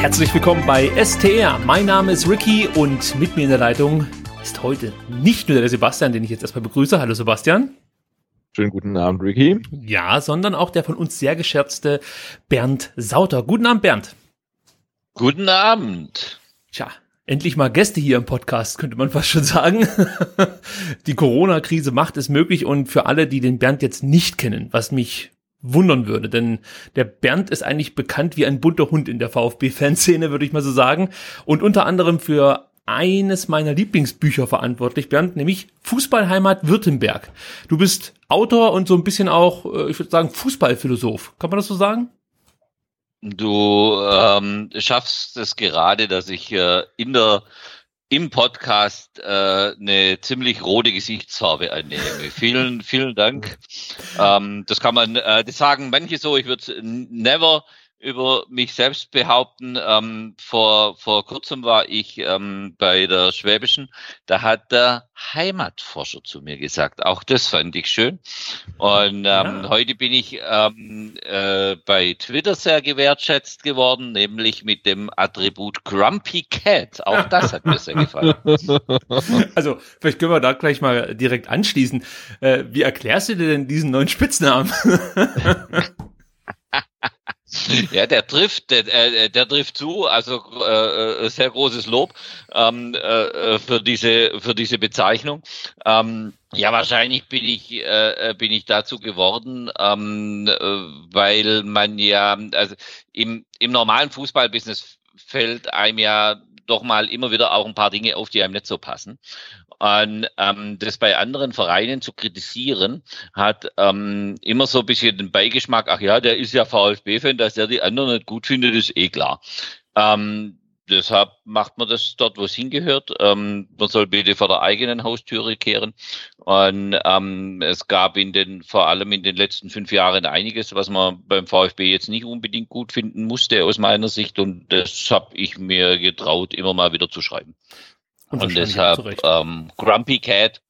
Herzlich willkommen bei STR. Mein Name ist Ricky und mit mir in der Leitung ist heute nicht nur der Sebastian, den ich jetzt erstmal begrüße. Hallo Sebastian. Schönen guten Abend, Ricky. Ja, sondern auch der von uns sehr gescherzte Bernd Sauter. Guten Abend, Bernd. Guten Abend. Tja, endlich mal Gäste hier im Podcast, könnte man fast schon sagen. Die Corona-Krise macht es möglich und für alle, die den Bernd jetzt nicht kennen, was mich wundern würde, denn der Bernd ist eigentlich bekannt wie ein bunter Hund in der VfB-Fanszene, würde ich mal so sagen. Und unter anderem für eines meiner Lieblingsbücher verantwortlich, Bernd, nämlich Fußballheimat Württemberg. Du bist Autor und so ein bisschen auch, äh, ich würde sagen, Fußballphilosoph. Kann man das so sagen? Du ähm, schaffst es gerade, dass ich äh, in der im Podcast äh, eine ziemlich rote Gesichtsfarbe einnehme. vielen, vielen Dank. Ähm, das kann man, äh, das sagen manche so, ich würde never über mich selbst behaupten. Ähm, vor, vor kurzem war ich ähm, bei der Schwäbischen, da hat der Heimatforscher zu mir gesagt. Auch das fand ich schön. Und ähm, ja. heute bin ich ähm, äh, bei Twitter sehr gewertschätzt geworden, nämlich mit dem Attribut Grumpy Cat. Auch das hat mir sehr gefallen. Also, vielleicht können wir da gleich mal direkt anschließen. Äh, wie erklärst du dir denn diesen neuen Spitznamen? Ja, der trifft, der, äh, der trifft zu, also äh, äh, sehr großes Lob ähm, äh, für diese für diese Bezeichnung. Ähm, ja, wahrscheinlich bin ich äh, bin ich dazu geworden, ähm, weil man ja also im im normalen Fußballbusiness fällt einem ja doch mal immer wieder auch ein paar Dinge auf, die einem nicht so passen. Und ähm, das bei anderen Vereinen zu kritisieren, hat ähm, immer so ein bisschen den Beigeschmack, ach ja, der ist ja VfB-Fan, dass der die anderen nicht gut findet, ist eh klar. Ähm, deshalb macht man das dort, wo es hingehört. Ähm, man soll bitte vor der eigenen Haustüre kehren. Und ähm, es gab in den, vor allem in den letzten fünf Jahren einiges, was man beim VfB jetzt nicht unbedingt gut finden musste aus meiner Sicht. Und das habe ich mir getraut, immer mal wieder zu schreiben. Und, und deshalb ähm, Grumpy Cat,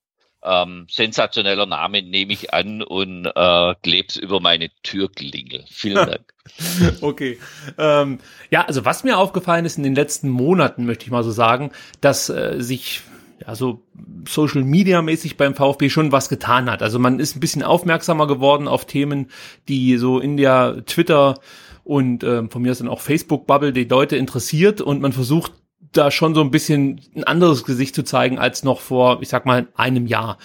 ähm, sensationeller Name, nehme ich an und äh, kleb's über meine Türklingel. Vielen Dank. okay. Ähm, ja, also was mir aufgefallen ist in den letzten Monaten, möchte ich mal so sagen, dass äh, sich ja, so Social Media mäßig beim VfB schon was getan hat. Also man ist ein bisschen aufmerksamer geworden auf Themen, die so in der Twitter und ähm, von mir ist dann auch Facebook Bubble die Leute interessiert und man versucht da schon so ein bisschen ein anderes Gesicht zu zeigen als noch vor, ich sag mal, einem Jahr.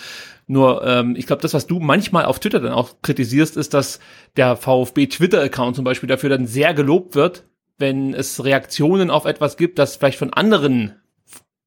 Nur, ähm, ich glaube, das, was du manchmal auf Twitter dann auch kritisierst, ist, dass der VfB Twitter-Account zum Beispiel dafür dann sehr gelobt wird, wenn es Reaktionen auf etwas gibt, das vielleicht von anderen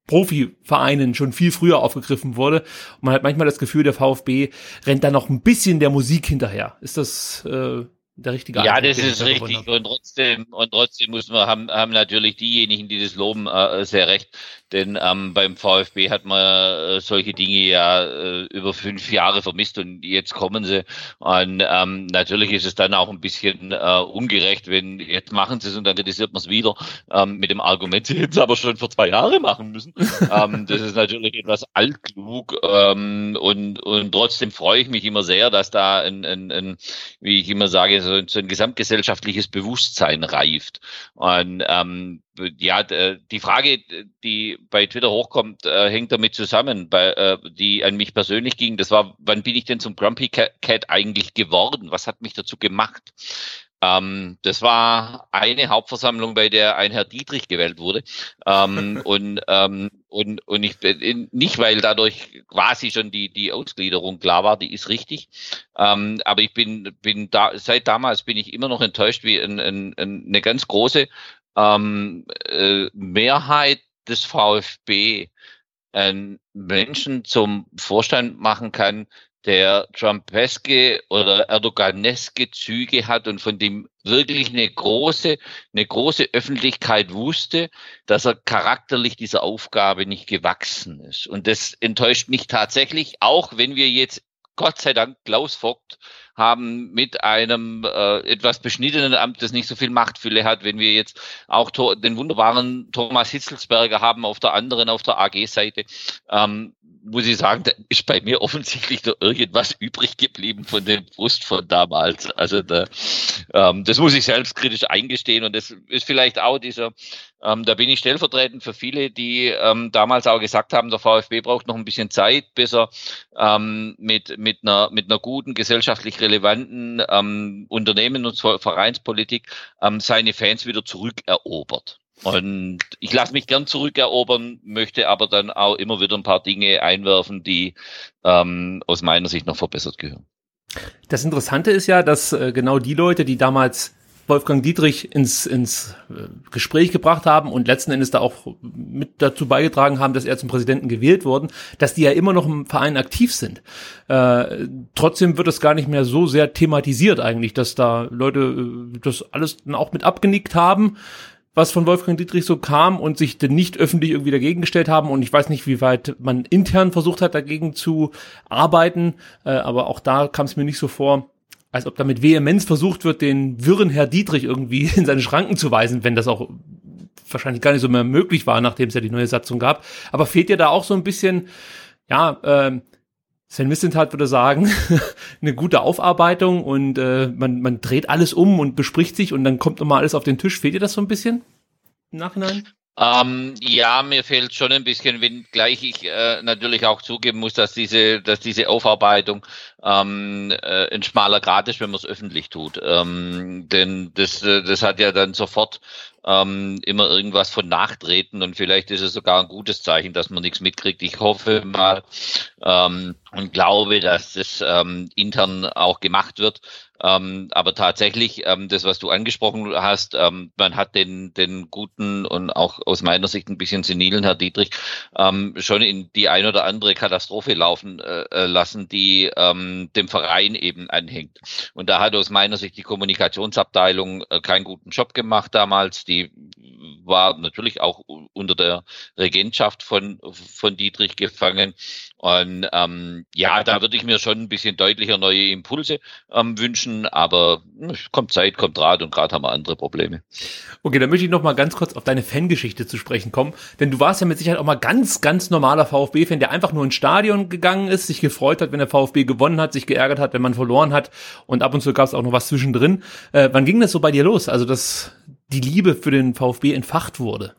Profivereinen schon viel früher aufgegriffen wurde. Und man hat manchmal das Gefühl, der VfB rennt da noch ein bisschen der Musik hinterher. Ist das äh, der richtige Ja, das ist richtig. Und trotzdem, und trotzdem muss man, haben, haben natürlich diejenigen, die das loben, äh, sehr recht. Denn ähm, beim VfB hat man äh, solche Dinge ja äh, über fünf Jahre vermisst und jetzt kommen sie. Und ähm, natürlich ist es dann auch ein bisschen äh, ungerecht, wenn jetzt machen sie es und dann kritisiert man es wieder ähm, mit dem Argument, sie hätten es aber schon vor zwei Jahren machen müssen. ähm, das ist natürlich etwas altklug ähm, und, und trotzdem freue ich mich immer sehr, dass da ein, ein, ein wie ich immer sage, so so, ein gesamtgesellschaftliches Bewusstsein reift. Und ähm, ja, die Frage, die bei Twitter hochkommt, äh, hängt damit zusammen, bei, äh, die an mich persönlich ging. Das war, wann bin ich denn zum Grumpy Cat eigentlich geworden? Was hat mich dazu gemacht? Ähm, das war eine Hauptversammlung, bei der ein Herr Dietrich gewählt wurde. Ähm, und, ähm, und, und ich, nicht, weil dadurch quasi schon die, die Ausgliederung klar war, die ist richtig. Ähm, aber ich bin, bin da, seit damals bin ich immer noch enttäuscht, wie ein, ein, eine ganz große ähm, äh, Mehrheit des VfB einen Menschen zum Vorstand machen kann, der Trumpeske oder Erdoganeske Züge hat und von dem wirklich eine große, eine große Öffentlichkeit wusste, dass er charakterlich dieser Aufgabe nicht gewachsen ist. Und das enttäuscht mich tatsächlich, auch wenn wir jetzt Gott sei Dank Klaus Vogt haben mit einem äh, etwas beschnittenen Amt, das nicht so viel Machtfülle hat, wenn wir jetzt auch den wunderbaren Thomas Hitzelsberger haben auf der anderen, auf der AG-Seite, ähm, muss ich sagen, da ist bei mir offensichtlich noch irgendwas übrig geblieben von dem Brust von damals. Also da, ähm, das muss ich selbstkritisch eingestehen und das ist vielleicht auch dieser, ähm, da bin ich stellvertretend für viele, die ähm, damals auch gesagt haben, der VfB braucht noch ein bisschen Zeit, bis er ähm, mit, mit, einer, mit einer guten, gesellschaftlich relevanten ähm, Unternehmen und Vereinspolitik ähm, seine Fans wieder zurückerobert. Und ich lasse mich gern zurückerobern, möchte aber dann auch immer wieder ein paar Dinge einwerfen, die ähm, aus meiner Sicht noch verbessert gehören. Das Interessante ist ja, dass äh, genau die Leute, die damals Wolfgang Dietrich ins, ins äh, Gespräch gebracht haben und letzten Endes da auch mit dazu beigetragen haben, dass er zum Präsidenten gewählt worden, dass die ja immer noch im Verein aktiv sind. Äh, trotzdem wird es gar nicht mehr so sehr thematisiert eigentlich, dass da Leute äh, das alles dann auch mit abgenickt haben was von Wolfgang Dietrich so kam und sich denn nicht öffentlich irgendwie dagegen gestellt haben. Und ich weiß nicht, wie weit man intern versucht hat, dagegen zu arbeiten. Äh, aber auch da kam es mir nicht so vor, als ob da mit Vehemenz versucht wird, den wirren Herr Dietrich irgendwie in seine Schranken zu weisen, wenn das auch wahrscheinlich gar nicht so mehr möglich war, nachdem es ja die neue Satzung gab. Aber fehlt dir da auch so ein bisschen, ja, äh, Sven Missentat würde sagen, eine gute Aufarbeitung und äh, man, man dreht alles um und bespricht sich und dann kommt nochmal alles auf den Tisch. Fehlt dir das so ein bisschen im Nachhinein? Ähm, ja, mir fehlt schon ein bisschen, wenngleich ich äh, natürlich auch zugeben muss, dass diese, dass diese Aufarbeitung ähm, äh, ein schmaler Grad ist, wenn man es öffentlich tut. Ähm, denn das, äh, das hat ja dann sofort ähm, immer irgendwas von Nachtreten und vielleicht ist es sogar ein gutes Zeichen, dass man nichts mitkriegt. Ich hoffe mal ähm, und glaube, dass das ähm, intern auch gemacht wird. Ähm, aber tatsächlich, ähm, das, was du angesprochen hast, ähm, man hat den, den guten und auch aus meiner Sicht ein bisschen senilen Herr Dietrich ähm, schon in die ein oder andere Katastrophe laufen äh, äh lassen, die ähm, dem Verein eben anhängt. Und da hat aus meiner Sicht die Kommunikationsabteilung äh, keinen guten Job gemacht damals. Die war natürlich auch unter der Regentschaft von, von Dietrich gefangen. Und ähm, ja, da würde ich mir schon ein bisschen deutlicher neue Impulse ähm, wünschen, aber hm, kommt Zeit, kommt Rat und gerade haben wir andere Probleme. Okay, dann möchte ich noch mal ganz kurz auf deine Fangeschichte zu sprechen kommen, denn du warst ja mit Sicherheit auch mal ganz, ganz normaler VfB-Fan, der einfach nur ins Stadion gegangen ist, sich gefreut hat, wenn der VfB gewonnen hat, sich geärgert hat, wenn man verloren hat und ab und zu gab es auch noch was zwischendrin. Äh, wann ging das so bei dir los? Also, dass die Liebe für den VfB entfacht wurde?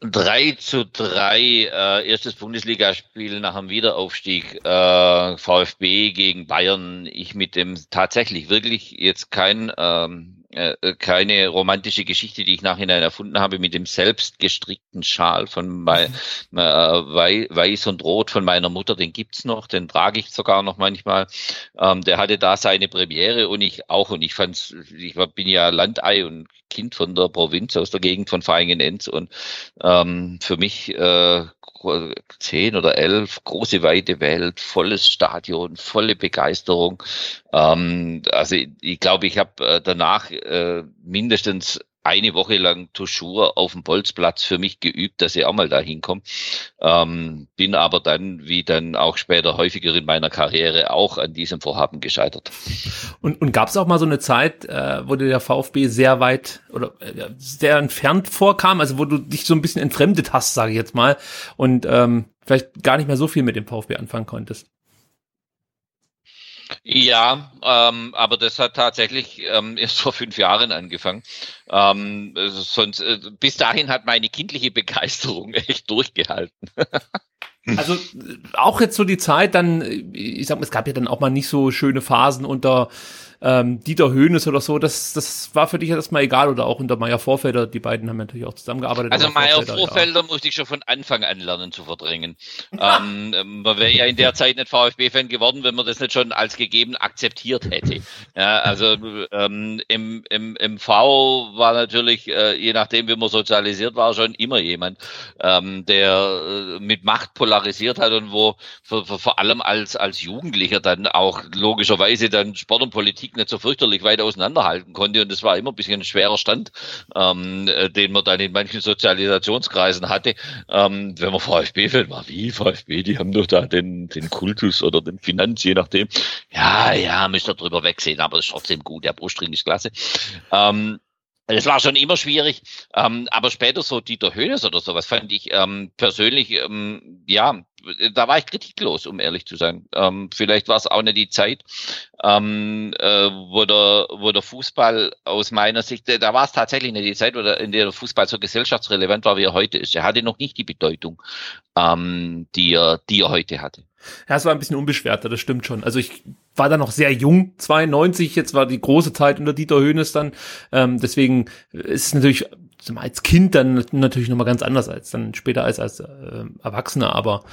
3 zu 3, äh, erstes Bundesligaspiel nach dem Wiederaufstieg, äh, VfB gegen Bayern. Ich mit dem tatsächlich wirklich jetzt kein ähm, äh, keine romantische Geschichte, die ich nachhinein erfunden habe, mit dem selbst gestrickten Schal von mein, mhm. äh, Weiß und Rot von meiner Mutter, den gibt's noch, den trage ich sogar noch manchmal. Ähm, der hatte da seine Premiere und ich auch und ich fand's, ich bin ja Landei und Kind von der Provinz aus der Gegend von Feigenenz und ähm, für mich äh, zehn oder elf, große weite Welt, volles Stadion, volle Begeisterung. Ähm, also ich, ich glaube, ich habe äh, danach äh, mindestens eine Woche lang Tuschur auf dem Bolzplatz für mich geübt, dass ich auch mal da hinkomme. Ähm, bin aber dann, wie dann auch später häufiger in meiner Karriere, auch an diesem Vorhaben gescheitert. Und, und gab es auch mal so eine Zeit, äh, wo dir der VfB sehr weit oder äh, sehr entfernt vorkam, also wo du dich so ein bisschen entfremdet hast, sage ich jetzt mal, und ähm, vielleicht gar nicht mehr so viel mit dem VfB anfangen konntest? Ja, ähm, aber das hat tatsächlich ähm, erst vor fünf Jahren angefangen. Ähm, sonst, äh, bis dahin hat meine kindliche Begeisterung echt durchgehalten. Also auch jetzt so die Zeit, dann, ich sag mal, es gab ja dann auch mal nicht so schöne Phasen unter ähm, Dieter Höhnes oder so, das, das war für dich erstmal egal oder auch unter Meier Vorfelder, die beiden haben natürlich auch zusammengearbeitet. Also Meier Vorfelder ja. musste ich schon von Anfang an lernen zu verdrängen. ähm man wäre ja in der Zeit nicht VfB-Fan geworden, wenn man das nicht schon als gegeben akzeptiert hätte. Ja, also ähm, im, im, im V war natürlich, äh, je nachdem wie man sozialisiert war, schon immer jemand, ähm, der äh, mit Macht polarisiert hat und wo vor, vor allem als, als Jugendlicher dann auch logischerweise dann Sport und Politik nicht so fürchterlich weit auseinanderhalten konnte. Und das war immer ein bisschen ein schwerer Stand, ähm, äh, den man dann in manchen Sozialisationskreisen hatte. Ähm, wenn man VfB-Fan war, wie VfB, die haben doch da den, den Kultus oder den Finanz, je nachdem. Ja, ja, müsst ihr drüber wegsehen, aber ist trotzdem gut. Der Brustring ist klasse. Ähm, das war schon immer schwierig, ähm, aber später so Dieter Hönes oder sowas fand ich ähm, persönlich, ähm, ja, da war ich kritiklos, um ehrlich zu sein. Ähm, vielleicht war es auch nicht die Zeit, ähm, äh, wo, der, wo der Fußball aus meiner Sicht, da war es tatsächlich nicht die Zeit, in der der Fußball so gesellschaftsrelevant war, wie er heute ist. Er hatte noch nicht die Bedeutung, ähm, die, er, die er heute hatte. Ja, es war ein bisschen unbeschwerter, das stimmt schon. Also ich war da noch sehr jung, 92, jetzt war die große Zeit unter Dieter Höhnes dann. Ähm, deswegen ist es natürlich als Kind dann natürlich nochmal ganz anders als dann später als, als äh, Erwachsener. Aber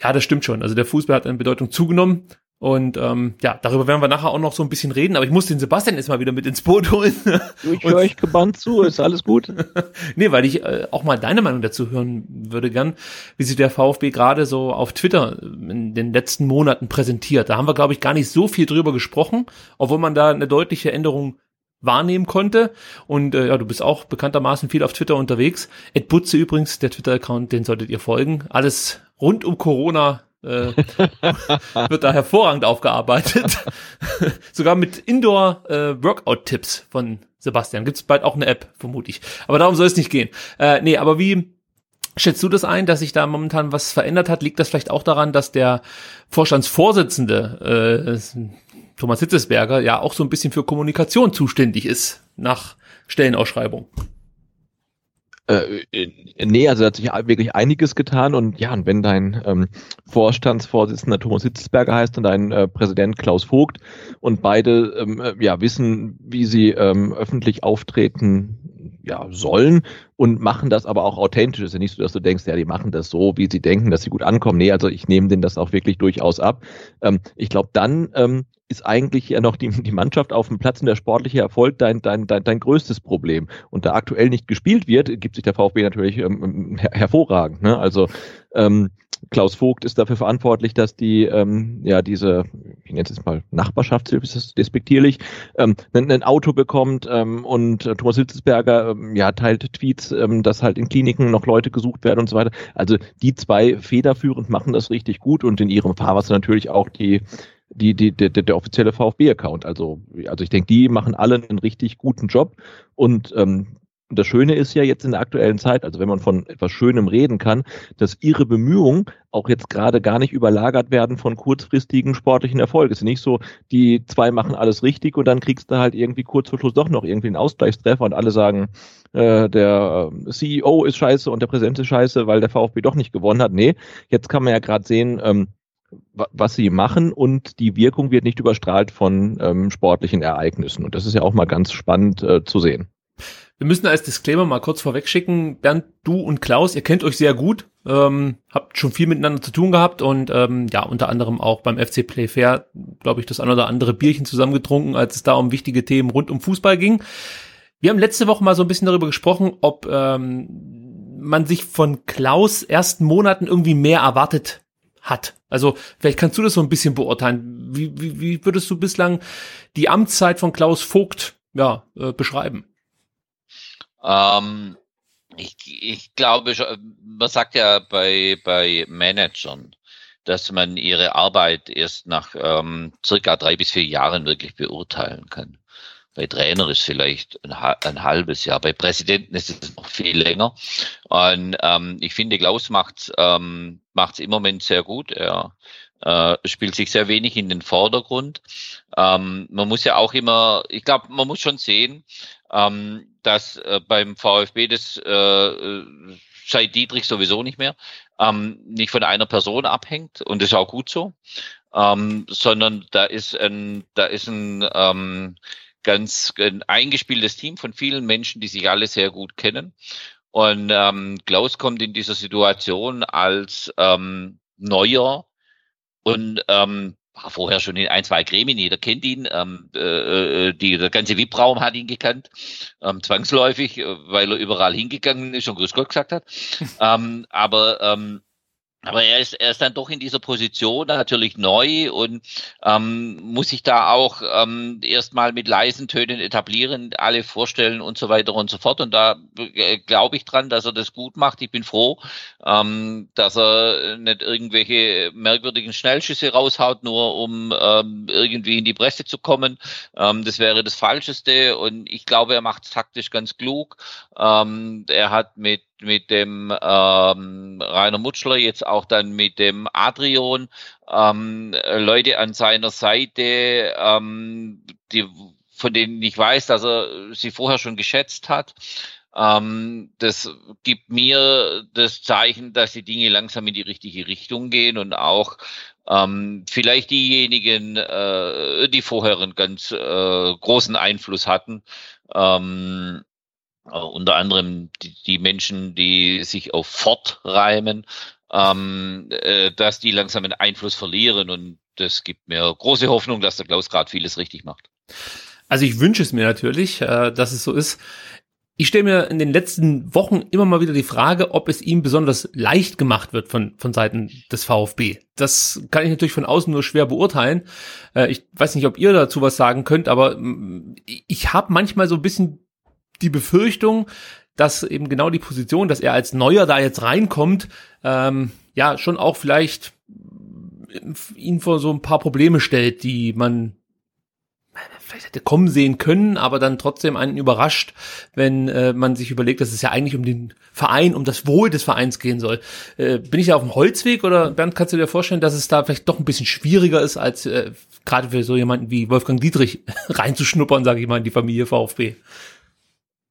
ja, das stimmt schon. Also der Fußball hat an Bedeutung zugenommen. Und ähm, ja, darüber werden wir nachher auch noch so ein bisschen reden, aber ich muss den Sebastian jetzt mal wieder mit ins Boot holen. Ich höre euch gebannt zu, ist alles gut. nee, weil ich äh, auch mal deine Meinung dazu hören würde gern, wie sich der VfB gerade so auf Twitter in den letzten Monaten präsentiert. Da haben wir, glaube ich, gar nicht so viel drüber gesprochen, obwohl man da eine deutliche Änderung wahrnehmen konnte. Und äh, ja, du bist auch bekanntermaßen viel auf Twitter unterwegs. Ed Butze übrigens, der Twitter-Account, den solltet ihr folgen. Alles rund um Corona äh, wird da hervorragend aufgearbeitet. Sogar mit Indoor-Workout-Tipps äh, von Sebastian. Gibt es bald auch eine App, vermute ich. Aber darum soll es nicht gehen. Äh, nee, aber wie schätzt du das ein, dass sich da momentan was verändert hat? Liegt das vielleicht auch daran, dass der Vorstandsvorsitzende äh, Thomas Hitzesberger ja auch so ein bisschen für Kommunikation zuständig ist nach Stellenausschreibung? Äh, nee, also da hat sich wirklich einiges getan und ja, und wenn dein ähm, Vorstandsvorsitzender Thomas Hitzelsberger heißt und dein äh, Präsident Klaus Vogt und beide ähm, äh, ja wissen, wie sie ähm, öffentlich auftreten ja, sollen und machen das aber auch authentisch. Es ist ja nicht so, dass du denkst, ja, die machen das so, wie sie denken, dass sie gut ankommen. Nee, also ich nehme denen das auch wirklich durchaus ab. Ähm, ich glaube, dann ähm, ist eigentlich ja noch die, die Mannschaft auf dem Platz und der sportliche Erfolg dein, dein, dein, dein größtes Problem. Und da aktuell nicht gespielt wird, gibt sich der VfB natürlich ähm, her hervorragend. Ne? Also ähm, Klaus Vogt ist dafür verantwortlich, dass die, ähm, ja, diese, ich nenne es jetzt mal Nachbarschaftshilfe, ist das despektierlich, ähm, ein, ein Auto bekommt ähm, und Thomas Hitzelsberger ähm, ja, teilt Tweets, ähm, dass halt in Kliniken noch Leute gesucht werden und so weiter. Also die zwei federführend machen das richtig gut und in ihrem Fahrwasser natürlich auch die die, die, der, der offizielle VfB-Account. Also, also ich denke, die machen alle einen richtig guten Job. Und ähm, das Schöne ist ja jetzt in der aktuellen Zeit, also wenn man von etwas Schönem reden kann, dass ihre Bemühungen auch jetzt gerade gar nicht überlagert werden von kurzfristigen sportlichen Erfolgen. Es ist nicht so, die zwei machen alles richtig und dann kriegst du halt irgendwie kurz vor Schluss doch noch irgendwie einen Ausgleichstreffer und alle sagen, äh, der äh, CEO ist scheiße und der Präsident ist scheiße, weil der VfB doch nicht gewonnen hat. Nee, jetzt kann man ja gerade sehen, ähm, was sie machen und die Wirkung wird nicht überstrahlt von ähm, sportlichen Ereignissen. Und das ist ja auch mal ganz spannend äh, zu sehen. Wir müssen als Disclaimer mal kurz vorweg schicken, Bernd, du und Klaus, ihr kennt euch sehr gut, ähm, habt schon viel miteinander zu tun gehabt und ähm, ja, unter anderem auch beim FC Playfair, glaube ich, das ein oder andere Bierchen zusammengetrunken, als es da um wichtige Themen rund um Fußball ging. Wir haben letzte Woche mal so ein bisschen darüber gesprochen, ob ähm, man sich von Klaus ersten Monaten irgendwie mehr erwartet hat. Also vielleicht kannst du das so ein bisschen beurteilen. Wie, wie, wie würdest du bislang die Amtszeit von Klaus Vogt ja, äh, beschreiben? Ähm, ich, ich glaube, man sagt ja bei, bei Managern, dass man ihre Arbeit erst nach ähm, circa drei bis vier Jahren wirklich beurteilen kann. Bei Trainer ist vielleicht ein, ein halbes Jahr, bei Präsidenten ist es noch viel länger. Und ähm, ich finde, Klaus macht ähm, macht's im Moment sehr gut. Er äh, spielt sich sehr wenig in den Vordergrund. Ähm, man muss ja auch immer, ich glaube, man muss schon sehen, ähm, dass äh, beim VfB das äh, seit Dietrich sowieso nicht mehr, ähm, nicht von einer Person abhängt und das ist auch gut so, ähm, sondern da ist ein, da ist ein ähm, ganz ein eingespieltes Team von vielen Menschen, die sich alle sehr gut kennen. Und ähm, Klaus kommt in dieser Situation als ähm, neuer und ähm, war vorher schon in ein, zwei Gremien, jeder kennt ihn, ähm, äh, äh die, der ganze VIP-Raum hat ihn gekannt, ähm, zwangsläufig, äh, weil er überall hingegangen ist und Grüß Gott gesagt hat. ähm, aber ähm, aber er ist, er ist dann doch in dieser Position natürlich neu und ähm, muss sich da auch ähm, erstmal mit leisen Tönen etablieren, alle vorstellen und so weiter und so fort. Und da äh, glaube ich dran, dass er das gut macht. Ich bin froh, ähm, dass er nicht irgendwelche merkwürdigen Schnellschüsse raushaut, nur um ähm, irgendwie in die Presse zu kommen. Ähm, das wäre das Falscheste. Und ich glaube, er macht es taktisch ganz klug. Ähm, er hat mit mit dem ähm, Rainer Mutschler, jetzt auch dann mit dem Adrian, ähm, Leute an seiner Seite, ähm, die, von denen ich weiß, dass er sie vorher schon geschätzt hat. Ähm, das gibt mir das Zeichen, dass die Dinge langsam in die richtige Richtung gehen und auch ähm, vielleicht diejenigen, äh, die vorher einen ganz äh, großen Einfluss hatten, ähm, Uh, unter anderem die, die, Menschen, die sich auf Fort reimen, ähm, äh, dass die langsam einen Einfluss verlieren und das gibt mir große Hoffnung, dass der Klaus gerade vieles richtig macht. Also ich wünsche es mir natürlich, äh, dass es so ist. Ich stelle mir in den letzten Wochen immer mal wieder die Frage, ob es ihm besonders leicht gemacht wird von, von Seiten des VfB. Das kann ich natürlich von außen nur schwer beurteilen. Äh, ich weiß nicht, ob ihr dazu was sagen könnt, aber mm, ich habe manchmal so ein bisschen die Befürchtung, dass eben genau die Position, dass er als Neuer da jetzt reinkommt, ähm, ja, schon auch vielleicht ihn vor so ein paar Probleme stellt, die man vielleicht hätte kommen sehen können, aber dann trotzdem einen überrascht, wenn äh, man sich überlegt, dass es ja eigentlich um den Verein, um das Wohl des Vereins gehen soll. Äh, bin ich da auf dem Holzweg oder Bernd, kannst du dir vorstellen, dass es da vielleicht doch ein bisschen schwieriger ist, als äh, gerade für so jemanden wie Wolfgang Dietrich reinzuschnuppern, sage ich mal, in die Familie VfB?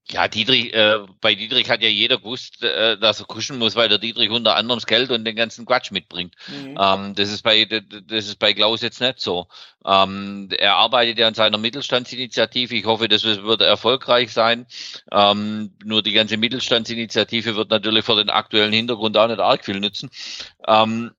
Ja, Dietrich, äh, bei Dietrich hat ja jeder gewusst, äh, dass er kuschen muss, weil der Dietrich unter anderem das Geld und den ganzen Quatsch mitbringt. Mhm. Ähm, das ist bei das ist bei Klaus jetzt nicht so. Ähm, er arbeitet ja an seiner Mittelstandsinitiative. Ich hoffe, das wird erfolgreich sein. Ähm, nur die ganze Mittelstandsinitiative wird natürlich für den aktuellen Hintergrund auch nicht arg viel nützen. Ähm,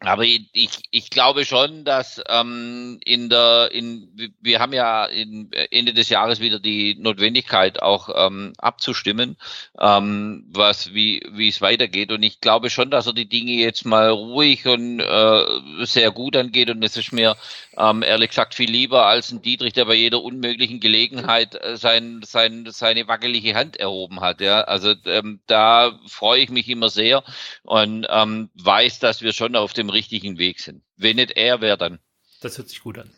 aber ich, ich glaube schon, dass ähm, in der, in, wir haben ja in, Ende des Jahres wieder die Notwendigkeit auch ähm, abzustimmen, ähm, was wie wie es weitergeht. Und ich glaube schon, dass er die Dinge jetzt mal ruhig und äh, sehr gut angeht. Und es ist mir ähm, ehrlich gesagt viel lieber als ein Dietrich, der bei jeder unmöglichen Gelegenheit äh, sein, sein, seine wackelige Hand erhoben hat. Ja, also ähm, da freue ich mich immer sehr und ähm, weiß, dass wir schon auf dem richtigen Weg sind. Wenn nicht er, wer dann? Das hört sich gut an.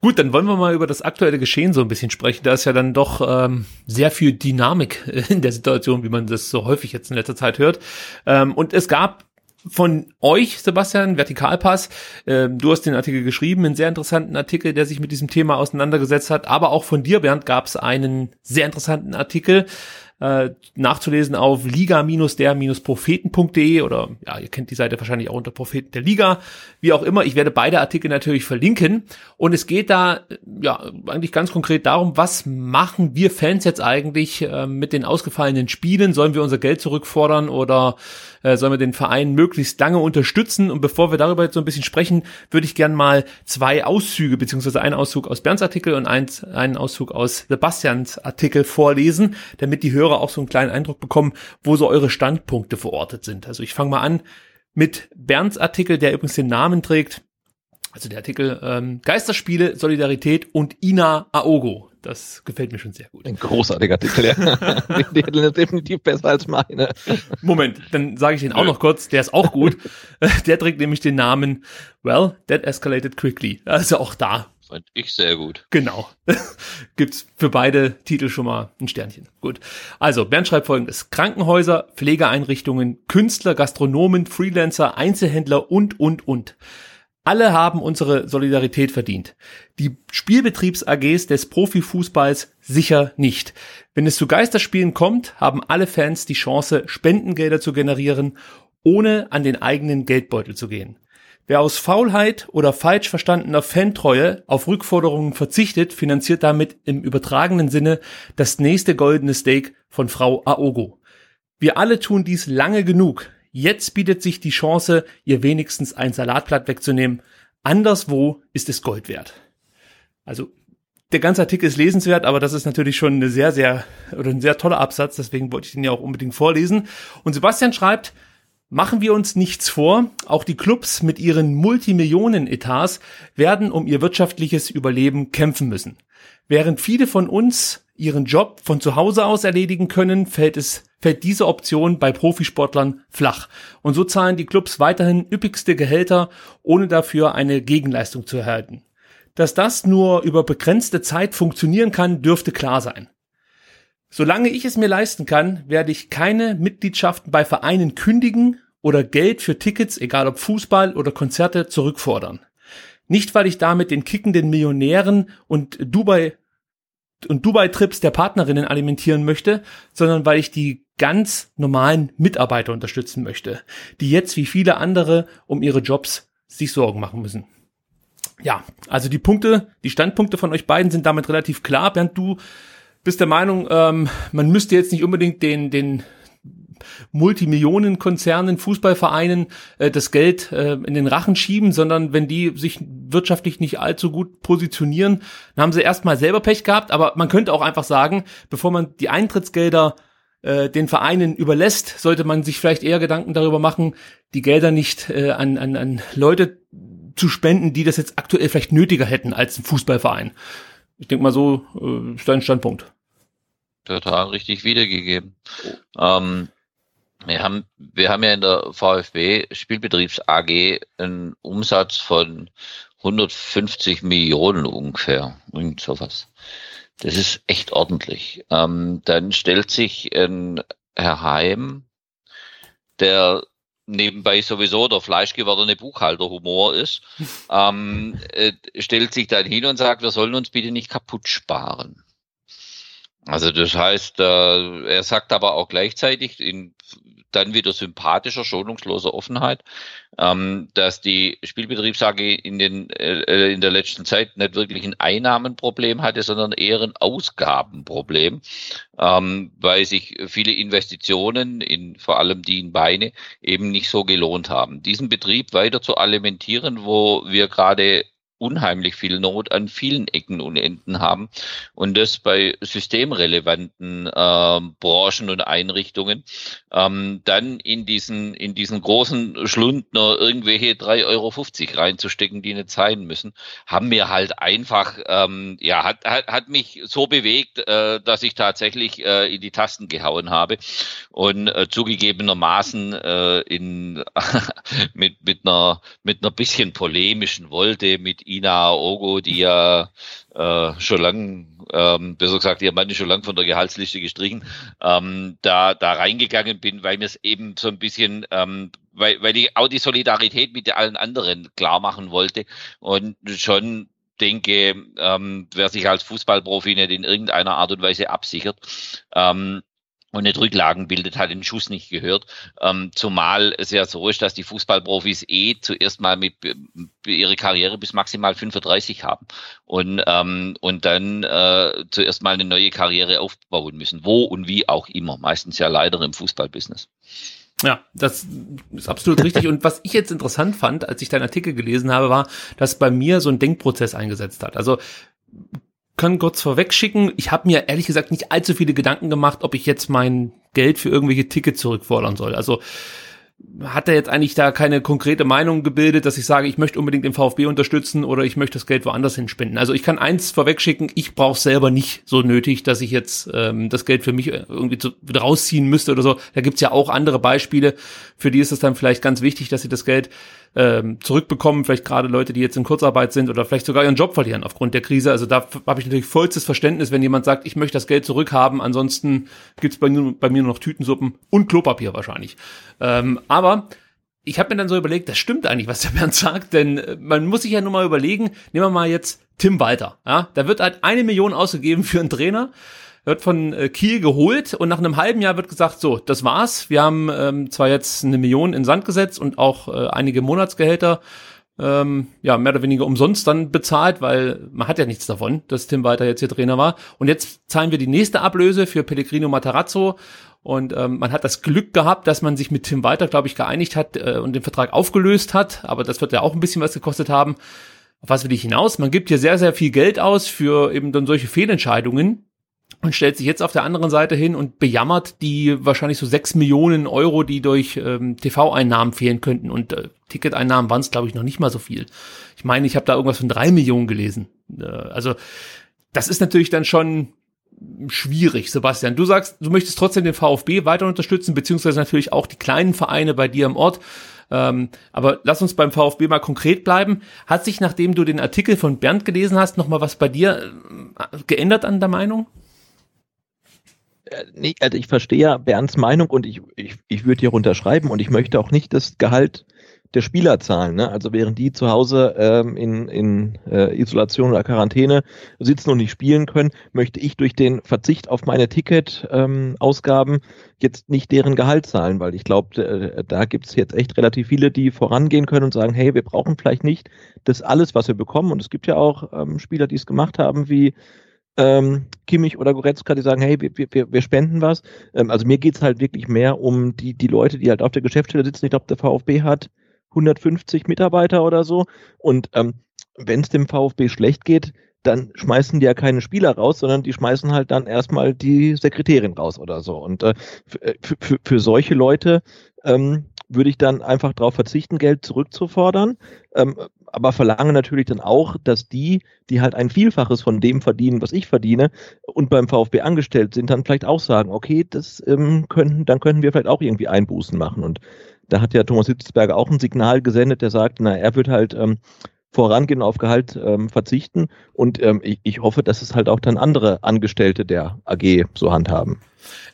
Gut, dann wollen wir mal über das aktuelle Geschehen so ein bisschen sprechen. Da ist ja dann doch ähm, sehr viel Dynamik in der Situation, wie man das so häufig jetzt in letzter Zeit hört. Ähm, und es gab von euch, Sebastian, Vertikalpass. Ähm, du hast den Artikel geschrieben, einen sehr interessanten Artikel, der sich mit diesem Thema auseinandergesetzt hat. Aber auch von dir, Bernd, gab es einen sehr interessanten Artikel äh, nachzulesen auf liga-der-propheten.de oder ja, ihr kennt die Seite wahrscheinlich auch unter Propheten der Liga, wie auch immer. Ich werde beide Artikel natürlich verlinken und es geht da ja eigentlich ganz konkret darum, was machen wir Fans jetzt eigentlich äh, mit den ausgefallenen Spielen? Sollen wir unser Geld zurückfordern oder äh, sollen wir den Verein möglichst lange unterstützen? Und bevor wir darüber jetzt so ein bisschen sprechen, würde ich gern mal zwei Auszüge, beziehungsweise einen Auszug aus Bernds Artikel und eins, einen Auszug aus Sebastians Artikel vorlesen, damit die Hörer auch so einen kleinen Eindruck bekommen, wo so eure Standpunkte verortet sind. Also ich fange mal an mit Bernds Artikel, der übrigens den Namen trägt, also der Artikel ähm, Geisterspiele, Solidarität und Ina Aogo. Das gefällt mir schon sehr gut. Ein großartiger Artikel, ja. der ist definitiv besser als meine. Moment, dann sage ich den auch noch kurz. Der ist auch gut. Der trägt nämlich den Namen Well, that escalated quickly. Also auch da. Fand ich sehr gut. Genau. Gibt's für beide Titel schon mal ein Sternchen. Gut. Also, Bernd schreibt folgendes. Krankenhäuser, Pflegeeinrichtungen, Künstler, Gastronomen, Freelancer, Einzelhändler und, und, und. Alle haben unsere Solidarität verdient. Die Spielbetriebs-AGs des Profifußballs sicher nicht. Wenn es zu Geisterspielen kommt, haben alle Fans die Chance, Spendengelder zu generieren, ohne an den eigenen Geldbeutel zu gehen. Wer aus Faulheit oder falsch verstandener Fantreue auf Rückforderungen verzichtet, finanziert damit im übertragenen Sinne das nächste goldene Steak von Frau Aogo. Wir alle tun dies lange genug. Jetzt bietet sich die Chance, ihr wenigstens ein Salatblatt wegzunehmen. Anderswo ist es Gold wert. Also der ganze Artikel ist lesenswert, aber das ist natürlich schon eine sehr, sehr oder ein sehr toller Absatz, deswegen wollte ich den ja auch unbedingt vorlesen. Und Sebastian schreibt, Machen wir uns nichts vor, auch die Clubs mit ihren Multimillionen-Etats werden um ihr wirtschaftliches Überleben kämpfen müssen. Während viele von uns ihren Job von zu Hause aus erledigen können, fällt es fällt diese Option bei Profisportlern flach. Und so zahlen die Clubs weiterhin üppigste Gehälter, ohne dafür eine Gegenleistung zu erhalten. Dass das nur über begrenzte Zeit funktionieren kann, dürfte klar sein. Solange ich es mir leisten kann, werde ich keine Mitgliedschaften bei Vereinen kündigen oder Geld für Tickets, egal ob Fußball oder Konzerte, zurückfordern. Nicht, weil ich damit den kickenden Millionären und Dubai und Dubai-Trips der Partnerinnen alimentieren möchte, sondern weil ich die ganz normalen Mitarbeiter unterstützen möchte, die jetzt wie viele andere um ihre Jobs sich Sorgen machen müssen. Ja, also die Punkte, die Standpunkte von euch beiden sind damit relativ klar. Bernd, du bist der Meinung, ähm, man müsste jetzt nicht unbedingt den, den Multimillionenkonzernen, Fußballvereinen äh, das Geld äh, in den Rachen schieben, sondern wenn die sich wirtschaftlich nicht allzu gut positionieren, dann haben sie erstmal selber Pech gehabt. Aber man könnte auch einfach sagen, bevor man die Eintrittsgelder äh, den Vereinen überlässt, sollte man sich vielleicht eher Gedanken darüber machen, die Gelder nicht äh, an, an, an Leute zu spenden, die das jetzt aktuell vielleicht nötiger hätten als ein Fußballverein. Ich denke mal, so äh, dein Standpunkt. Total richtig wiedergegeben. Ähm, wir haben, wir haben ja in der VfB Spielbetriebs AG einen Umsatz von 150 Millionen ungefähr. Irgend sowas. Das ist echt ordentlich. Ähm, dann stellt sich ein Herr Heim, der nebenbei sowieso der fleischgewordene Buchhalterhumor ist, ähm, äh, stellt sich dann hin und sagt, wir sollen uns bitte nicht kaputt sparen. Also das heißt, äh, er sagt aber auch gleichzeitig in dann wieder sympathischer, schonungsloser Offenheit, ähm, dass die Spielbetriebs-AG in, den, äh, in der letzten Zeit nicht wirklich ein Einnahmenproblem hatte, sondern eher ein Ausgabenproblem, ähm, weil sich viele Investitionen, in, vor allem die in Beine, eben nicht so gelohnt haben. Diesen Betrieb weiter zu alimentieren, wo wir gerade unheimlich viel Not an vielen Ecken und Enden haben und das bei systemrelevanten äh, Branchen und Einrichtungen, ähm, dann in diesen, in diesen großen Schlund nur irgendwelche 3,50 Euro reinzustecken, die nicht sein müssen, haben mir halt einfach, ähm, ja, hat, hat, hat mich so bewegt, äh, dass ich tatsächlich äh, in die Tasten gehauen habe und äh, zugegebenermaßen äh, in, mit, mit einer, mit einer bisschen polemischen Wolte, mit Ina Ogo, die ja äh, schon lang, ähm, besser gesagt, ihr Mann ist schon lang von der Gehaltsliste gestrichen, ähm, da, da reingegangen bin, weil mir es eben so ein bisschen, ähm, weil, weil ich auch die Solidarität mit allen anderen klar machen wollte und schon denke, ähm, wer sich als Fußballprofi nicht in irgendeiner Art und Weise absichert, ähm, und nicht Rücklagen bildet, hat den Schuss nicht gehört. Ähm, zumal es ja so ist, dass die Fußballprofis eh zuerst mal mit ihre Karriere bis maximal 35 haben und ähm, und dann äh, zuerst mal eine neue Karriere aufbauen müssen, wo und wie auch immer. Meistens ja leider im Fußballbusiness. Ja, das ist absolut richtig. Und was ich jetzt interessant fand, als ich deinen Artikel gelesen habe, war, dass bei mir so ein Denkprozess eingesetzt hat. Also kann kurz vorwegschicken, ich habe mir ehrlich gesagt nicht allzu viele Gedanken gemacht, ob ich jetzt mein Geld für irgendwelche Tickets zurückfordern soll. Also hat er jetzt eigentlich da keine konkrete Meinung gebildet, dass ich sage, ich möchte unbedingt den VfB unterstützen oder ich möchte das Geld woanders hinspenden. Also ich kann eins vorwegschicken, ich brauche selber nicht so nötig, dass ich jetzt ähm, das Geld für mich irgendwie zu, rausziehen müsste oder so. Da gibt's ja auch andere Beispiele, für die ist es dann vielleicht ganz wichtig, dass sie das Geld ähm, zurückbekommen, vielleicht gerade Leute, die jetzt in Kurzarbeit sind oder vielleicht sogar ihren Job verlieren aufgrund der Krise. Also da habe ich natürlich vollstes Verständnis, wenn jemand sagt, ich möchte das Geld zurückhaben, ansonsten gibt's bei, bei mir nur noch Tütensuppen und Klopapier wahrscheinlich. Ähm, aber ich habe mir dann so überlegt, das stimmt eigentlich, was der Bernd sagt, denn äh, man muss sich ja nur mal überlegen, nehmen wir mal jetzt Tim Walter, ja, da wird halt eine Million ausgegeben für einen Trainer, wird von äh, Kiel geholt und nach einem halben Jahr wird gesagt, so, das war's, wir haben ähm, zwar jetzt eine Million in Sand gesetzt und auch äh, einige Monatsgehälter ähm, ja, mehr oder weniger umsonst dann bezahlt, weil man hat ja nichts davon, dass Tim Walter jetzt hier Trainer war. Und jetzt zahlen wir die nächste Ablöse für Pellegrino Matarazzo und ähm, man hat das Glück gehabt, dass man sich mit Tim Walter, glaube ich, geeinigt hat äh, und den Vertrag aufgelöst hat. Aber das wird ja auch ein bisschen was gekostet haben. Auf was will ich hinaus? Man gibt hier sehr, sehr viel Geld aus für eben dann solche Fehlentscheidungen und stellt sich jetzt auf der anderen Seite hin und bejammert die wahrscheinlich so sechs Millionen Euro, die durch ähm, TV-Einnahmen fehlen könnten. Und äh, Ticketeinnahmen waren es, glaube ich, noch nicht mal so viel. Ich meine, ich habe da irgendwas von drei Millionen gelesen. Äh, also das ist natürlich dann schon schwierig, Sebastian. Du sagst, du möchtest trotzdem den VfB weiter unterstützen, beziehungsweise natürlich auch die kleinen Vereine bei dir im Ort. Ähm, aber lass uns beim VfB mal konkret bleiben. Hat sich, nachdem du den Artikel von Bernd gelesen hast, noch mal was bei dir äh, geändert an der Meinung? Nee, also ich verstehe ja Bernds Meinung und ich, ich, ich würde hier runterschreiben und ich möchte auch nicht das Gehalt der Spieler zahlen. Ne? Also während die zu Hause ähm, in, in äh, Isolation oder Quarantäne sitzen und nicht spielen können, möchte ich durch den Verzicht auf meine Ticket-Ausgaben ähm, jetzt nicht deren Gehalt zahlen, weil ich glaube, äh, da gibt es jetzt echt relativ viele, die vorangehen können und sagen, hey, wir brauchen vielleicht nicht das alles, was wir bekommen. Und es gibt ja auch ähm, Spieler, die es gemacht haben, wie ähm, Kimmich oder Goretzka, die sagen, hey, wir, wir, wir spenden was. Ähm, also mir geht's halt wirklich mehr um die, die Leute, die halt auf der Geschäftsstelle sitzen. Ich glaube, der VfB hat 150 Mitarbeiter oder so. Und ähm, wenn es dem VfB schlecht geht, dann schmeißen die ja keine Spieler raus, sondern die schmeißen halt dann erstmal die Sekretärin raus oder so. Und äh, äh für, für, für solche Leute ähm, würde ich dann einfach darauf verzichten, Geld zurückzufordern. Ähm, aber verlange natürlich dann auch, dass die, die halt ein Vielfaches von dem verdienen, was ich verdiene, und beim VfB angestellt sind, dann vielleicht auch sagen, okay, das ähm, könnten, dann könnten wir vielleicht auch irgendwie Einbußen machen. Und da hat ja Thomas Hitzberger auch ein Signal gesendet, der sagt, na, er wird halt ähm, vorangehen auf Gehalt ähm, verzichten. Und ähm, ich, ich hoffe, dass es halt auch dann andere Angestellte der AG so handhaben.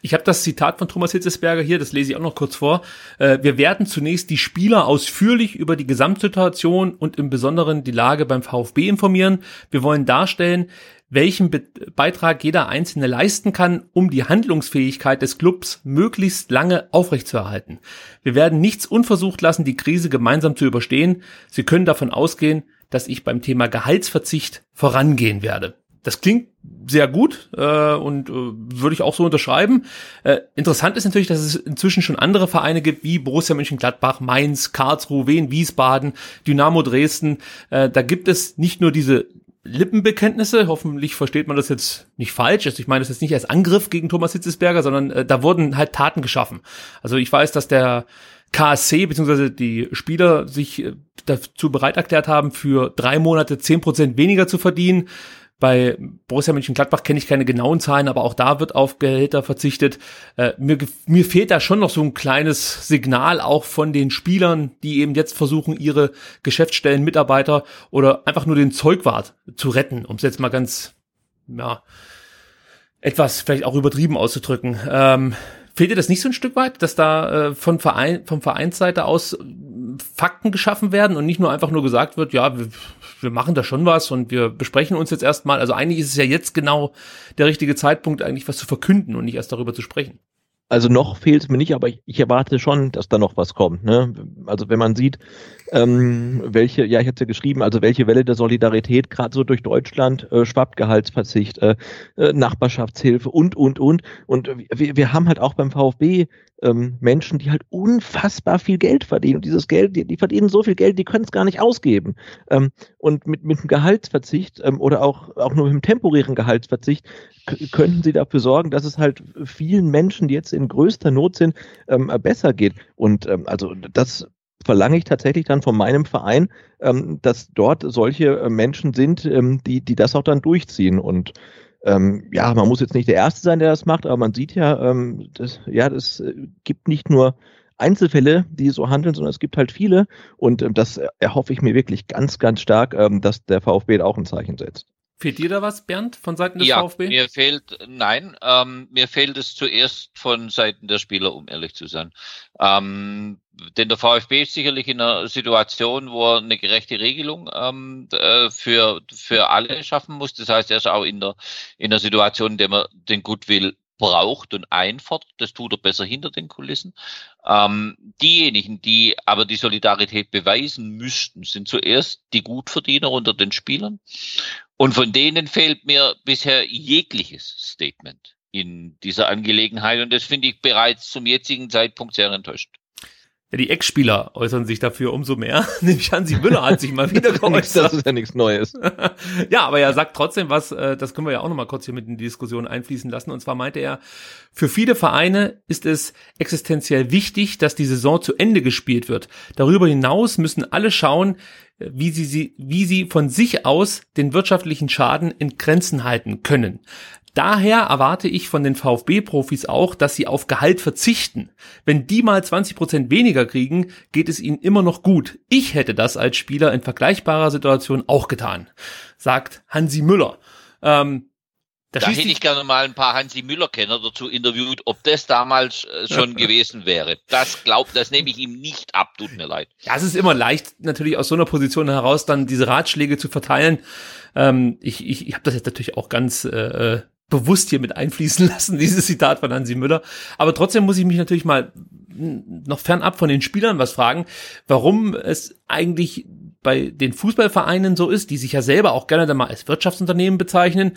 Ich habe das Zitat von Thomas Hitzesberger hier, das lese ich auch noch kurz vor. Äh, wir werden zunächst die Spieler ausführlich über die Gesamtsituation und im Besonderen die Lage beim VfB informieren. Wir wollen darstellen, welchen Be Beitrag jeder Einzelne leisten kann, um die Handlungsfähigkeit des Clubs möglichst lange aufrechtzuerhalten. Wir werden nichts unversucht lassen, die Krise gemeinsam zu überstehen. Sie können davon ausgehen, dass ich beim Thema Gehaltsverzicht vorangehen werde. Das klingt sehr gut äh, und äh, würde ich auch so unterschreiben. Äh, interessant ist natürlich, dass es inzwischen schon andere Vereine gibt, wie Borussia Mönchengladbach, Mainz, Karlsruhe, Wien, Wiesbaden, Dynamo Dresden. Äh, da gibt es nicht nur diese Lippenbekenntnisse. Hoffentlich versteht man das jetzt nicht falsch. Also ich meine das jetzt nicht als Angriff gegen Thomas Hitzesberger, sondern äh, da wurden halt Taten geschaffen. Also ich weiß, dass der KSC bzw. die Spieler sich äh, dazu bereit erklärt haben, für drei Monate zehn Prozent weniger zu verdienen. Bei Borussia Mönchengladbach kenne ich keine genauen Zahlen, aber auch da wird auf Gehälter verzichtet. Äh, mir, mir fehlt da schon noch so ein kleines Signal auch von den Spielern, die eben jetzt versuchen, ihre Geschäftsstellen, Mitarbeiter oder einfach nur den Zeugwart zu retten, um es jetzt mal ganz, ja, etwas vielleicht auch übertrieben auszudrücken. Ähm, fehlt dir das nicht so ein Stück weit, dass da äh, von Verein, vom Vereinsseite aus Fakten geschaffen werden und nicht nur einfach nur gesagt wird, ja, wir, wir machen da schon was und wir besprechen uns jetzt erstmal. Also eigentlich ist es ja jetzt genau der richtige Zeitpunkt, eigentlich was zu verkünden und nicht erst darüber zu sprechen. Also noch fehlt es mir nicht, aber ich, ich, erwarte schon, dass da noch was kommt. Ne? Also wenn man sieht, ähm, welche, ja, ich hatte ja geschrieben, also welche Welle der Solidarität gerade so durch Deutschland äh, schwappt, Gehaltsverzicht, äh, äh, Nachbarschaftshilfe und, und, und. Und wir, wir haben halt auch beim VfB ähm, Menschen, die halt unfassbar viel Geld verdienen. Und dieses Geld, die, die verdienen so viel Geld, die können es gar nicht ausgeben. Ähm, und mit, mit dem Gehaltsverzicht ähm, oder auch, auch nur mit dem temporären Gehaltsverzicht könnten sie dafür sorgen, dass es halt vielen Menschen, die jetzt in größter Not sind, ähm, besser geht. Und ähm, also das verlange ich tatsächlich dann von meinem Verein, ähm, dass dort solche äh, Menschen sind, ähm, die, die das auch dann durchziehen. Und ähm, ja, man muss jetzt nicht der Erste sein, der das macht, aber man sieht ja, ähm, das, ja, das äh, gibt nicht nur Einzelfälle, die so handeln, sondern es gibt halt viele. Und ähm, das erhoffe ich mir wirklich ganz, ganz stark, ähm, dass der VfB da auch ein Zeichen setzt. Fehlt dir da was, Bernd, von Seiten des ja, VfB? Mir fehlt, nein, ähm, mir fehlt es zuerst von Seiten der Spieler, um ehrlich zu sein. Ähm, denn der VfB ist sicherlich in einer Situation, wo er eine gerechte Regelung ähm, äh, für, für alle schaffen muss. Das heißt, er ist auch in der, in der Situation, in der man den Goodwill braucht und einfordert. Das tut er besser hinter den Kulissen. Ähm, diejenigen, die aber die Solidarität beweisen müssten, sind zuerst die Gutverdiener unter den Spielern. Und von denen fehlt mir bisher jegliches Statement in dieser Angelegenheit. Und das finde ich bereits zum jetzigen Zeitpunkt sehr enttäuschend. Ja, die Ex-Spieler äußern sich dafür umso mehr. Nämlich Hansi Müller hat sich mal wieder geäußert. das ist ja nichts Neues. ja, aber er sagt trotzdem was, äh, das können wir ja auch nochmal kurz hier mit in die Diskussion einfließen lassen. Und zwar meinte er, für viele Vereine ist es existenziell wichtig, dass die Saison zu Ende gespielt wird. Darüber hinaus müssen alle schauen, wie sie, wie sie von sich aus den wirtschaftlichen Schaden in Grenzen halten können. Daher erwarte ich von den VfB-Profis auch, dass sie auf Gehalt verzichten. Wenn die mal 20 Prozent weniger kriegen, geht es ihnen immer noch gut. Ich hätte das als Spieler in vergleichbarer Situation auch getan, sagt Hansi Müller. Ähm, da hätte ich gerne mal ein paar Hansi Müller-Kenner dazu interviewt, ob das damals äh, schon gewesen wäre. Das glaubt, das nehme ich ihm nicht ab, tut mir leid. Ja, es ist immer leicht, natürlich aus so einer Position heraus dann diese Ratschläge zu verteilen. Ähm, ich ich, ich habe das jetzt natürlich auch ganz äh, äh bewusst hier mit einfließen lassen, dieses Zitat von Hansi Müller. Aber trotzdem muss ich mich natürlich mal noch fernab von den Spielern was fragen, warum es eigentlich bei den Fußballvereinen so ist, die sich ja selber auch gerne dann mal als Wirtschaftsunternehmen bezeichnen,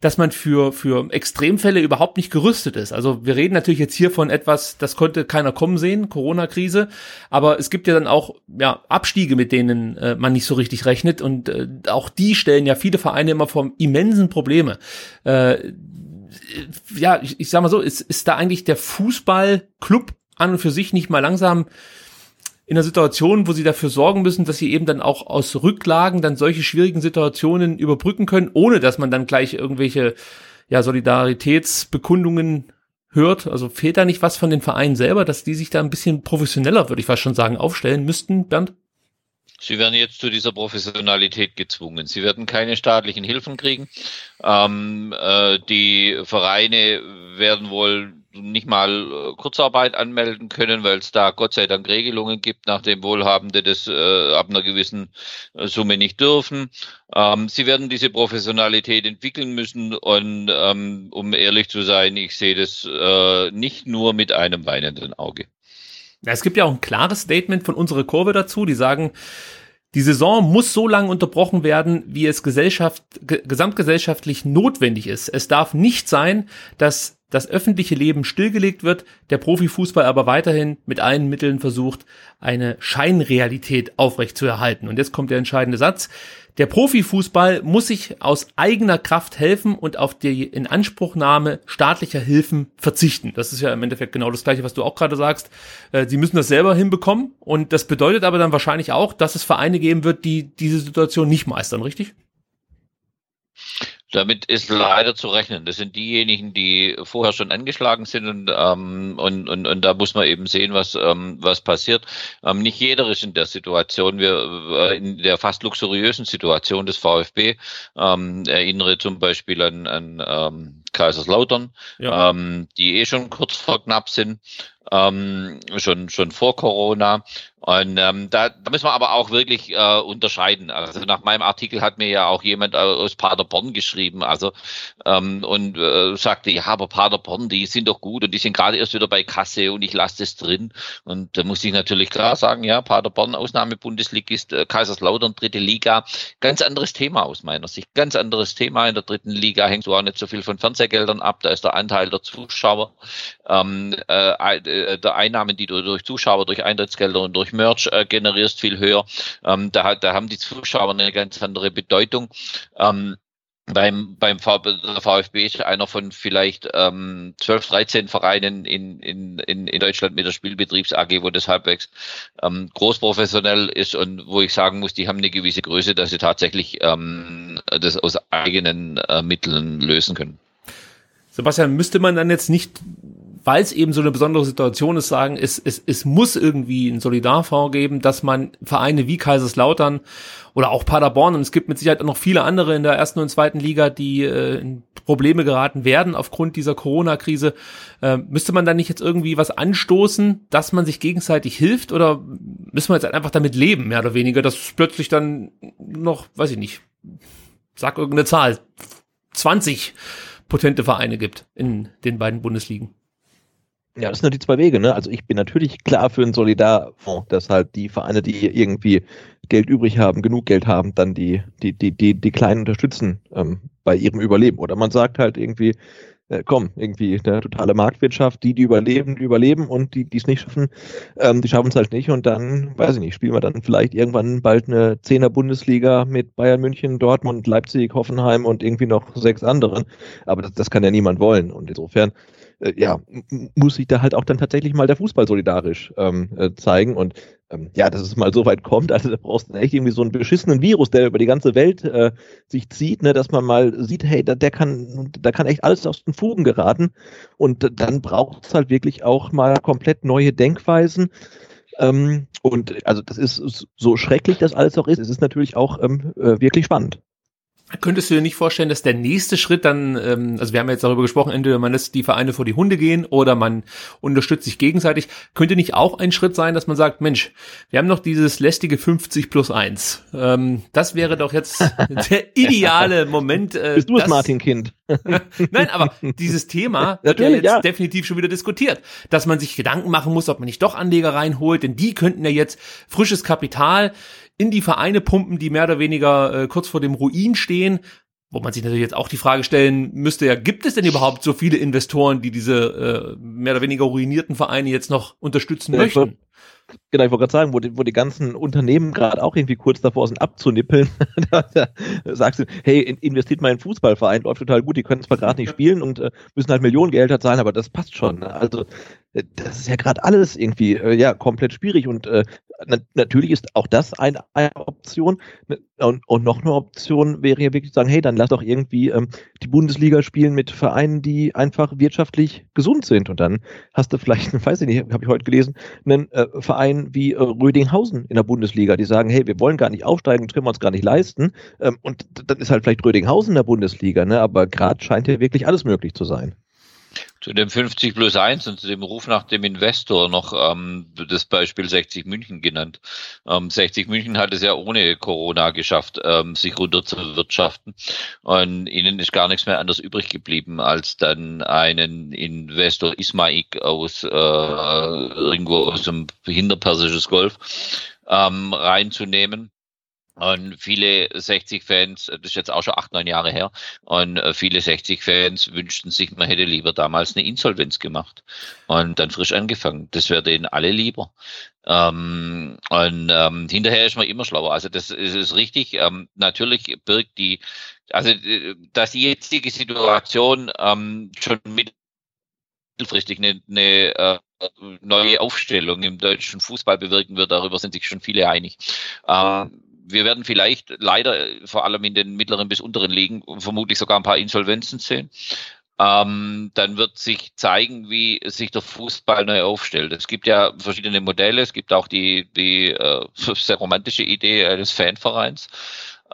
dass man für, für Extremfälle überhaupt nicht gerüstet ist. Also wir reden natürlich jetzt hier von etwas, das konnte keiner kommen sehen, Corona-Krise, aber es gibt ja dann auch ja, Abstiege, mit denen äh, man nicht so richtig rechnet und äh, auch die stellen ja viele Vereine immer vor immensen Probleme. Äh, ja, ich, ich sag mal so, ist, ist da eigentlich der Fußballclub an und für sich nicht mal langsam in einer Situation, wo sie dafür sorgen müssen, dass sie eben dann auch aus Rücklagen dann solche schwierigen Situationen überbrücken können, ohne dass man dann gleich irgendwelche ja, Solidaritätsbekundungen hört. Also fehlt da nicht was von den Vereinen selber, dass die sich da ein bisschen professioneller, würde ich fast schon sagen, aufstellen müssten, Bernd? Sie werden jetzt zu dieser Professionalität gezwungen. Sie werden keine staatlichen Hilfen kriegen. Ähm, äh, die Vereine werden wohl nicht mal äh, Kurzarbeit anmelden können, weil es da Gott sei Dank Regelungen gibt, nachdem Wohlhabende das äh, ab einer gewissen äh, Summe nicht dürfen. Ähm, sie werden diese Professionalität entwickeln müssen und ähm, um ehrlich zu sein, ich sehe das äh, nicht nur mit einem weinenden Auge. Es gibt ja auch ein klares Statement von unserer Kurve dazu, die sagen, die Saison muss so lange unterbrochen werden, wie es Gesellschaft, gesamtgesellschaftlich notwendig ist. Es darf nicht sein, dass das öffentliche Leben stillgelegt wird, der Profifußball aber weiterhin mit allen Mitteln versucht, eine Scheinrealität aufrechtzuerhalten. Und jetzt kommt der entscheidende Satz. Der Profifußball muss sich aus eigener Kraft helfen und auf die Inanspruchnahme staatlicher Hilfen verzichten. Das ist ja im Endeffekt genau das Gleiche, was du auch gerade sagst. Äh, sie müssen das selber hinbekommen und das bedeutet aber dann wahrscheinlich auch, dass es Vereine geben wird, die diese Situation nicht meistern, richtig? Damit ist leider zu rechnen. Das sind diejenigen, die vorher schon angeschlagen sind und, ähm, und, und, und da muss man eben sehen, was, ähm, was passiert. Ähm, nicht jeder ist in der Situation, wir äh, in der fast luxuriösen Situation des VfB. Ähm, erinnere zum Beispiel an, an ähm, Kaiserslautern, ja. ähm, die eh schon kurz vor knapp sind ähm, schon, schon vor Corona. Und ähm, da, da müssen wir aber auch wirklich äh, unterscheiden. Also nach meinem Artikel hat mir ja auch jemand aus Paderborn geschrieben, also ähm, und äh, sagte, ja, aber Paderborn, die sind doch gut und die sind gerade erst wieder bei Kasse und ich lasse das drin. Und da muss ich natürlich klar sagen, ja, Paderborn, Ausnahmebundesligist, äh, Kaiserslautern, dritte Liga, ganz anderes Thema aus meiner Sicht. Ganz anderes Thema. In der dritten Liga hängt so auch nicht so viel von Fernsehgeldern ab. Da ist der Anteil der Zuschauer ähm, äh, äh, der Einnahmen, die du durch Zuschauer, durch Eintrittsgelder und durch Merch äh, generierst, viel höher. Ähm, da, da haben die Zuschauer eine ganz andere Bedeutung. Ähm, beim, beim VfB ist einer von vielleicht ähm, 12, 13 Vereinen in, in, in, in Deutschland mit der Spielbetriebs AG, wo das halbwegs ähm, großprofessionell ist und wo ich sagen muss, die haben eine gewisse Größe, dass sie tatsächlich ähm, das aus eigenen äh, Mitteln lösen können. Sebastian, müsste man dann jetzt nicht weil es eben so eine besondere Situation ist, sagen, es, es, es muss irgendwie einen Solidarfonds geben, dass man Vereine wie Kaiserslautern oder auch Paderborn und es gibt mit Sicherheit auch noch viele andere in der ersten und zweiten Liga, die äh, in Probleme geraten werden aufgrund dieser Corona-Krise. Äh, müsste man da nicht jetzt irgendwie was anstoßen, dass man sich gegenseitig hilft oder müssen wir jetzt einfach damit leben, mehr oder weniger, dass es plötzlich dann noch, weiß ich nicht, sag irgendeine Zahl, 20 potente Vereine gibt in den beiden Bundesligen. Ja, das sind die zwei Wege. Ne? Also ich bin natürlich klar für einen Solidarfonds, dass halt die Vereine, die irgendwie Geld übrig haben, genug Geld haben, dann die, die, die, die, die Kleinen unterstützen ähm, bei ihrem Überleben. Oder man sagt halt irgendwie, äh, komm, irgendwie eine totale Marktwirtschaft, die, die überleben, die überleben und die, die es nicht schaffen, ähm, die schaffen es halt nicht und dann, weiß ich nicht, spielen wir dann vielleicht irgendwann bald eine Zehner Bundesliga mit Bayern München, Dortmund, Leipzig, Hoffenheim und irgendwie noch sechs anderen. Aber das, das kann ja niemand wollen und insofern äh, ja, muss sich da halt auch dann tatsächlich mal der Fußball solidarisch ähm, äh, zeigen. Und ähm, ja, dass es mal so weit kommt, also da brauchst du echt irgendwie so einen beschissenen Virus, der über die ganze Welt äh, sich zieht, ne, dass man mal sieht, hey, da, der kann, da kann echt alles aus den Fugen geraten. Und dann braucht es halt wirklich auch mal komplett neue Denkweisen. Ähm, und also das ist so schrecklich, das alles auch ist. Es ist natürlich auch ähm, äh, wirklich spannend. Könntest du dir nicht vorstellen, dass der nächste Schritt dann, ähm, also wir haben jetzt darüber gesprochen, entweder man lässt die Vereine vor die Hunde gehen oder man unterstützt sich gegenseitig. Könnte nicht auch ein Schritt sein, dass man sagt, Mensch, wir haben noch dieses lästige 50 plus 1. Ähm, das wäre doch jetzt der ideale Moment. Äh, Bist du es, Martin Kind? Nein, aber dieses Thema wird ja jetzt ja. definitiv schon wieder diskutiert, dass man sich Gedanken machen muss, ob man nicht doch Anleger reinholt, denn die könnten ja jetzt frisches Kapital in die Vereine pumpen, die mehr oder weniger äh, kurz vor dem Ruin stehen. Wo man sich natürlich jetzt auch die Frage stellen müsste, ja, gibt es denn überhaupt so viele Investoren, die diese äh, mehr oder weniger ruinierten Vereine jetzt noch unterstützen ja, möchten? Genau, ich wollte gerade sagen, wo die, wo die ganzen Unternehmen gerade auch irgendwie kurz davor sind abzunippeln, da, da sagst du, hey, investiert mal in einen Fußballverein, läuft total gut, die können zwar gerade nicht spielen und äh, müssen halt Millionen Gelder zahlen, aber das passt schon. Ne? Also äh, das ist ja gerade alles irgendwie äh, ja komplett schwierig und äh, natürlich ist auch das eine, Option ne, und, und, noch eine Option wäre ja wirklich zu sagen, hey, dann lass doch irgendwie ähm, die Bundesliga spielen mit Vereinen, die einfach wirtschaftlich gesund sind und dann hast du vielleicht, weiß ich nicht, habe ich heute gelesen, einen äh, Verein wie äh, Rödinghausen in der Bundesliga, die sagen, hey, wir wollen gar nicht aufsteigen, können wir uns gar nicht leisten. Ähm, und dann ist halt vielleicht Rödinghausen in der Bundesliga, ne? aber gerade scheint ja wirklich alles möglich zu sein. Zu dem 50 plus 1 und zu dem Ruf nach dem Investor noch ähm, das Beispiel 60 München genannt. Ähm, 60 München hat es ja ohne Corona geschafft, ähm, sich runter zu wirtschaften. Und ihnen ist gar nichts mehr anders übrig geblieben, als dann einen Investor Ismaik aus äh, irgendwo aus dem Hinterpersisches Golf ähm, reinzunehmen und viele 60-Fans, das ist jetzt auch schon acht, neun Jahre her, und äh, viele 60-Fans wünschten sich, man hätte lieber damals eine Insolvenz gemacht und dann frisch angefangen. Das wäre denen alle lieber. Ähm, und ähm, hinterher ist man immer schlauer. Also das ist, ist richtig. Ähm, natürlich birgt die, also äh, dass die jetzige Situation ähm, schon mittelfristig eine, eine äh, neue Aufstellung im deutschen Fußball bewirken wird, darüber sind sich schon viele einig. Ähm, wir werden vielleicht leider vor allem in den mittleren bis unteren Ligen vermutlich sogar ein paar Insolvenzen sehen. Ähm, dann wird sich zeigen, wie sich der Fußball neu aufstellt. Es gibt ja verschiedene Modelle. Es gibt auch die, die äh, sehr romantische Idee eines Fanvereins.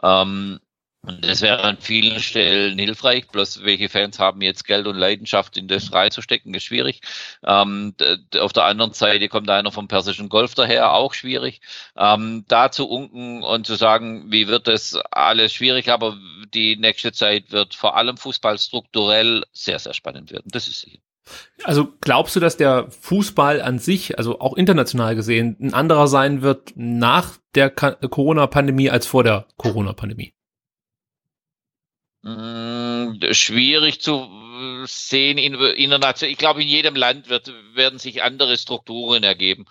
Ähm, und das wäre an vielen Stellen hilfreich. Bloß welche Fans haben jetzt Geld und Leidenschaft in das reinzustecken, ist schwierig. Ähm, auf der anderen Seite kommt einer vom Persischen Golf daher, auch schwierig. Ähm, da zu unken und zu sagen, wie wird das alles schwierig, aber die nächste Zeit wird vor allem Fußball strukturell sehr, sehr spannend werden. Das ist sicher. Also glaubst du, dass der Fußball an sich, also auch international gesehen, ein anderer sein wird nach der Corona-Pandemie als vor der Corona-Pandemie? Mm, schwierig zu sehen international. Ich glaube, in jedem Land wird, werden sich andere Strukturen ergeben.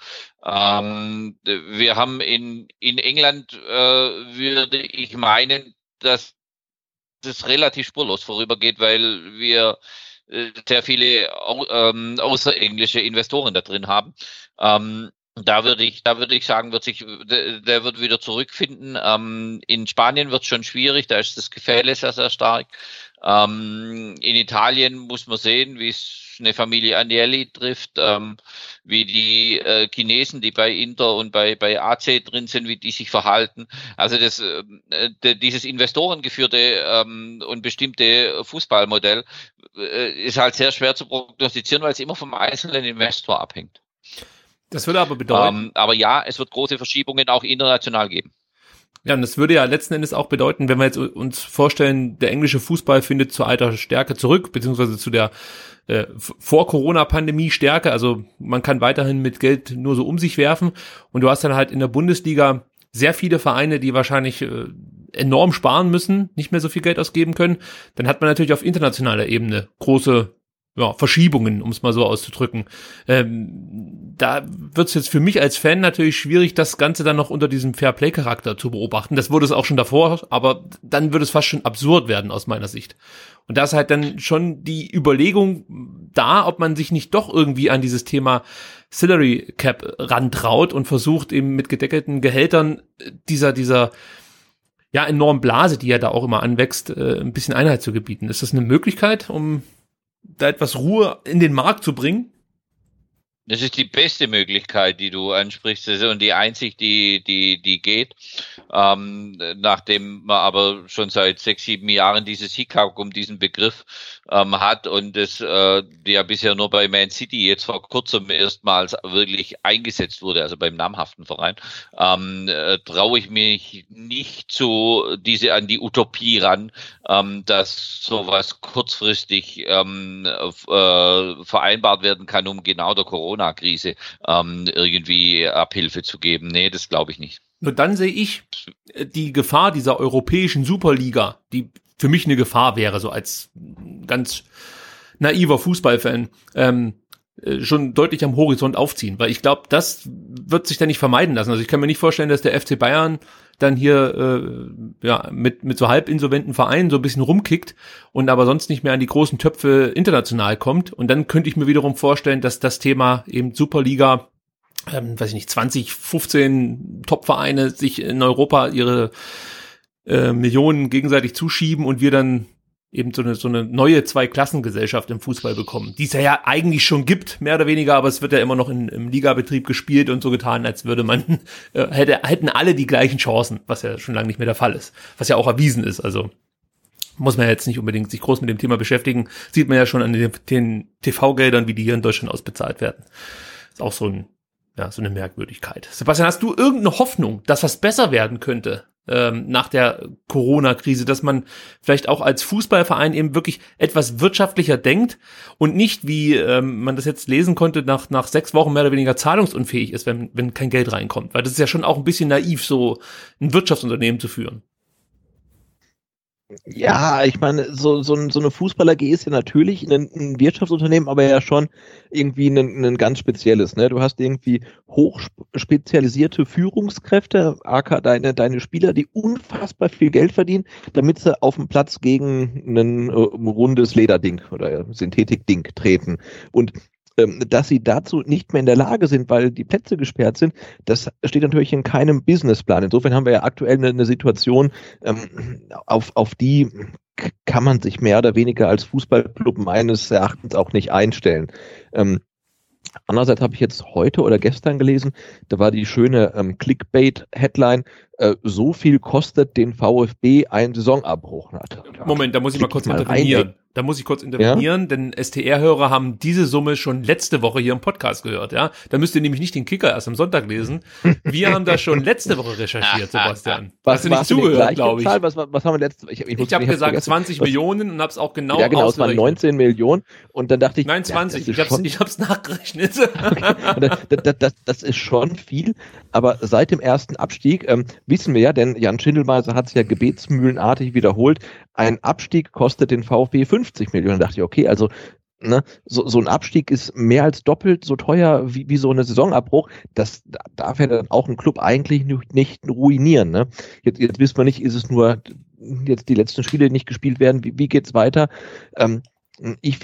Ähm, wir haben in, in England, äh, würde ich meinen, dass das relativ spurlos vorübergeht, weil wir äh, sehr viele ähm, außerenglische Investoren da drin haben. Ähm, da würde ich, da würde ich sagen, wird sich, der, wird wieder zurückfinden. Ähm, in Spanien wird es schon schwierig, da ist das Gefälle sehr, sehr stark. Ähm, in Italien muss man sehen, wie es eine Familie Agnelli trifft, ähm, wie die äh, Chinesen, die bei Inter und bei, bei AC drin sind, wie die sich verhalten. Also das, äh, dieses investorengeführte ähm, und bestimmte Fußballmodell äh, ist halt sehr schwer zu prognostizieren, weil es immer vom einzelnen Investor abhängt. Das würde aber bedeuten. Ähm, aber ja, es wird große Verschiebungen auch international geben. Ja, und das würde ja letzten Endes auch bedeuten, wenn wir jetzt uns vorstellen, der englische Fußball findet zu alter Stärke zurück, beziehungsweise zu der äh, vor Corona-Pandemie Stärke. Also man kann weiterhin mit Geld nur so um sich werfen. Und du hast dann halt in der Bundesliga sehr viele Vereine, die wahrscheinlich äh, enorm sparen müssen, nicht mehr so viel Geld ausgeben können. Dann hat man natürlich auf internationaler Ebene große ja, Verschiebungen, um es mal so auszudrücken. Ähm, da wird es jetzt für mich als Fan natürlich schwierig, das Ganze dann noch unter diesem Fairplay-Charakter zu beobachten. Das wurde es auch schon davor, aber dann würde es fast schon absurd werden aus meiner Sicht. Und da ist halt dann schon die Überlegung da, ob man sich nicht doch irgendwie an dieses Thema Salary Cap rantraut und versucht eben mit gedeckelten Gehältern dieser, dieser ja, enormen Blase, die ja da auch immer anwächst, äh, ein bisschen Einheit zu gebieten. Ist das eine Möglichkeit, um da etwas Ruhe in den Markt zu bringen? Das ist die beste Möglichkeit, die du ansprichst, und die einzig, die, die, die geht. Ähm, nachdem man aber schon seit sechs, sieben Jahren dieses Hickhack um diesen Begriff ähm, hat und es äh, ja bisher nur bei Man City jetzt vor kurzem erstmals wirklich eingesetzt wurde, also beim namhaften Verein, ähm, äh, traue ich mich nicht zu diese an die Utopie ran, ähm, dass sowas kurzfristig ähm, äh, vereinbart werden kann, um genau der Corona-Krise ähm, irgendwie Abhilfe zu geben. Nee, das glaube ich nicht. Nur dann sehe ich die Gefahr dieser europäischen Superliga, die für mich eine Gefahr wäre, so als ganz naiver Fußballfan, ähm, äh, schon deutlich am Horizont aufziehen, weil ich glaube, das wird sich dann nicht vermeiden lassen. Also ich kann mir nicht vorstellen, dass der FC Bayern dann hier äh, ja mit mit so halb insolventen Vereinen so ein bisschen rumkickt und aber sonst nicht mehr an die großen Töpfe international kommt. Und dann könnte ich mir wiederum vorstellen, dass das Thema eben Superliga ähm, weiß ich nicht, 20, 15 Top-Vereine sich in Europa ihre äh, Millionen gegenseitig zuschieben und wir dann eben so eine, so eine neue Zweiklassengesellschaft im Fußball bekommen, die es ja, ja eigentlich schon gibt, mehr oder weniger, aber es wird ja immer noch in, im Ligabetrieb gespielt und so getan, als würde man, äh, hätte, hätten alle die gleichen Chancen, was ja schon lange nicht mehr der Fall ist, was ja auch erwiesen ist, also muss man ja jetzt nicht unbedingt sich groß mit dem Thema beschäftigen, sieht man ja schon an den, den TV-Geldern, wie die hier in Deutschland ausbezahlt werden. Ist auch so ein, ja, so eine Merkwürdigkeit. Sebastian, hast du irgendeine Hoffnung, dass was besser werden könnte ähm, nach der Corona-Krise, dass man vielleicht auch als Fußballverein eben wirklich etwas wirtschaftlicher denkt und nicht, wie ähm, man das jetzt lesen konnte, nach, nach sechs Wochen mehr oder weniger zahlungsunfähig ist, wenn, wenn kein Geld reinkommt. Weil das ist ja schon auch ein bisschen naiv, so ein Wirtschaftsunternehmen zu führen. Ja, ich meine, so, so, so eine Fußballer-G ist ja natürlich ein, ein, Wirtschaftsunternehmen, aber ja schon irgendwie ein, ein ganz spezielles. Ne? Du hast irgendwie hochspezialisierte Führungskräfte, AK deine, deine Spieler, die unfassbar viel Geld verdienen, damit sie auf dem Platz gegen ein äh, rundes Lederding oder Synthetikding treten. Und dass sie dazu nicht mehr in der Lage sind, weil die Plätze gesperrt sind, das steht natürlich in keinem Businessplan. Insofern haben wir ja aktuell eine, eine Situation, ähm, auf, auf die kann man sich mehr oder weniger als Fußballclub meines Erachtens auch nicht einstellen. Ähm, Andererseits habe ich jetzt heute oder gestern gelesen, da war die schöne ähm, Clickbait-Headline, äh, so viel kostet den VfB ein Saisonabbruch. Moment, da muss ich mal kurz intervenieren. Da muss ich kurz intervenieren, ja? denn STR-Hörer haben diese Summe schon letzte Woche hier im Podcast gehört, ja. Da müsst ihr nämlich nicht den Kicker erst am Sonntag lesen. Wir haben das schon letzte Woche recherchiert, Sebastian. Was, Hast du nicht zugehört, glaube ich. Was, was, haben wir letzte Ich, ich, ich habe gesagt vergessen. 20 was, Millionen und habe es auch genau Ja, genau, es waren 19 Millionen und dann dachte ich. Nein, 20. Ja, ich habe ich hab's nachgerechnet. Okay. Das, das, das, ist schon viel, aber seit dem ersten Abstieg ähm, wissen wir ja, denn Jan Schindelmeiser hat es ja gebetsmühlenartig wiederholt, ein Abstieg kostet den VfB 50 Millionen. Da dachte ich, okay, also Ne, so, so ein Abstieg ist mehr als doppelt so teuer wie, wie so eine Saisonabbruch. Das darf ja dann auch ein Club eigentlich nicht, ruinieren. Ne? Jetzt, jetzt wissen wir nicht, ist es nur jetzt die letzten Spiele nicht gespielt werden, wie, wie geht's weiter? Ähm, ich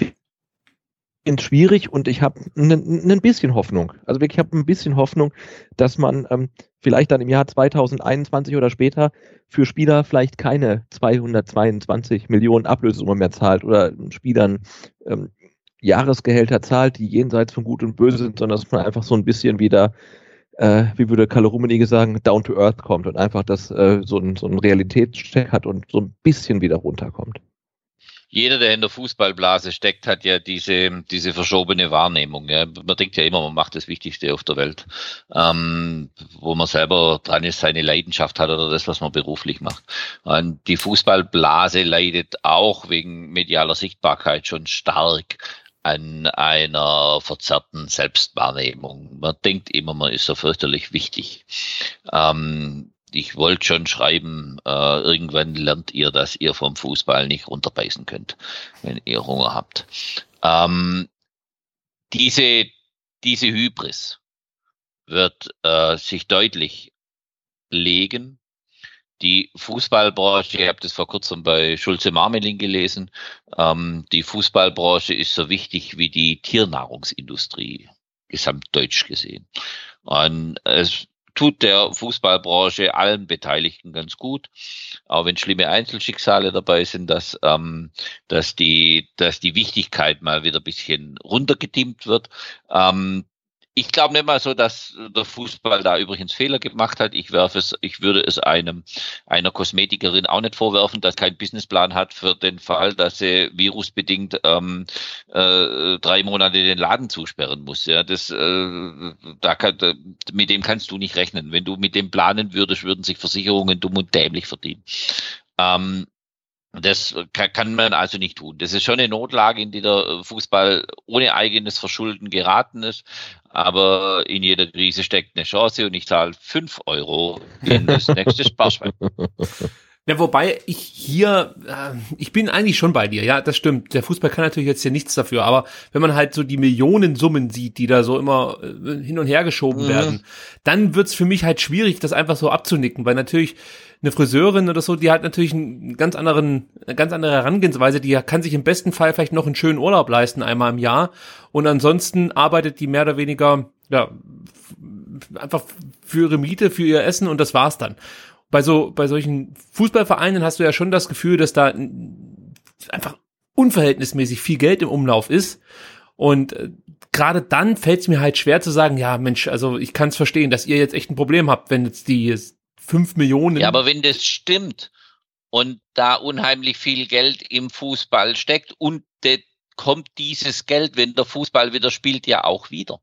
schwierig und ich habe ein bisschen Hoffnung. Also wirklich, ich habe ein bisschen Hoffnung, dass man ähm, vielleicht dann im Jahr 2021 oder später für Spieler vielleicht keine 222 Millionen Ablösesumme mehr zahlt oder Spielern ähm, Jahresgehälter zahlt, die jenseits von Gut und Böse sind, sondern dass man einfach so ein bisschen wieder, äh, wie würde Kalle Rummenigge sagen, down to earth kommt und einfach das äh, so ein, so ein Realitätscheck hat und so ein bisschen wieder runterkommt jeder, der in der Fußballblase steckt, hat ja diese, diese verschobene Wahrnehmung. Ja. Man denkt ja immer, man macht das Wichtigste auf der Welt. Ähm, wo man selber dran ist, seine Leidenschaft hat oder das, was man beruflich macht. Und die Fußballblase leidet auch wegen medialer Sichtbarkeit schon stark an einer verzerrten Selbstwahrnehmung. Man denkt immer, man ist so fürchterlich wichtig. Ähm, ich wollte schon schreiben, äh, irgendwann lernt ihr, dass ihr vom Fußball nicht runterbeißen könnt, wenn ihr Hunger habt. Ähm, diese, diese Hybris wird äh, sich deutlich legen. Die Fußballbranche, ich habe das vor kurzem bei Schulze Marmeling gelesen, ähm, die Fußballbranche ist so wichtig wie die Tiernahrungsindustrie, gesamtdeutsch gesehen. Und es tut der Fußballbranche allen Beteiligten ganz gut, auch wenn schlimme Einzelschicksale dabei sind, dass, ähm, dass, die, dass die Wichtigkeit mal wieder ein bisschen runtergedimmt wird. Ähm, ich glaube nicht mal so, dass der Fußball da übrigens Fehler gemacht hat. Ich werfe es, ich würde es einem einer Kosmetikerin auch nicht vorwerfen, dass kein Businessplan hat für den Fall, dass sie virusbedingt ähm, äh, drei Monate den Laden zusperren muss. Ja, das, äh, da kann, mit dem kannst du nicht rechnen. Wenn du mit dem planen würdest, würden sich Versicherungen dumm und dämlich verdienen. Ähm, das kann man also nicht tun. Das ist schon eine Notlage, in die der Fußball ohne eigenes Verschulden geraten ist. Aber in jeder Krise steckt eine Chance und ich zahle fünf Euro in das nächste Sparschwein. Ja, wobei ich hier, äh, ich bin eigentlich schon bei dir, ja, das stimmt. Der Fußball kann natürlich jetzt ja nichts dafür, aber wenn man halt so die Millionensummen sieht, die da so immer äh, hin und her geschoben mhm. werden, dann wird's für mich halt schwierig, das einfach so abzunicken, weil natürlich eine Friseurin oder so, die hat natürlich einen ganz anderen, eine ganz andere Herangehensweise, die kann sich im besten Fall vielleicht noch einen schönen Urlaub leisten einmal im Jahr. Und ansonsten arbeitet die mehr oder weniger, ja, einfach für ihre Miete, für ihr Essen und das war's dann bei so, bei solchen Fußballvereinen hast du ja schon das Gefühl, dass da einfach unverhältnismäßig viel Geld im Umlauf ist. Und äh, gerade dann fällt es mir halt schwer zu sagen, ja, Mensch, also ich kann es verstehen, dass ihr jetzt echt ein Problem habt, wenn jetzt die fünf Millionen. Ja, aber wenn das stimmt und da unheimlich viel Geld im Fußball steckt und kommt dieses Geld, wenn der Fußball wieder spielt, ja auch wieder.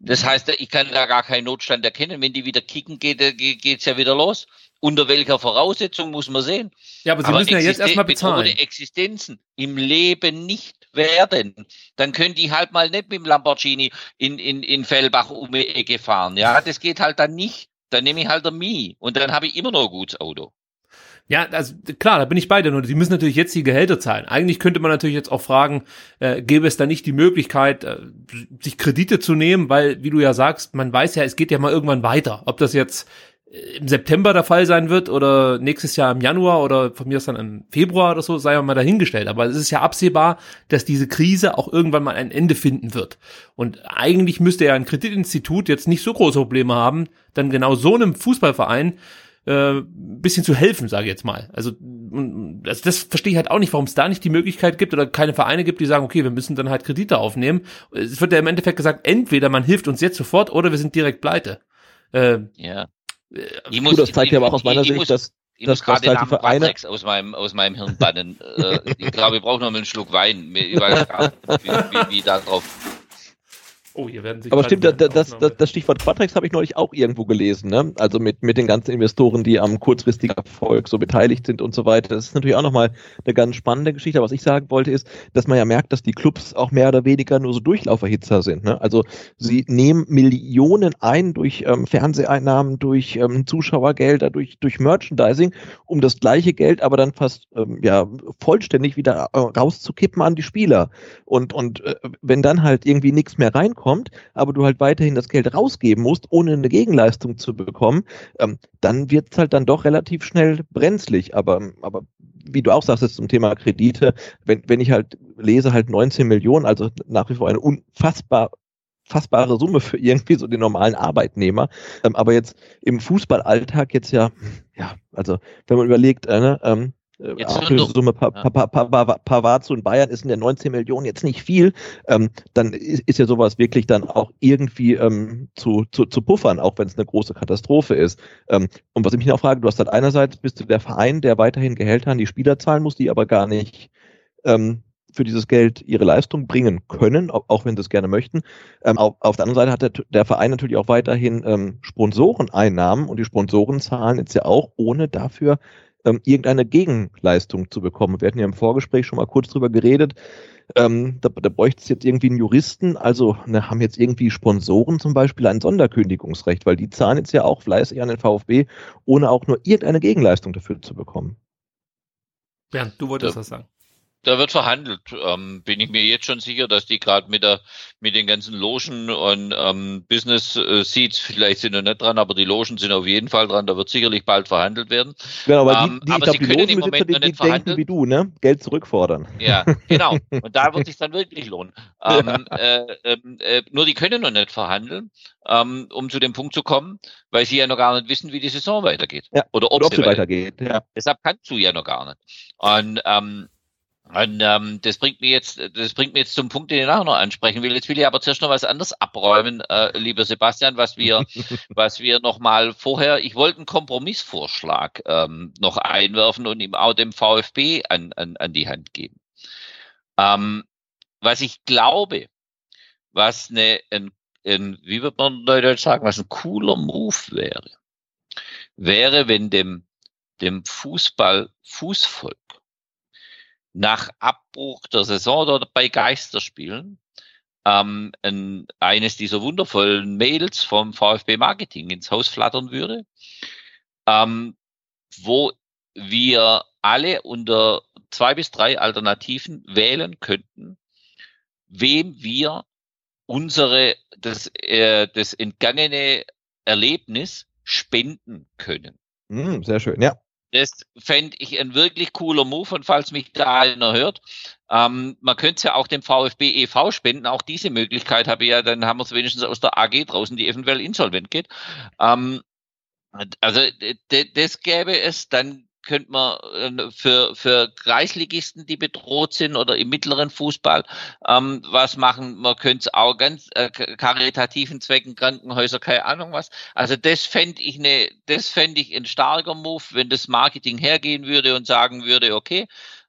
Das heißt, ich kann da gar keinen Notstand erkennen. Wenn die wieder kicken, geht es ja wieder los. Unter welcher Voraussetzung muss man sehen? Ja, aber sie aber müssen ja jetzt erstmal bezahlen. Ohne Existenzen im Leben nicht werden. Dann können die halt mal nicht mit dem Lamborghini in, in, in Fellbach um die Ecke fahren. Ja, das geht halt dann nicht. Dann nehme ich halt der Mi und dann habe ich immer noch ein gutes Auto. Ja, also klar, da bin ich bei dir. Nur die müssen natürlich jetzt die Gehälter zahlen. Eigentlich könnte man natürlich jetzt auch fragen, äh, gäbe es da nicht die Möglichkeit, äh, sich Kredite zu nehmen, weil, wie du ja sagst, man weiß ja, es geht ja mal irgendwann weiter. Ob das jetzt äh, im September der Fall sein wird oder nächstes Jahr im Januar oder von mir aus dann im Februar oder so, sei mal dahingestellt. Aber es ist ja absehbar, dass diese Krise auch irgendwann mal ein Ende finden wird. Und eigentlich müsste ja ein Kreditinstitut jetzt nicht so große Probleme haben, dann genau so einem Fußballverein äh, bisschen zu helfen, sage ich jetzt mal. Also das, das verstehe ich halt auch nicht, warum es da nicht die Möglichkeit gibt oder keine Vereine gibt, die sagen, okay, wir müssen dann halt Kredite aufnehmen. Es wird ja im Endeffekt gesagt, entweder man hilft uns jetzt sofort oder wir sind direkt pleite. Äh, ja. Äh, ich muss, das zeigt ja aber auch aus meiner ich, Sicht, muss, dass ich das, muss gerade halt die Vereine aus meinem aus meinem Hirn bannen. äh, ich glaube, wir brauchen noch mal einen Schluck Wein. Nicht, wie, wie, wie da drauf Oh, hier werden sich Aber stimmt, das, das, das, Stichwort Quatrex habe ich neulich auch irgendwo gelesen, ne? Also mit, mit den ganzen Investoren, die am kurzfristigen Erfolg so beteiligt sind und so weiter. Das ist natürlich auch nochmal eine ganz spannende Geschichte. Aber was ich sagen wollte, ist, dass man ja merkt, dass die Clubs auch mehr oder weniger nur so Durchlauferhitzer sind. Ne? Also sie nehmen Millionen ein durch ähm, Fernseheinnahmen, durch ähm, Zuschauergelder, durch, durch Merchandising, um das gleiche Geld aber dann fast ähm, ja, vollständig wieder äh, rauszukippen an die Spieler. Und, und äh, wenn dann halt irgendwie nichts mehr reinkommt, kommt, aber du halt weiterhin das Geld rausgeben musst, ohne eine Gegenleistung zu bekommen, ähm, dann wird es halt dann doch relativ schnell brenzlig. Aber, aber wie du auch sagst, zum Thema Kredite, wenn, wenn ich halt lese, halt 19 Millionen, also nach wie vor eine unfassbar fassbare Summe für irgendwie so den normalen Arbeitnehmer. Ähm, aber jetzt im Fußballalltag jetzt ja, ja, also wenn man überlegt, äh, ne, ähm, Jetzt Ablösesumme pa pa pa pa Pavard zu Bayern ist in der 19 Millionen jetzt nicht viel, ähm, dann ist, ist, ja sowas wirklich dann auch irgendwie ähm, zu, zu, zu puffern, auch wenn es eine große Katastrophe ist. Ähm, und was ich mich auch frage, du hast halt einerseits bist du der Verein, der weiterhin Gehälter an die Spieler zahlen muss, die aber gar nicht ähm, für dieses Geld ihre Leistung bringen können, auch wenn sie es gerne möchten. Ähm, auf, auf, der anderen Seite hat der, der Verein natürlich auch weiterhin ähm, Sponsoreneinnahmen und die Sponsoren zahlen jetzt ja auch, ohne dafür ähm, irgendeine Gegenleistung zu bekommen. Wir hatten ja im Vorgespräch schon mal kurz drüber geredet. Ähm, da, da bräuchte es jetzt irgendwie einen Juristen, also ne, haben jetzt irgendwie Sponsoren zum Beispiel ein Sonderkündigungsrecht, weil die zahlen jetzt ja auch fleißig an den VfB, ohne auch nur irgendeine Gegenleistung dafür zu bekommen. Bernd, du wolltest ja. das sagen. Da wird verhandelt. Ähm, bin ich mir jetzt schon sicher, dass die gerade mit der mit den ganzen Logen und ähm, Business äh, Seats vielleicht sind noch nicht dran, aber die Logen sind auf jeden Fall dran. Da wird sicherlich bald verhandelt werden. Genau, aber ähm, die, die, aber glaub, sie können Logen im Moment die, noch nicht verhandeln. wie du, ne? Geld zurückfordern. Ja, genau. Und da wird sich dann wirklich lohnen. Ähm, ja. äh, ähm, äh, nur die können noch nicht verhandeln, ähm, um zu dem Punkt zu kommen, weil sie ja noch gar nicht wissen, wie die Saison weitergeht. Ja. Oder ob, Oder ob sie, weitergeht. Ja. Deshalb kannst du ja noch gar nicht. Und ähm, und ähm, das bringt mir jetzt, das bringt mir jetzt zum Punkt, den ich nachher noch ansprechen will. Jetzt will ich aber zuerst noch was anderes abräumen, äh, lieber Sebastian, was wir, was wir noch mal vorher. Ich wollte einen Kompromissvorschlag ähm, noch einwerfen und ihm auch dem VfB an, an, an die Hand geben. Ähm, was ich glaube, was eine, ein, ein, wie wird man Deutsch sagen, was ein cooler Move wäre, wäre, wenn dem, dem Fußball Fußvolk nach Abbruch der Saison oder bei Geisterspielen ähm, ein, eines dieser wundervollen Mails vom VfB Marketing ins Haus flattern würde, ähm, wo wir alle unter zwei bis drei Alternativen wählen könnten, wem wir unsere das, äh, das entgangene Erlebnis spenden können. Mm, sehr schön, ja. Das fände ich ein wirklich cooler Move und falls mich da einer hört, ähm, man könnte es ja auch dem VfB e.V. spenden. Auch diese Möglichkeit habe ich ja, dann haben wir es wenigstens aus der AG draußen, die eventuell insolvent geht. Ähm, also das gäbe es, dann könnte man äh, für, für Kreisligisten, die bedroht sind oder im mittleren Fußball ähm, was machen. Man könnte es auch ganz äh, karitativen Zwecken, Krankenhäuser, keine Ahnung was. Also das fände ich eine, das fände ich ein starker Move, wenn das Marketing hergehen würde und sagen würde, okay,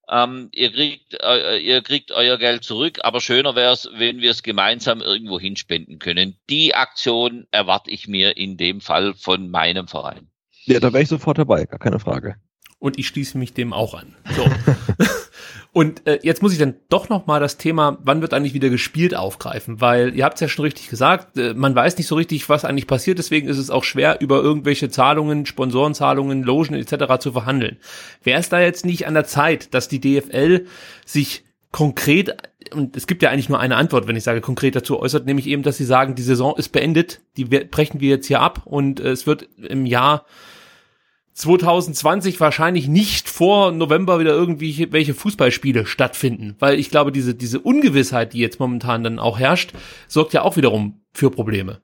ähm, ihr kriegt, äh, ihr kriegt euer Geld zurück, aber schöner wäre es, wenn wir es gemeinsam irgendwo hinspenden können. Die Aktion erwarte ich mir in dem Fall von meinem Verein. Ja, da wäre ich sofort dabei, gar keine Frage und ich schließe mich dem auch an. So. und äh, jetzt muss ich dann doch noch mal das Thema, wann wird eigentlich wieder gespielt, aufgreifen, weil ihr habt es ja schon richtig gesagt, äh, man weiß nicht so richtig, was eigentlich passiert, deswegen ist es auch schwer, über irgendwelche Zahlungen, Sponsorenzahlungen, Logen etc. zu verhandeln. Wäre es da jetzt nicht an der Zeit, dass die DFL sich konkret, und es gibt ja eigentlich nur eine Antwort, wenn ich sage konkret dazu äußert, nämlich eben, dass sie sagen, die Saison ist beendet, die brechen wir jetzt hier ab und äh, es wird im Jahr 2020 wahrscheinlich nicht vor November wieder irgendwie welche Fußballspiele stattfinden, weil ich glaube, diese, diese Ungewissheit, die jetzt momentan dann auch herrscht, sorgt ja auch wiederum für Probleme.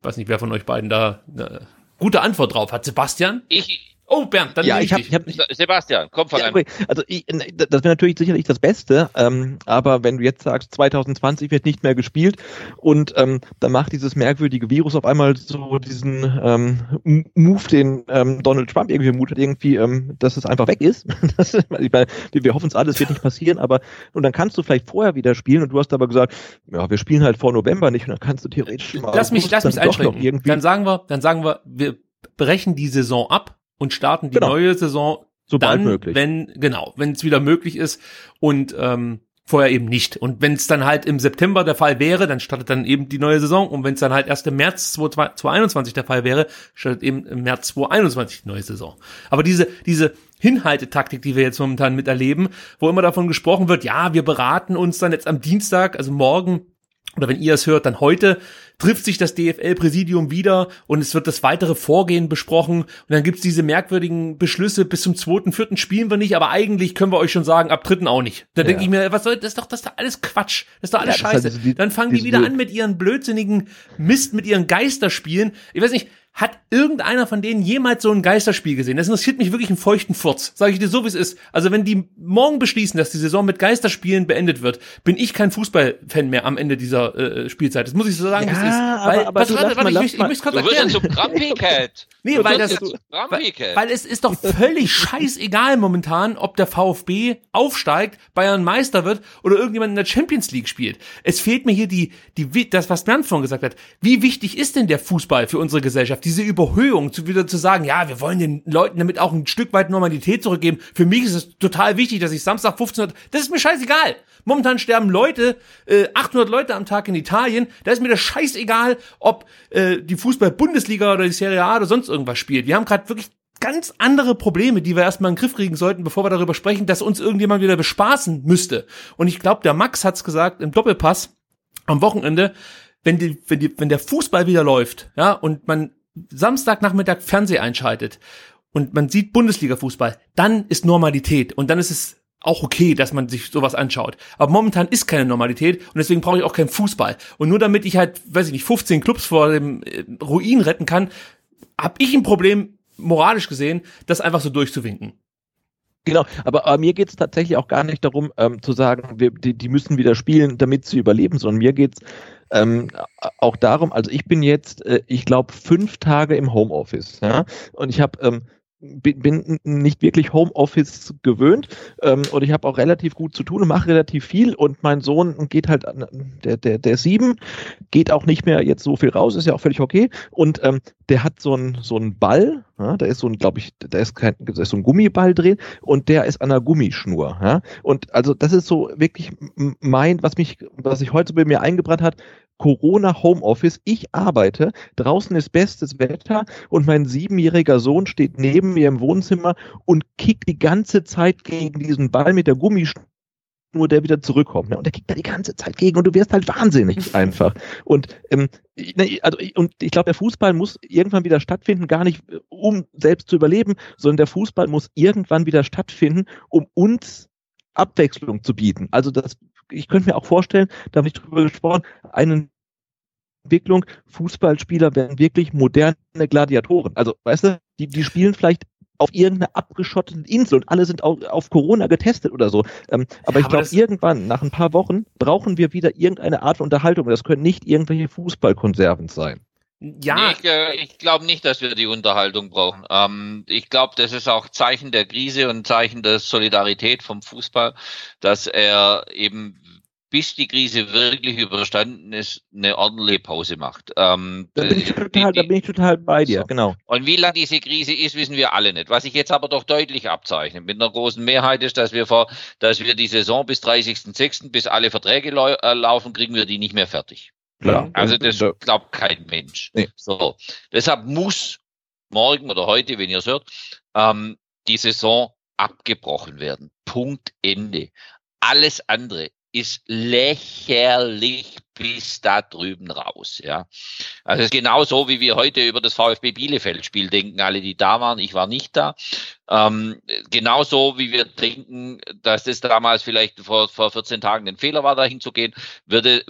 weiß nicht, wer von euch beiden da eine gute Antwort drauf hat. Sebastian? Ich, Oh, Bernd, dann ja, ich, hab, ich hab, Sebastian, komm fang ja, an. Also ich, das wäre natürlich sicherlich das Beste, ähm, aber wenn du jetzt sagst, 2020 wird nicht mehr gespielt und ähm, dann macht dieses merkwürdige Virus auf einmal so diesen ähm, Move, den ähm, Donald Trump irgendwie vermutet, irgendwie, ähm, dass es einfach weg ist. das, ich meine, wir hoffen es alles, wird nicht passieren, aber und dann kannst du vielleicht vorher wieder spielen und du hast aber gesagt, ja, wir spielen halt vor November nicht und dann kannst du theoretisch mal. Lass mich, lass mich einschränken. Dann sagen wir, dann sagen wir, wir brechen die Saison ab und starten die genau. neue Saison Sobald dann, möglich. wenn genau, wenn es wieder möglich ist und ähm, vorher eben nicht. Und wenn es dann halt im September der Fall wäre, dann startet dann eben die neue Saison. Und wenn es dann halt erst im März 2021 der Fall wäre, startet eben im März 2021 die neue Saison. Aber diese, diese Hinhaltetaktik, die wir jetzt momentan miterleben, wo immer davon gesprochen wird, ja, wir beraten uns dann jetzt am Dienstag, also morgen oder wenn ihr es hört, dann heute trifft sich das DFL-Präsidium wieder und es wird das weitere Vorgehen besprochen und dann gibt's diese merkwürdigen Beschlüsse, bis zum zweiten, vierten spielen wir nicht, aber eigentlich können wir euch schon sagen, ab dritten auch nicht. Da ja. denke ich mir, was soll, das ist doch, das ist doch alles Quatsch, das ist doch alles ja, scheiße. Halt die, dann fangen die wieder an mit ihren blödsinnigen Mist, mit ihren Geisterspielen. Ich weiß nicht, hat irgendeiner von denen jemals so ein Geisterspiel gesehen? Das interessiert mich wirklich einen feuchten Furz. Sage ich dir so, wie es ist. Also wenn die morgen beschließen, dass die Saison mit Geisterspielen beendet wird, bin ich kein Fußballfan mehr am Ende dieser äh, Spielzeit. Das muss ich so sagen, ja, wie es ist. Weil, aber, aber was, warte, warte, ich, ich, ich möchte kurz erklären. Du wirst Nee, weil das, weil, weil es ist doch völlig scheißegal momentan, ob der VfB aufsteigt, Bayern Meister wird oder irgendjemand in der Champions League spielt. Es fehlt mir hier die, die, das, was Bernd vorhin gesagt hat. Wie wichtig ist denn der Fußball für unsere Gesellschaft? Diese Überhöhung, zu wieder zu sagen, ja, wir wollen den Leuten damit auch ein Stück weit Normalität zurückgeben. Für mich ist es total wichtig, dass ich Samstag 1500, das ist mir scheißegal. Momentan sterben Leute, äh, 800 Leute am Tag in Italien. Da ist mir das scheißegal, ob äh, die Fußball-Bundesliga oder die Serie A oder sonst irgendwas spielt. Wir haben gerade wirklich ganz andere Probleme, die wir erstmal in den Griff kriegen sollten, bevor wir darüber sprechen, dass uns irgendjemand wieder bespaßen müsste. Und ich glaube, der Max hat's gesagt im Doppelpass am Wochenende, wenn die, wenn die, wenn der Fußball wieder läuft, ja, und man Samstagnachmittag Fernseh einschaltet und man sieht Bundesliga-Fußball, dann ist Normalität und dann ist es auch okay, dass man sich sowas anschaut. Aber momentan ist keine Normalität und deswegen brauche ich auch keinen Fußball. Und nur damit ich halt, weiß ich nicht, 15 Clubs vor dem äh, Ruin retten kann, habe ich ein Problem, moralisch gesehen, das einfach so durchzuwinken. Genau, aber, aber mir geht es tatsächlich auch gar nicht darum, ähm, zu sagen, wir, die, die müssen wieder spielen, damit sie überleben, sondern mir geht's ähm, auch darum, also ich bin jetzt, äh, ich glaube, fünf Tage im Homeoffice, ja, und ich habe ähm, bin nicht wirklich Homeoffice gewöhnt ähm, und ich habe auch relativ gut zu tun und mache relativ viel und mein Sohn geht halt, der, der, der sieben, geht auch nicht mehr jetzt so viel raus, ist ja auch völlig okay und ähm, der hat so einen so einen Ball, ja, da ist so ein, glaube ich, da ist kein, da ist so ein Gummiball drin und der ist an einer Gummischnur, ja und also das ist so wirklich mein, was mich, was sich heute bei mir eingebrannt hat, Corona Homeoffice. Ich arbeite, draußen ist bestes Wetter und mein siebenjähriger Sohn steht neben mir im Wohnzimmer und kickt die ganze Zeit gegen diesen Ball mit der Gummischnur der wieder zurückkommt. Ne? Und der kickt da die ganze Zeit gegen und du wirst halt wahnsinnig einfach. Und ähm, ne, also und ich glaube, der Fußball muss irgendwann wieder stattfinden, gar nicht äh, um selbst zu überleben, sondern der Fußball muss irgendwann wieder stattfinden, um uns Abwechslung zu bieten. Also das ich könnte mir auch vorstellen, da habe ich drüber gesprochen, eine Entwicklung, Fußballspieler werden wirklich moderne Gladiatoren. Also, weißt du, die, die spielen vielleicht auf irgendeiner abgeschotteten Insel und alle sind auf, auf Corona getestet oder so. Ähm, aber ja, ich glaube, irgendwann, nach ein paar Wochen, brauchen wir wieder irgendeine Art von Unterhaltung. Das können nicht irgendwelche Fußballkonserven sein. Ja. Nee, ich, äh, ich glaube nicht, dass wir die Unterhaltung brauchen. Ähm, ich glaube, das ist auch Zeichen der Krise und Zeichen der Solidarität vom Fußball, dass er eben bis die Krise wirklich überstanden ist, eine ordentliche Pause macht. Ähm, da, bin ich total, die, die, da bin ich total bei dir, so. genau. Und wie lange diese Krise ist, wissen wir alle nicht. Was sich jetzt aber doch deutlich abzeichnet mit einer großen Mehrheit ist, dass wir vor, dass wir die Saison bis 30.06., bis alle Verträge lau äh, laufen, kriegen wir die nicht mehr fertig. Klar. Also das glaubt kein Mensch. Nee. So. Deshalb muss morgen oder heute, wenn ihr es hört, ähm, die Saison abgebrochen werden. Punkt Ende. Alles andere ist lächerlich bis da drüben raus. Ja, also es ist genau so, wie wir heute über das VfB Bielefeld-Spiel denken, alle, die da waren. Ich war nicht da. Ähm, genauso wie wir denken, dass es damals vielleicht vor, vor 14 Tagen ein Fehler war, dahin zu gehen, würde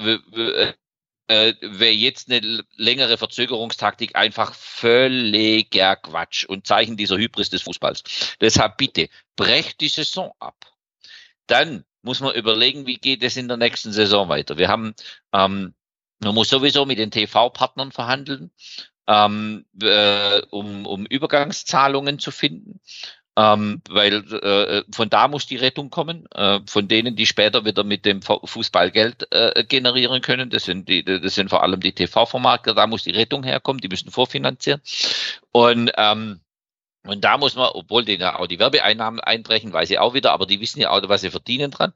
äh, wäre jetzt eine längere Verzögerungstaktik einfach völliger Quatsch und Zeichen dieser Hybris des Fußballs. Deshalb bitte, brecht die Saison ab. Dann muss man überlegen, wie geht es in der nächsten Saison weiter. Wir haben, ähm, man muss sowieso mit den TV-Partnern verhandeln, ähm, äh, um, um Übergangszahlungen zu finden ähm, weil äh, von da muss die Rettung kommen, äh, von denen, die später wieder mit dem Fußball Geld äh, generieren können. Das sind die, das sind vor allem die TV-Vermarkter. Da muss die Rettung herkommen. Die müssen vorfinanzieren und ähm, und da muss man, obwohl denen auch die Werbeeinnahmen einbrechen, weiß ich auch wieder, aber die wissen ja auch, was sie verdienen dran.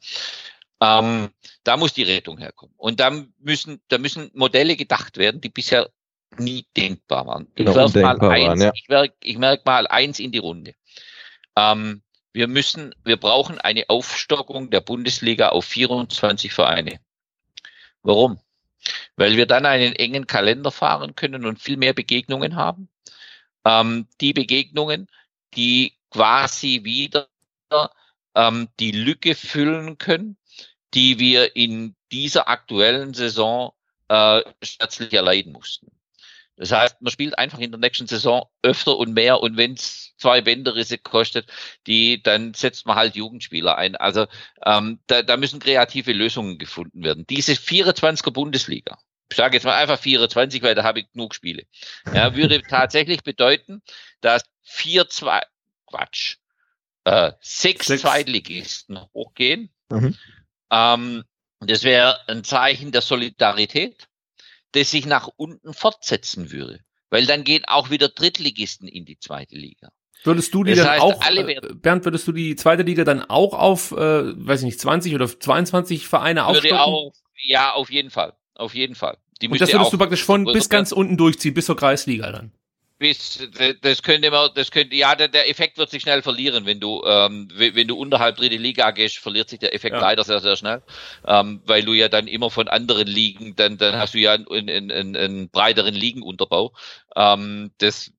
Ähm, da muss die Rettung herkommen. Und da müssen, da müssen Modelle gedacht werden, die bisher nie denkbar waren. Ich, genau, mal eins, waren, ja. ich, merke, ich merke mal eins in die Runde. Ähm, wir müssen, wir brauchen eine Aufstockung der Bundesliga auf 24 Vereine. Warum? weil wir dann einen engen Kalender fahren können und viel mehr Begegnungen haben. Ähm, die Begegnungen, die quasi wieder ähm, die Lücke füllen können, die wir in dieser aktuellen Saison äh, schmerzlich erleiden mussten. Das heißt, man spielt einfach in der nächsten Saison öfter und mehr und wenn es zwei Bänderrisse kostet, die, dann setzt man halt Jugendspieler ein. Also ähm, da, da müssen kreative Lösungen gefunden werden. Diese 24er Bundesliga, ich sage jetzt mal einfach 24, weil da habe ich genug Spiele, ja, würde tatsächlich bedeuten, dass vier, zwei, Quatsch, äh, sechs, sechs. Zweitligisten hochgehen. Mhm. Ähm, das wäre ein Zeichen der Solidarität, das sich nach unten fortsetzen würde. Weil dann gehen auch wieder Drittligisten in die zweite Liga. Würdest du die das dann heißt, auch, äh, Bernd, würdest du die zweite Liga dann auch auf, äh, weiß ich nicht, 20 oder 22 Vereine aufstocken? Auch, ja, auf jeden Fall. Auf jeden Fall. Die Und das würdest du praktisch von bis ganz unten durchziehen, bis zur Kreisliga dann? Bis das könnte man, das könnte, ja, der, der Effekt wird sich schnell verlieren, wenn du, ähm, wenn du unterhalb dritte Liga gehst, verliert sich der Effekt ja. leider sehr, sehr schnell, ähm, weil du ja dann immer von anderen Ligen, dann, dann hast du ja einen, einen, einen, einen breiteren Ligenunterbau. Ähm, das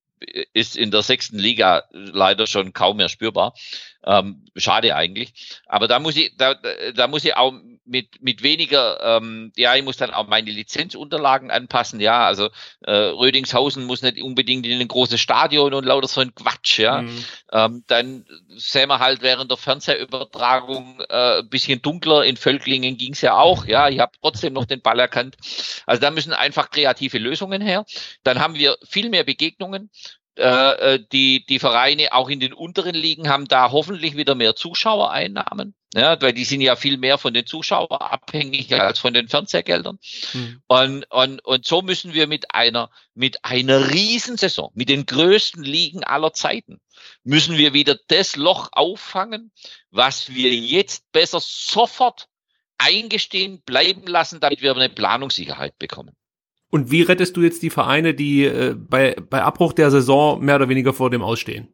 ist in der sechsten Liga leider schon kaum mehr spürbar. Ähm, schade eigentlich. Aber da muss ich, da, da muss ich auch mit, mit weniger, ähm, ja, ich muss dann auch meine Lizenzunterlagen anpassen, ja. Also äh, Rödingshausen muss nicht unbedingt in ein großes Stadion und lauter so ein Quatsch, ja. Mhm. Ähm, dann sehen wir halt während der Fernsehübertragung äh, bisschen dunkler. In Völklingen ging's ja auch, ja. Ich habe trotzdem noch den Ball erkannt. Also da müssen einfach kreative Lösungen her. Dann haben wir viel mehr Begegnungen. Äh, äh, die, die Vereine auch in den unteren Ligen haben da hoffentlich wieder mehr Zuschauereinnahmen. Ja, weil die sind ja viel mehr von den Zuschauern abhängig als von den Fernsehgeldern. Mhm. Und, und, und so müssen wir mit einer, mit einer Riesensaison, mit den größten Ligen aller Zeiten, müssen wir wieder das Loch auffangen, was wir jetzt besser sofort eingestehen bleiben lassen, damit wir eine Planungssicherheit bekommen. Und wie rettest du jetzt die Vereine, die äh, bei, bei Abbruch der Saison mehr oder weniger vor dem Ausstehen?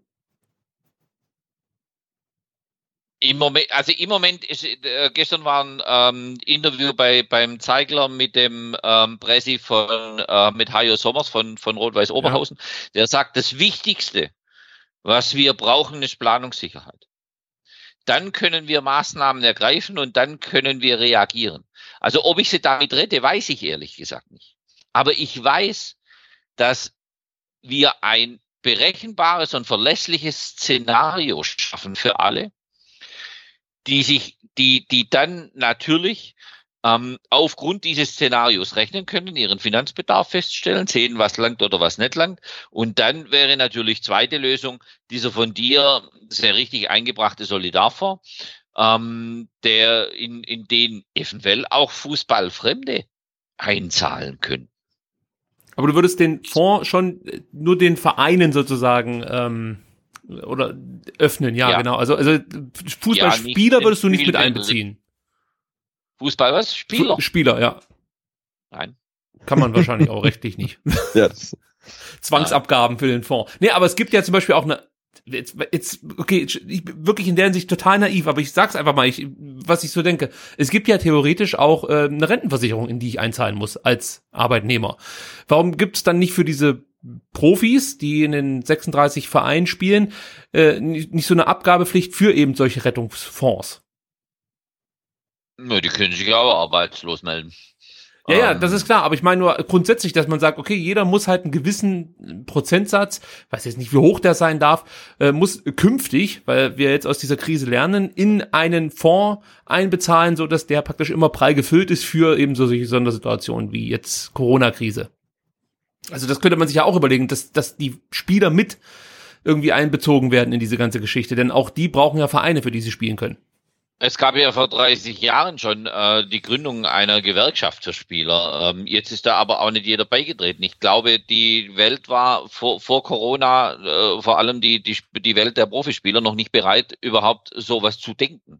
Im Moment, also im Moment ist, äh, gestern war ein ähm, Interview bei beim Zeigler mit dem ähm, Pressi von äh, mit Hajo Sommers von von Rot-Weiß Oberhausen. Ja. Der sagt, das Wichtigste, was wir brauchen, ist Planungssicherheit. Dann können wir Maßnahmen ergreifen und dann können wir reagieren. Also ob ich sie damit rette, weiß ich ehrlich gesagt nicht. Aber ich weiß, dass wir ein berechenbares und verlässliches Szenario schaffen für alle, die sich, die, die dann natürlich ähm, aufgrund dieses Szenarios rechnen können, ihren Finanzbedarf feststellen, sehen, was langt oder was nicht langt. Und dann wäre natürlich zweite Lösung dieser von dir sehr richtig eingebrachte Solidarfonds, ähm, der in, in den eventuell auch Fußballfremde einzahlen können. Aber du würdest den Fonds schon nur den Vereinen sozusagen ähm, oder öffnen, ja, ja. genau. Also, also Fußballspieler ja, würdest du nicht mit einbeziehen. Fußball was? Spieler? Spieler, ja. Nein. Kann man wahrscheinlich auch rechtlich nicht. ja, Zwangsabgaben für den Fonds. Nee, aber es gibt ja zum Beispiel auch eine jetzt, jetzt, okay, ich bin wirklich in der Hinsicht total naiv, aber ich sag's einfach mal, ich, was ich so denke. Es gibt ja theoretisch auch äh, eine Rentenversicherung, in die ich einzahlen muss als Arbeitnehmer. Warum gibt's dann nicht für diese Profis, die in den 36 Vereinen spielen, äh, nicht, nicht so eine Abgabepflicht für eben solche Rettungsfonds? Na, die können sich ja auch arbeitslos melden. Ja, ja, das ist klar, aber ich meine nur grundsätzlich, dass man sagt, okay, jeder muss halt einen gewissen Prozentsatz, weiß jetzt nicht, wie hoch der sein darf, äh, muss künftig, weil wir jetzt aus dieser Krise lernen, in einen Fonds einbezahlen, so dass der praktisch immer prall gefüllt ist für eben so solche Sondersituationen wie jetzt Corona-Krise. Also das könnte man sich ja auch überlegen, dass, dass die Spieler mit irgendwie einbezogen werden in diese ganze Geschichte, denn auch die brauchen ja Vereine, für die sie spielen können. Es gab ja vor 30 Jahren schon äh, die Gründung einer Gewerkschaft für Spieler. Ähm, jetzt ist da aber auch nicht jeder beigetreten. Ich glaube, die Welt war vor, vor Corona, äh, vor allem die, die, die Welt der Profispieler, noch nicht bereit, überhaupt sowas zu denken.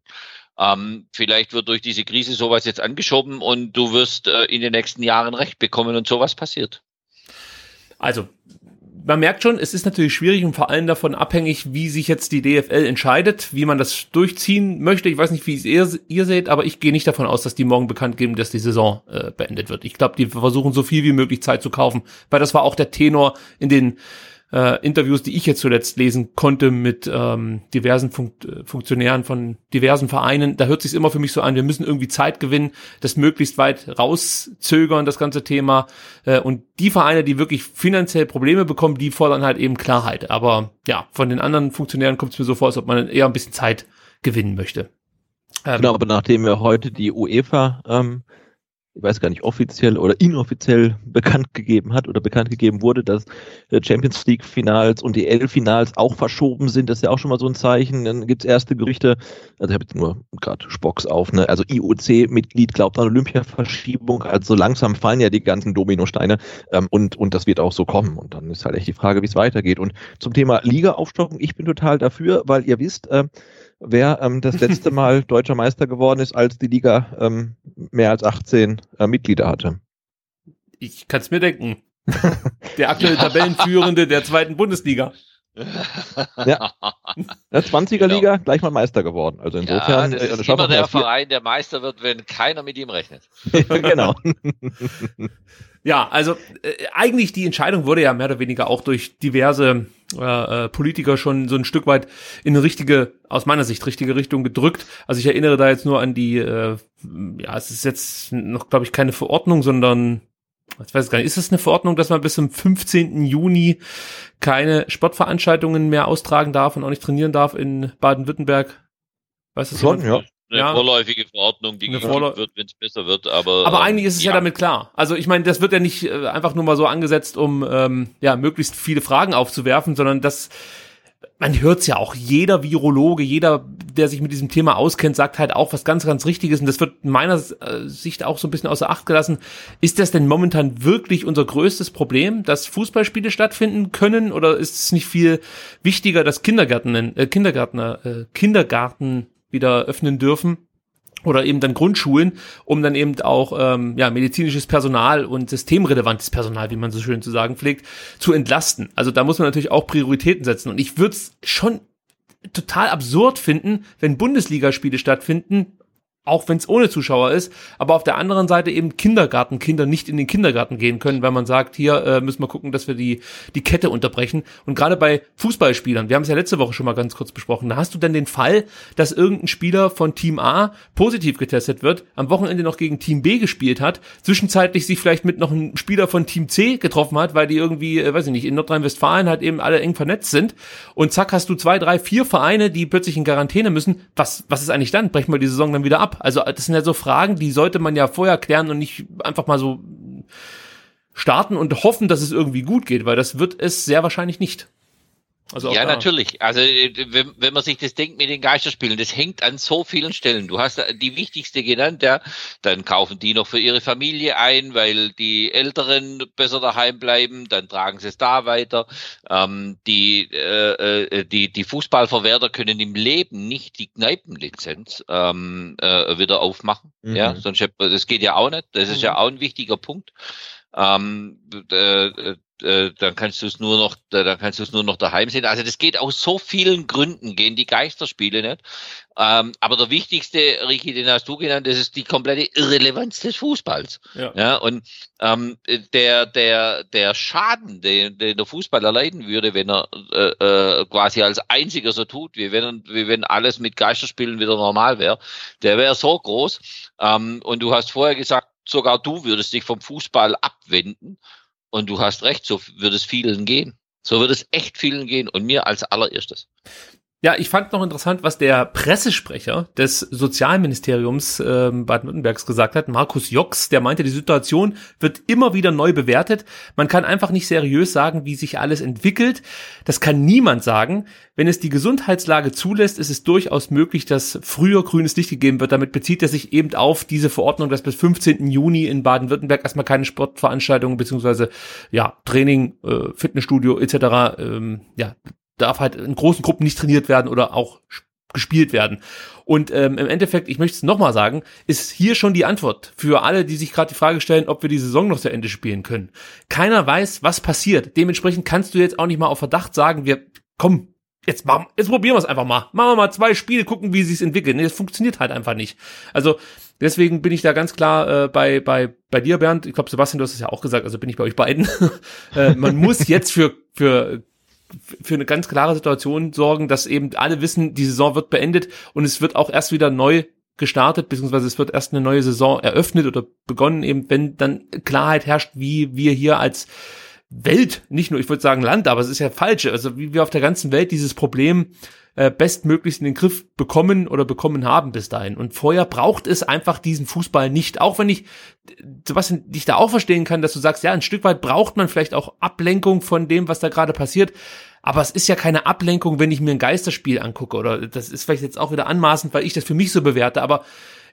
Ähm, vielleicht wird durch diese Krise sowas jetzt angeschoben und du wirst äh, in den nächsten Jahren Recht bekommen und sowas passiert. Also man merkt schon, es ist natürlich schwierig und vor allem davon abhängig, wie sich jetzt die DFL entscheidet, wie man das durchziehen möchte. Ich weiß nicht, wie ihr, ihr seht, aber ich gehe nicht davon aus, dass die morgen bekannt geben, dass die Saison äh, beendet wird. Ich glaube, die versuchen so viel wie möglich Zeit zu kaufen, weil das war auch der Tenor in den äh, Interviews, die ich jetzt zuletzt lesen konnte mit ähm, diversen Fun äh, Funktionären von diversen Vereinen, da hört sich immer für mich so an, wir müssen irgendwie Zeit gewinnen, das möglichst weit rauszögern, das ganze Thema. Äh, und die Vereine, die wirklich finanziell Probleme bekommen, die fordern halt eben Klarheit. Aber ja, von den anderen Funktionären kommt es mir so vor, als ob man eher ein bisschen Zeit gewinnen möchte. Ähm, genau, aber nachdem wir heute die UEFA ähm, ich weiß gar nicht, offiziell oder inoffiziell bekannt gegeben hat oder bekannt gegeben wurde, dass äh, Champions League Finals und die L-Finals auch verschoben sind. Das ist ja auch schon mal so ein Zeichen. Dann gibt's erste Gerüchte, also ich habe jetzt nur gerade Spocks auf, ne? Also IOC-Mitglied glaubt an Olympia-Verschiebung. Also langsam fallen ja die ganzen Dominosteine ähm, und, und das wird auch so kommen. Und dann ist halt echt die Frage, wie es weitergeht. Und zum Thema Liga-Aufstockung, ich bin total dafür, weil ihr wisst, äh, wer ähm, das letzte Mal deutscher Meister geworden ist, als die Liga ähm, mehr als 18 äh, Mitglieder hatte. Ich kann es mir denken. Der aktuelle Tabellenführende der zweiten Bundesliga. Ja. Der 20er Liga genau. gleich mal Meister geworden. Also insofern. Ja, das ist äh, immer der Verein, der Meister wird, wenn keiner mit ihm rechnet. genau. Ja, also äh, eigentlich die Entscheidung wurde ja mehr oder weniger auch durch diverse äh, äh, Politiker schon so ein Stück weit in eine richtige, aus meiner Sicht, richtige Richtung gedrückt. Also ich erinnere da jetzt nur an die, äh, ja, es ist jetzt noch, glaube ich, keine Verordnung, sondern ich weiß gar nicht, ist es eine Verordnung, dass man bis zum 15. Juni keine Sportveranstaltungen mehr austragen darf und auch nicht trainieren darf in Baden-Württemberg? Weißt du Schon, ja eine ja. vorläufige Verordnung, die Vorläu wird, wenn es besser wird. Aber, aber eigentlich ist es ja. ja damit klar. Also ich meine, das wird ja nicht äh, einfach nur mal so angesetzt, um ähm, ja möglichst viele Fragen aufzuwerfen, sondern das man hört's ja auch, jeder Virologe, jeder, der sich mit diesem Thema auskennt, sagt halt auch was ganz, ganz Richtiges und das wird in meiner äh, Sicht auch so ein bisschen außer Acht gelassen. Ist das denn momentan wirklich unser größtes Problem, dass Fußballspiele stattfinden können oder ist es nicht viel wichtiger, dass Kindergärten, äh, Kindergärtner, äh, Kindergarten wieder öffnen dürfen oder eben dann Grundschulen, um dann eben auch ähm, ja, medizinisches Personal und systemrelevantes Personal, wie man so schön zu sagen pflegt, zu entlasten. Also da muss man natürlich auch Prioritäten setzen. Und ich würde es schon total absurd finden, wenn Bundesligaspiele stattfinden auch wenn es ohne Zuschauer ist, aber auf der anderen Seite eben Kindergartenkinder nicht in den Kindergarten gehen können, weil man sagt, hier äh, müssen wir gucken, dass wir die die Kette unterbrechen. Und gerade bei Fußballspielern, wir haben es ja letzte Woche schon mal ganz kurz besprochen, da hast du dann den Fall, dass irgendein Spieler von Team A positiv getestet wird, am Wochenende noch gegen Team B gespielt hat, zwischenzeitlich sich vielleicht mit noch einem Spieler von Team C getroffen hat, weil die irgendwie, äh, weiß ich nicht, in Nordrhein-Westfalen halt eben alle eng vernetzt sind und zack hast du zwei, drei, vier Vereine, die plötzlich in Quarantäne müssen. Was was ist eigentlich dann? Brechen wir die Saison dann wieder ab? Also das sind ja so Fragen, die sollte man ja vorher klären und nicht einfach mal so starten und hoffen, dass es irgendwie gut geht, weil das wird es sehr wahrscheinlich nicht. Also ja, natürlich. Also äh, wenn, wenn man sich das denkt mit den Geisterspielen, das hängt an so vielen Stellen. Du hast die wichtigste genannt, ja. Dann kaufen die noch für ihre Familie ein, weil die Älteren besser daheim bleiben. Dann tragen sie es da weiter. Ähm, die, äh, äh die, die Fußballverwerter können im Leben nicht die Kneipenlizenz ähm, äh, wieder aufmachen. Mhm. Ja, sonst das geht ja auch nicht. Das ist mhm. ja auch ein wichtiger Punkt. Ähm, äh, äh, dann kannst du es nur noch, dann kannst du es nur noch daheim sehen. Also das geht aus so vielen Gründen, gehen die Geisterspiele nicht. Ähm, aber der wichtigste, Ricky, den hast du genannt, das ist die komplette Irrelevanz des Fußballs. Ja. ja und ähm, der, der, der Schaden, den, den der Fußball erleiden würde, wenn er äh, äh, quasi als einziger so tut, wie wenn, wie wenn alles mit Geisterspielen wieder normal wäre, der wäre so groß. Ähm, und du hast vorher gesagt, sogar du würdest dich vom Fußball abwenden. Und du hast recht, so wird es vielen gehen. So wird es echt vielen gehen und mir als allererstes. Ja, ich fand noch interessant, was der Pressesprecher des Sozialministeriums äh, Baden-Württembergs gesagt hat, Markus Jox, der meinte, die Situation wird immer wieder neu bewertet. Man kann einfach nicht seriös sagen, wie sich alles entwickelt. Das kann niemand sagen. Wenn es die Gesundheitslage zulässt, ist es durchaus möglich, dass früher grünes Licht gegeben wird. Damit bezieht er sich eben auf diese Verordnung, dass bis 15. Juni in Baden-Württemberg erstmal keine Sportveranstaltungen beziehungsweise ja Training, äh, Fitnessstudio etc. Ähm, ja darf halt in großen Gruppen nicht trainiert werden oder auch gespielt werden. Und ähm, im Endeffekt, ich möchte es nochmal sagen, ist hier schon die Antwort für alle, die sich gerade die Frage stellen, ob wir die Saison noch zu Ende spielen können. Keiner weiß, was passiert. Dementsprechend kannst du jetzt auch nicht mal auf Verdacht sagen, wir komm, jetzt machen, jetzt probieren wir es einfach mal. Machen wir mal zwei Spiele, gucken, wie sie es entwickeln. Nee, das funktioniert halt einfach nicht. Also deswegen bin ich da ganz klar äh, bei bei bei dir, Bernd. Ich glaube, Sebastian, du hast es ja auch gesagt. Also bin ich bei euch beiden. äh, man muss jetzt für für für eine ganz klare Situation sorgen, dass eben alle wissen, die Saison wird beendet und es wird auch erst wieder neu gestartet, beziehungsweise es wird erst eine neue Saison eröffnet oder begonnen, eben wenn dann Klarheit herrscht, wie wir hier als Welt, nicht nur, ich würde sagen Land, aber es ist ja falsch, also wie wir auf der ganzen Welt dieses Problem äh, bestmöglichst in den Griff bekommen oder bekommen haben bis dahin. Und vorher braucht es einfach diesen Fußball nicht. Auch wenn ich, Sebastian, dich da auch verstehen kann, dass du sagst, ja, ein Stück weit braucht man vielleicht auch Ablenkung von dem, was da gerade passiert. Aber es ist ja keine Ablenkung, wenn ich mir ein Geisterspiel angucke. Oder das ist vielleicht jetzt auch wieder anmaßend, weil ich das für mich so bewerte. Aber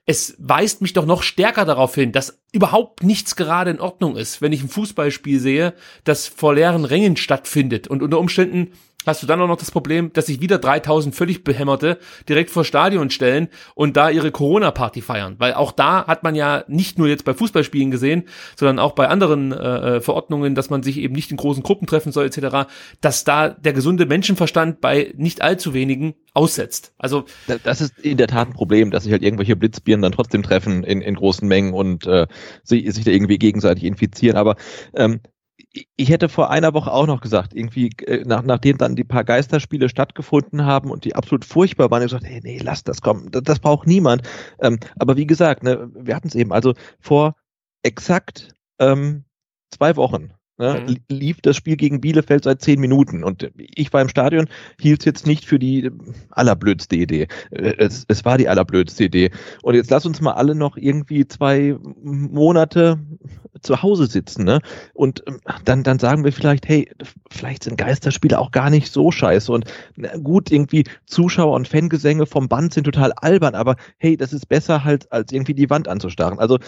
es weist mich doch noch stärker darauf hin, dass überhaupt nichts gerade in Ordnung ist, wenn ich ein Fußballspiel sehe, das vor leeren Rängen stattfindet und unter Umständen hast du dann auch noch das Problem, dass sich wieder 3000 völlig behämmerte direkt vor Stadion stellen und da ihre Corona-Party feiern. Weil auch da hat man ja nicht nur jetzt bei Fußballspielen gesehen, sondern auch bei anderen äh, äh Verordnungen, dass man sich eben nicht in großen Gruppen treffen soll etc., dass da der gesunde Menschenverstand bei nicht allzu wenigen aussetzt. Also das ist in der Tat ein Problem, dass sich halt irgendwelche Blitzbieren dann trotzdem treffen in, in großen Mengen und äh, sich, sich da irgendwie gegenseitig infizieren. Aber ähm, ich hätte vor einer Woche auch noch gesagt, irgendwie, äh, nach, nachdem dann die paar Geisterspiele stattgefunden haben und die absolut furchtbar waren, ich gesagt, hey, nee, lass das kommen, das, das braucht niemand. Ähm, aber wie gesagt, ne, wir hatten es eben, also vor exakt ähm, zwei Wochen Ne, mhm. lief das Spiel gegen Bielefeld seit zehn Minuten und ich war im Stadion, hielt es jetzt nicht für die allerblödste Idee. Äh, es, es war die allerblödste Idee. Und jetzt lass uns mal alle noch irgendwie zwei Monate zu Hause sitzen, ne? Und ähm, dann, dann sagen wir vielleicht, hey, vielleicht sind Geisterspiele auch gar nicht so scheiße. Und na gut, irgendwie Zuschauer und Fangesänge vom Band sind total albern, aber hey, das ist besser halt, als irgendwie die Wand anzustarren. Also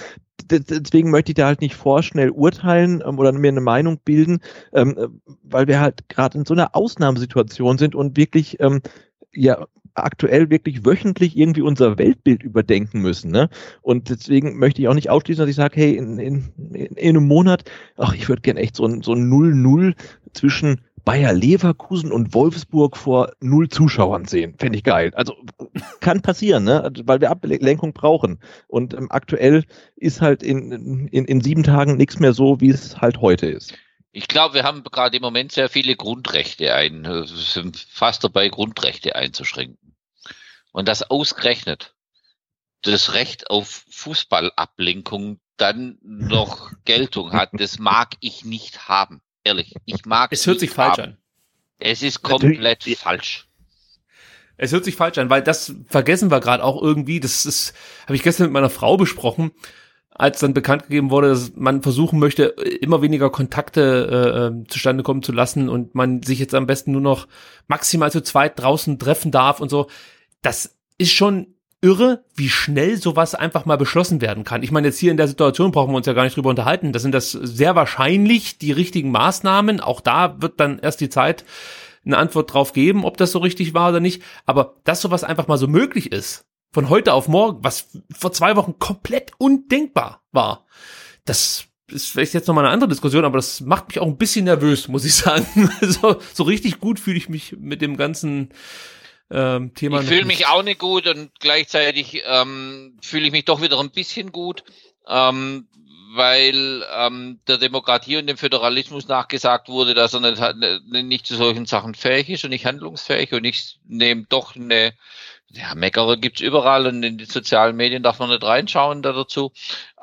deswegen möchte ich da halt nicht vorschnell urteilen ähm, oder mir eine Meinung bilden, ähm, äh, weil wir halt gerade in so einer Ausnahmesituation sind und wirklich ähm, ja aktuell wirklich wöchentlich irgendwie unser Weltbild überdenken müssen. Ne? Und deswegen möchte ich auch nicht ausschließen, dass ich sage, hey, in, in, in einem Monat, ach, ich würde gerne echt so ein so 0-0 zwischen Bayer Leverkusen und Wolfsburg vor null Zuschauern sehen. Fände ich geil. Also kann passieren, ne? Also, weil wir Ablenkung brauchen. Und ähm, aktuell ist halt in, in, in sieben Tagen nichts mehr so, wie es halt heute ist. Ich glaube, wir haben gerade im Moment sehr viele Grundrechte ein, äh, sind fast dabei, Grundrechte einzuschränken. Und das ausgerechnet das Recht auf Fußballablenkung dann noch Geltung hat, das mag ich nicht haben. Ehrlich, ich mag es. hört sich falsch haben. an. Es ist komplett Natürlich. falsch. Es hört sich falsch an, weil das vergessen wir gerade auch irgendwie. Das ist, habe ich gestern mit meiner Frau besprochen, als dann bekannt gegeben wurde, dass man versuchen möchte, immer weniger Kontakte äh, zustande kommen zu lassen und man sich jetzt am besten nur noch maximal zu zweit draußen treffen darf und so. Das ist schon irre, wie schnell sowas einfach mal beschlossen werden kann. Ich meine, jetzt hier in der Situation brauchen wir uns ja gar nicht drüber unterhalten. Das sind das sehr wahrscheinlich die richtigen Maßnahmen. Auch da wird dann erst die Zeit eine Antwort drauf geben, ob das so richtig war oder nicht. Aber dass sowas einfach mal so möglich ist, von heute auf morgen, was vor zwei Wochen komplett undenkbar war, das ist vielleicht jetzt nochmal eine andere Diskussion, aber das macht mich auch ein bisschen nervös, muss ich sagen. so, so richtig gut fühle ich mich mit dem ganzen ähm, Thema. Ich fühle mich auch nicht gut und gleichzeitig ähm, fühle ich mich doch wieder ein bisschen gut, ähm, weil ähm, der Demokratie und dem Föderalismus nachgesagt wurde, dass er nicht, nicht zu solchen Sachen fähig ist und nicht handlungsfähig und ich nehme doch eine ja, Meckere gibt's überall und in die sozialen Medien darf man nicht reinschauen da dazu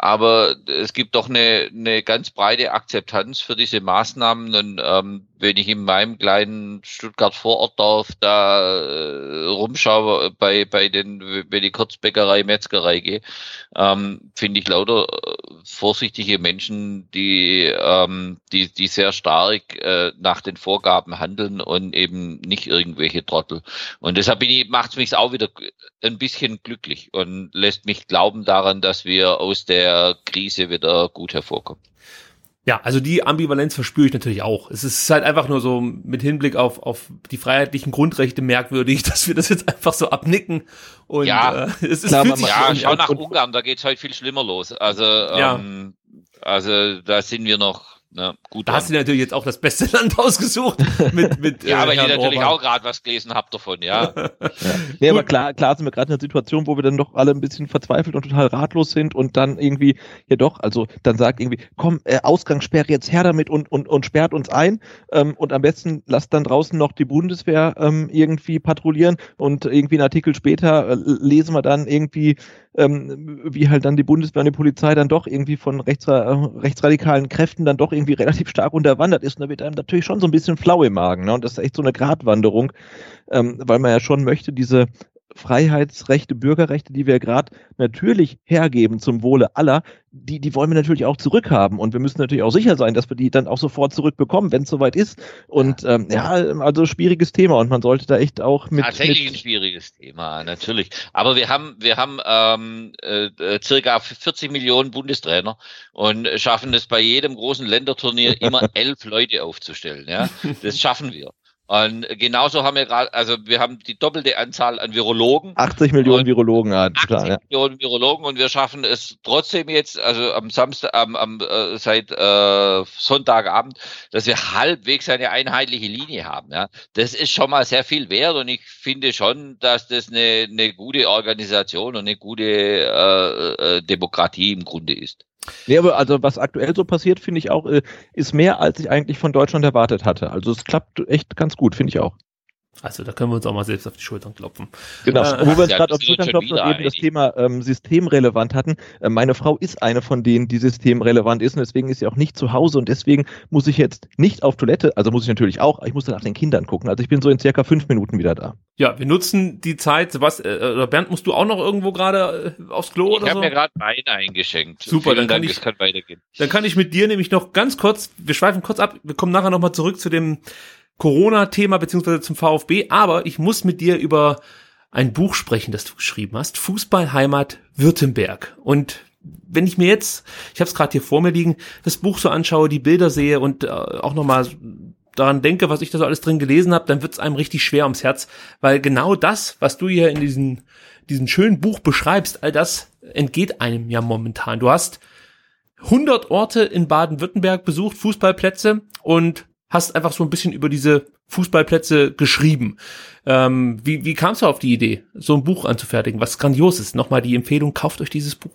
aber es gibt doch eine, eine ganz breite Akzeptanz für diese Maßnahmen. Und ähm, wenn ich in meinem kleinen Stuttgart Vorortdorf da äh, rumschaue bei, bei den, wenn die Kurzbäckerei, Metzgerei gehe, ähm, finde ich lauter äh, vorsichtige Menschen, die, ähm, die, die sehr stark äh, nach den Vorgaben handeln und eben nicht irgendwelche Trottel. Und deshalb macht es mich auch wieder ein bisschen glücklich und lässt mich glauben daran, dass wir aus der Krise wieder gut hervorkommen. Ja, also die Ambivalenz verspüre ich natürlich auch. Es ist halt einfach nur so mit Hinblick auf, auf die freiheitlichen Grundrechte merkwürdig, dass wir das jetzt einfach so abnicken. Und Ja. äh, es ist Klar, fühlt sich Ja, schau nach und- Ungarn, da geht's heute viel schlimmer los. Also, Ja. ähm, also da sind wir noch ne, gut Da hast du dir natürlich jetzt auch das beste Land ausgesucht mit, mit Ja, äh, aber ich natürlich Orban. auch gerade was gelesen habe davon, ja. Nee, aber klar, klar sind wir gerade in einer Situation, wo wir dann doch alle ein bisschen verzweifelt und total ratlos sind und dann irgendwie, ja doch, also dann sagt irgendwie, komm, äh, Ausgangssperre jetzt her damit und, und, und sperrt uns ein ähm, und am besten lasst dann draußen noch die Bundeswehr ähm, irgendwie patrouillieren und irgendwie einen Artikel später äh, lesen wir dann irgendwie, ähm, wie halt dann die Bundeswehr und die Polizei dann doch irgendwie von rechtsra äh, rechtsradikalen Kräften dann doch irgendwie relativ stark unterwandert ist und da wird einem natürlich schon so ein bisschen flau im Magen ne? und das ist echt so eine Gratwanderung, ähm, weil man ja schon möchte, diese Freiheitsrechte, Bürgerrechte, die wir gerade natürlich hergeben zum Wohle aller, die, die wollen wir natürlich auch zurückhaben. Und wir müssen natürlich auch sicher sein, dass wir die dann auch sofort zurückbekommen, wenn es soweit ist. Und ähm, ja, also schwieriges Thema und man sollte da echt auch mit. Tatsächlich ein schwieriges Thema, natürlich. Aber wir haben, wir haben ähm, äh, äh, circa 40 Millionen Bundestrainer und schaffen es bei jedem großen Länderturnier immer elf Leute aufzustellen. Ja, das schaffen wir. Und genauso haben wir gerade, also wir haben die doppelte Anzahl an Virologen. 80 Millionen Virologen, ja, 80 klar, ja. Millionen Virologen und wir schaffen es trotzdem jetzt, also am Samstag, am, am äh, seit äh, Sonntagabend, dass wir halbwegs eine einheitliche Linie haben. Ja, das ist schon mal sehr viel wert und ich finde schon, dass das eine, eine gute Organisation und eine gute äh, äh, Demokratie im Grunde ist. Nee, aber also was aktuell so passiert, finde ich auch, äh, ist mehr, als ich eigentlich von Deutschland erwartet hatte. Also es klappt echt ganz gut, finde ich auch. Also da können wir uns auch mal selbst auf die Schultern klopfen. Genau. Äh, Wo wir uns ja, gerade auf sind Schultern klopfen und eben das. Thema ähm, systemrelevant hatten. Äh, meine Frau ist eine von denen, die systemrelevant ist und deswegen ist sie auch nicht zu Hause und deswegen muss ich jetzt nicht auf Toilette, also muss ich natürlich auch, ich muss dann nach den Kindern gucken. Also ich bin so in circa fünf Minuten wieder da. Ja, wir nutzen die Zeit. Was, äh, oder Bernd, musst du auch noch irgendwo gerade äh, aufs Klo Ich oder habe so? mir gerade Wein eingeschenkt. Super, Vielen dann kann Dank, ich- es kann weitergehen. Dann kann ich mit dir nämlich noch ganz kurz, wir schweifen kurz ab, wir kommen nachher nochmal zurück zu dem Corona-Thema beziehungsweise zum VfB, aber ich muss mit dir über ein Buch sprechen, das du geschrieben hast, Fußballheimat Württemberg. Und wenn ich mir jetzt, ich habe es gerade hier vor mir liegen, das Buch so anschaue, die Bilder sehe und äh, auch nochmal daran denke, was ich da so alles drin gelesen habe, dann wird es einem richtig schwer ums Herz, weil genau das, was du hier in diesem, diesem schönen Buch beschreibst, all das entgeht einem ja momentan. Du hast 100 Orte in Baden-Württemberg besucht, Fußballplätze und hast einfach so ein bisschen über diese Fußballplätze geschrieben. Ähm, wie wie kamst du auf die Idee, so ein Buch anzufertigen, was grandios ist? Nochmal die Empfehlung, kauft euch dieses Buch.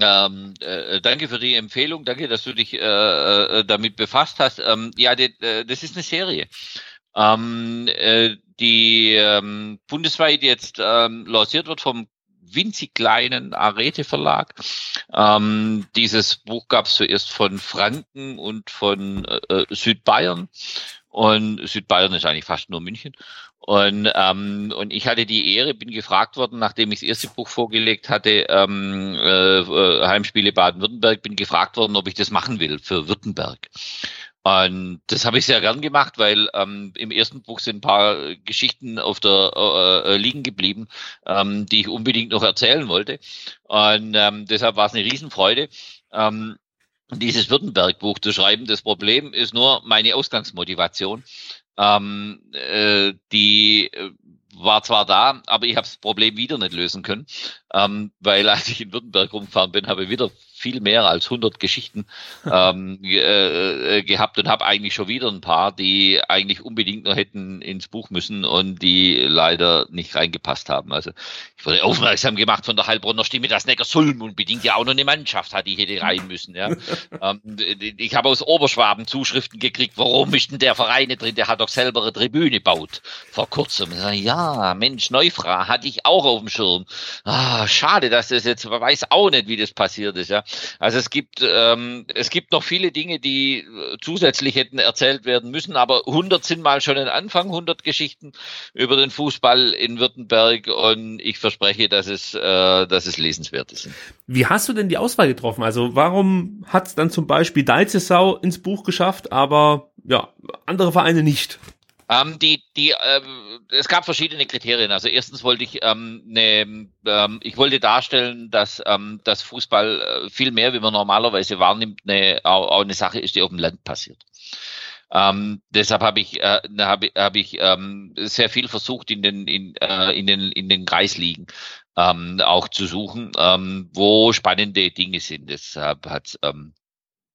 Ähm, äh, danke für die Empfehlung, danke, dass du dich äh, äh, damit befasst hast. Ähm, ja, die, äh, das ist eine Serie, ähm, äh, die ähm, bundesweit jetzt ähm, lanciert wird vom winzig kleinen Arete Verlag. Ähm, dieses Buch gab es zuerst von Franken und von äh, äh, Südbayern. Und Südbayern ist eigentlich fast nur München. Und, ähm, und ich hatte die Ehre, bin gefragt worden, nachdem ich das erste Buch vorgelegt hatte, ähm, äh, äh, Heimspiele Baden-Württemberg, bin gefragt worden, ob ich das machen will für Württemberg. Und das habe ich sehr gern gemacht, weil ähm, im ersten Buch sind ein paar Geschichten auf der äh, äh, liegen geblieben, ähm, die ich unbedingt noch erzählen wollte. Und ähm, deshalb war es eine Riesenfreude. Ähm, dieses Württemberg-Buch zu schreiben. Das Problem ist nur meine Ausgangsmotivation. Ähm, äh, die äh, war zwar da, aber ich habe das Problem wieder nicht lösen können, ähm, weil als ich in Württemberg rumgefahren bin, habe ich wieder viel mehr als 100 Geschichten ähm, ge äh, gehabt und habe eigentlich schon wieder ein paar, die eigentlich unbedingt noch hätten ins Buch müssen und die leider nicht reingepasst haben. Also ich wurde aufmerksam gemacht von der Heilbronner Stimme, dass Neckarsulm unbedingt ja auch noch eine Mannschaft hat, die hätte rein müssen. Ja. ähm, ich habe aus Oberschwaben Zuschriften gekriegt, warum ist denn der Verein nicht drin, der hat doch selber eine Tribüne gebaut vor kurzem. Ja, Mensch, Neufra hatte ich auch auf dem Schirm. Ah, schade, dass das jetzt, man weiß auch nicht, wie das passiert ist. Ja. Also es gibt, ähm, es gibt noch viele Dinge, die äh, zusätzlich hätten erzählt werden müssen, aber 100 sind mal schon ein Anfang, 100 Geschichten über den Fußball in Württemberg und ich verspreche, dass es, äh, dass es lesenswert ist. Wie hast du denn die Auswahl getroffen? Also warum hat es dann zum Beispiel Deizesau ins Buch geschafft, aber ja, andere Vereine nicht? Ähm, die, die, äh, es gab verschiedene Kriterien. Also erstens wollte ich ähm, ne, ähm, ich wollte darstellen, dass ähm, das Fußball äh, viel mehr, wie man normalerweise wahrnimmt, eine, auch, auch eine Sache ist, die auf dem Land passiert. Ähm, deshalb habe ich, äh, hab, hab ich ähm, sehr viel versucht in den, in, äh, in den, in den Kreisligen ähm, auch zu suchen, ähm, wo spannende Dinge sind. Deshalb hat ähm,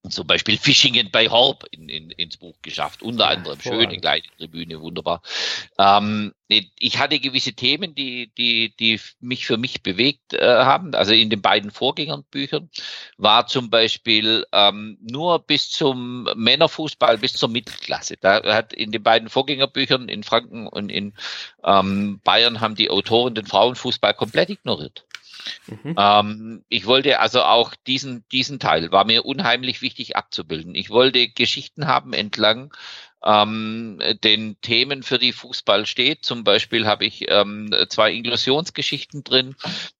zum Beispiel Fischingen bei Horb in, in, ins Buch geschafft, unter anderem schöne kleine Tribüne, wunderbar. Ähm, ich hatte gewisse Themen, die, die, die mich für mich bewegt äh, haben. Also in den beiden Vorgängerbüchern war zum Beispiel ähm, nur bis zum Männerfußball, bis zur Mittelklasse. Da hat in den beiden Vorgängerbüchern in Franken und in ähm, Bayern haben die Autoren den Frauenfußball komplett ignoriert. Mhm. Ähm, ich wollte also auch diesen, diesen Teil, war mir unheimlich wichtig abzubilden. Ich wollte Geschichten haben entlang ähm, den Themen, für die Fußball steht. Zum Beispiel habe ich ähm, zwei Inklusionsgeschichten drin.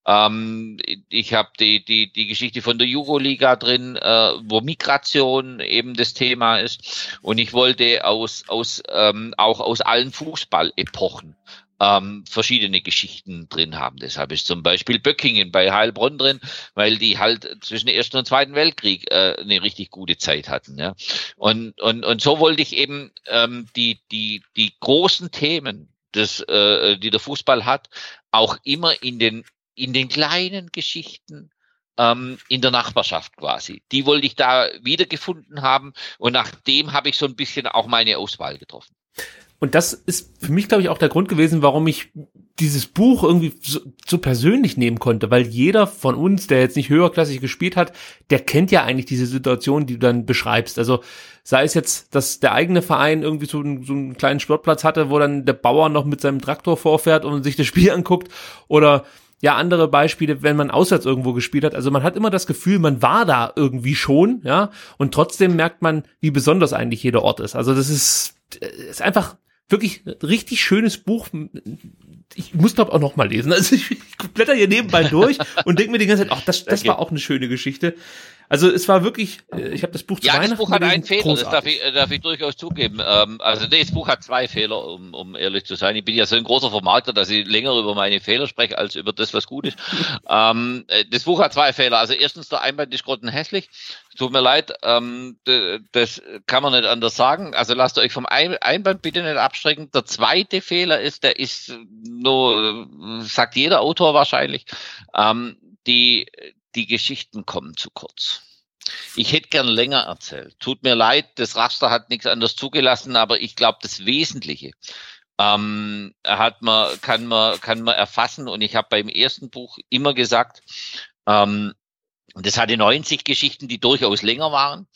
Ähm, ich habe die, die, die Geschichte von der Euroliga drin, äh, wo Migration eben das Thema ist. Und ich wollte aus, aus, ähm, auch aus allen Fußballepochen ähm, verschiedene Geschichten drin haben. Deshalb ist zum Beispiel Böckingen bei Heilbronn drin, weil die halt zwischen Ersten und Zweiten Weltkrieg äh, eine richtig gute Zeit hatten. Ja. Und, und, und so wollte ich eben ähm, die, die, die großen Themen, des, äh, die der Fußball hat, auch immer in den, in den kleinen Geschichten ähm, in der Nachbarschaft quasi. Die wollte ich da wiedergefunden haben und nach dem habe ich so ein bisschen auch meine Auswahl getroffen. Und das ist für mich, glaube ich, auch der Grund gewesen, warum ich dieses Buch irgendwie so, so, persönlich nehmen konnte, weil jeder von uns, der jetzt nicht höherklassig gespielt hat, der kennt ja eigentlich diese Situation, die du dann beschreibst. Also sei es jetzt, dass der eigene Verein irgendwie so, einen, so einen kleinen Sportplatz hatte, wo dann der Bauer noch mit seinem Traktor vorfährt und sich das Spiel anguckt oder ja andere Beispiele, wenn man auswärts irgendwo gespielt hat. Also man hat immer das Gefühl, man war da irgendwie schon, ja, und trotzdem merkt man, wie besonders eigentlich jeder Ort ist. Also das ist, ist einfach wirklich richtig schönes Buch. Ich muss glaube auch noch mal lesen. Also ich, ich blätter hier nebenbei durch und denke mir die ganze Zeit, ach, das, das war auch eine schöne Geschichte. Also es war wirklich, äh, ich habe das Buch zu ja, Weihnachten das Buch hat einen Fehler, großartig. das darf ich, darf ich durchaus zugeben. Ähm, also das Buch hat zwei Fehler, um, um ehrlich zu sein. Ich bin ja so ein großer Vermarkter, dass ich länger über meine Fehler spreche, als über das, was gut ist. ähm, äh, das Buch hat zwei Fehler. Also erstens, der Einband ist grottenhässlich. Tut mir leid, ähm, das kann man nicht anders sagen. Also lasst euch vom Einband bitte nicht abschrecken. Der zweite Fehler ist, der ist nur, sagt jeder Autor wahrscheinlich, ähm, die, die Geschichten kommen zu kurz. Ich hätte gern länger erzählt. Tut mir leid, das Raster hat nichts anderes zugelassen, aber ich glaube, das Wesentliche ähm, hat man, kann man, kann man erfassen. Und ich habe beim ersten Buch immer gesagt, ähm, das hatte 90 Geschichten, die durchaus länger waren.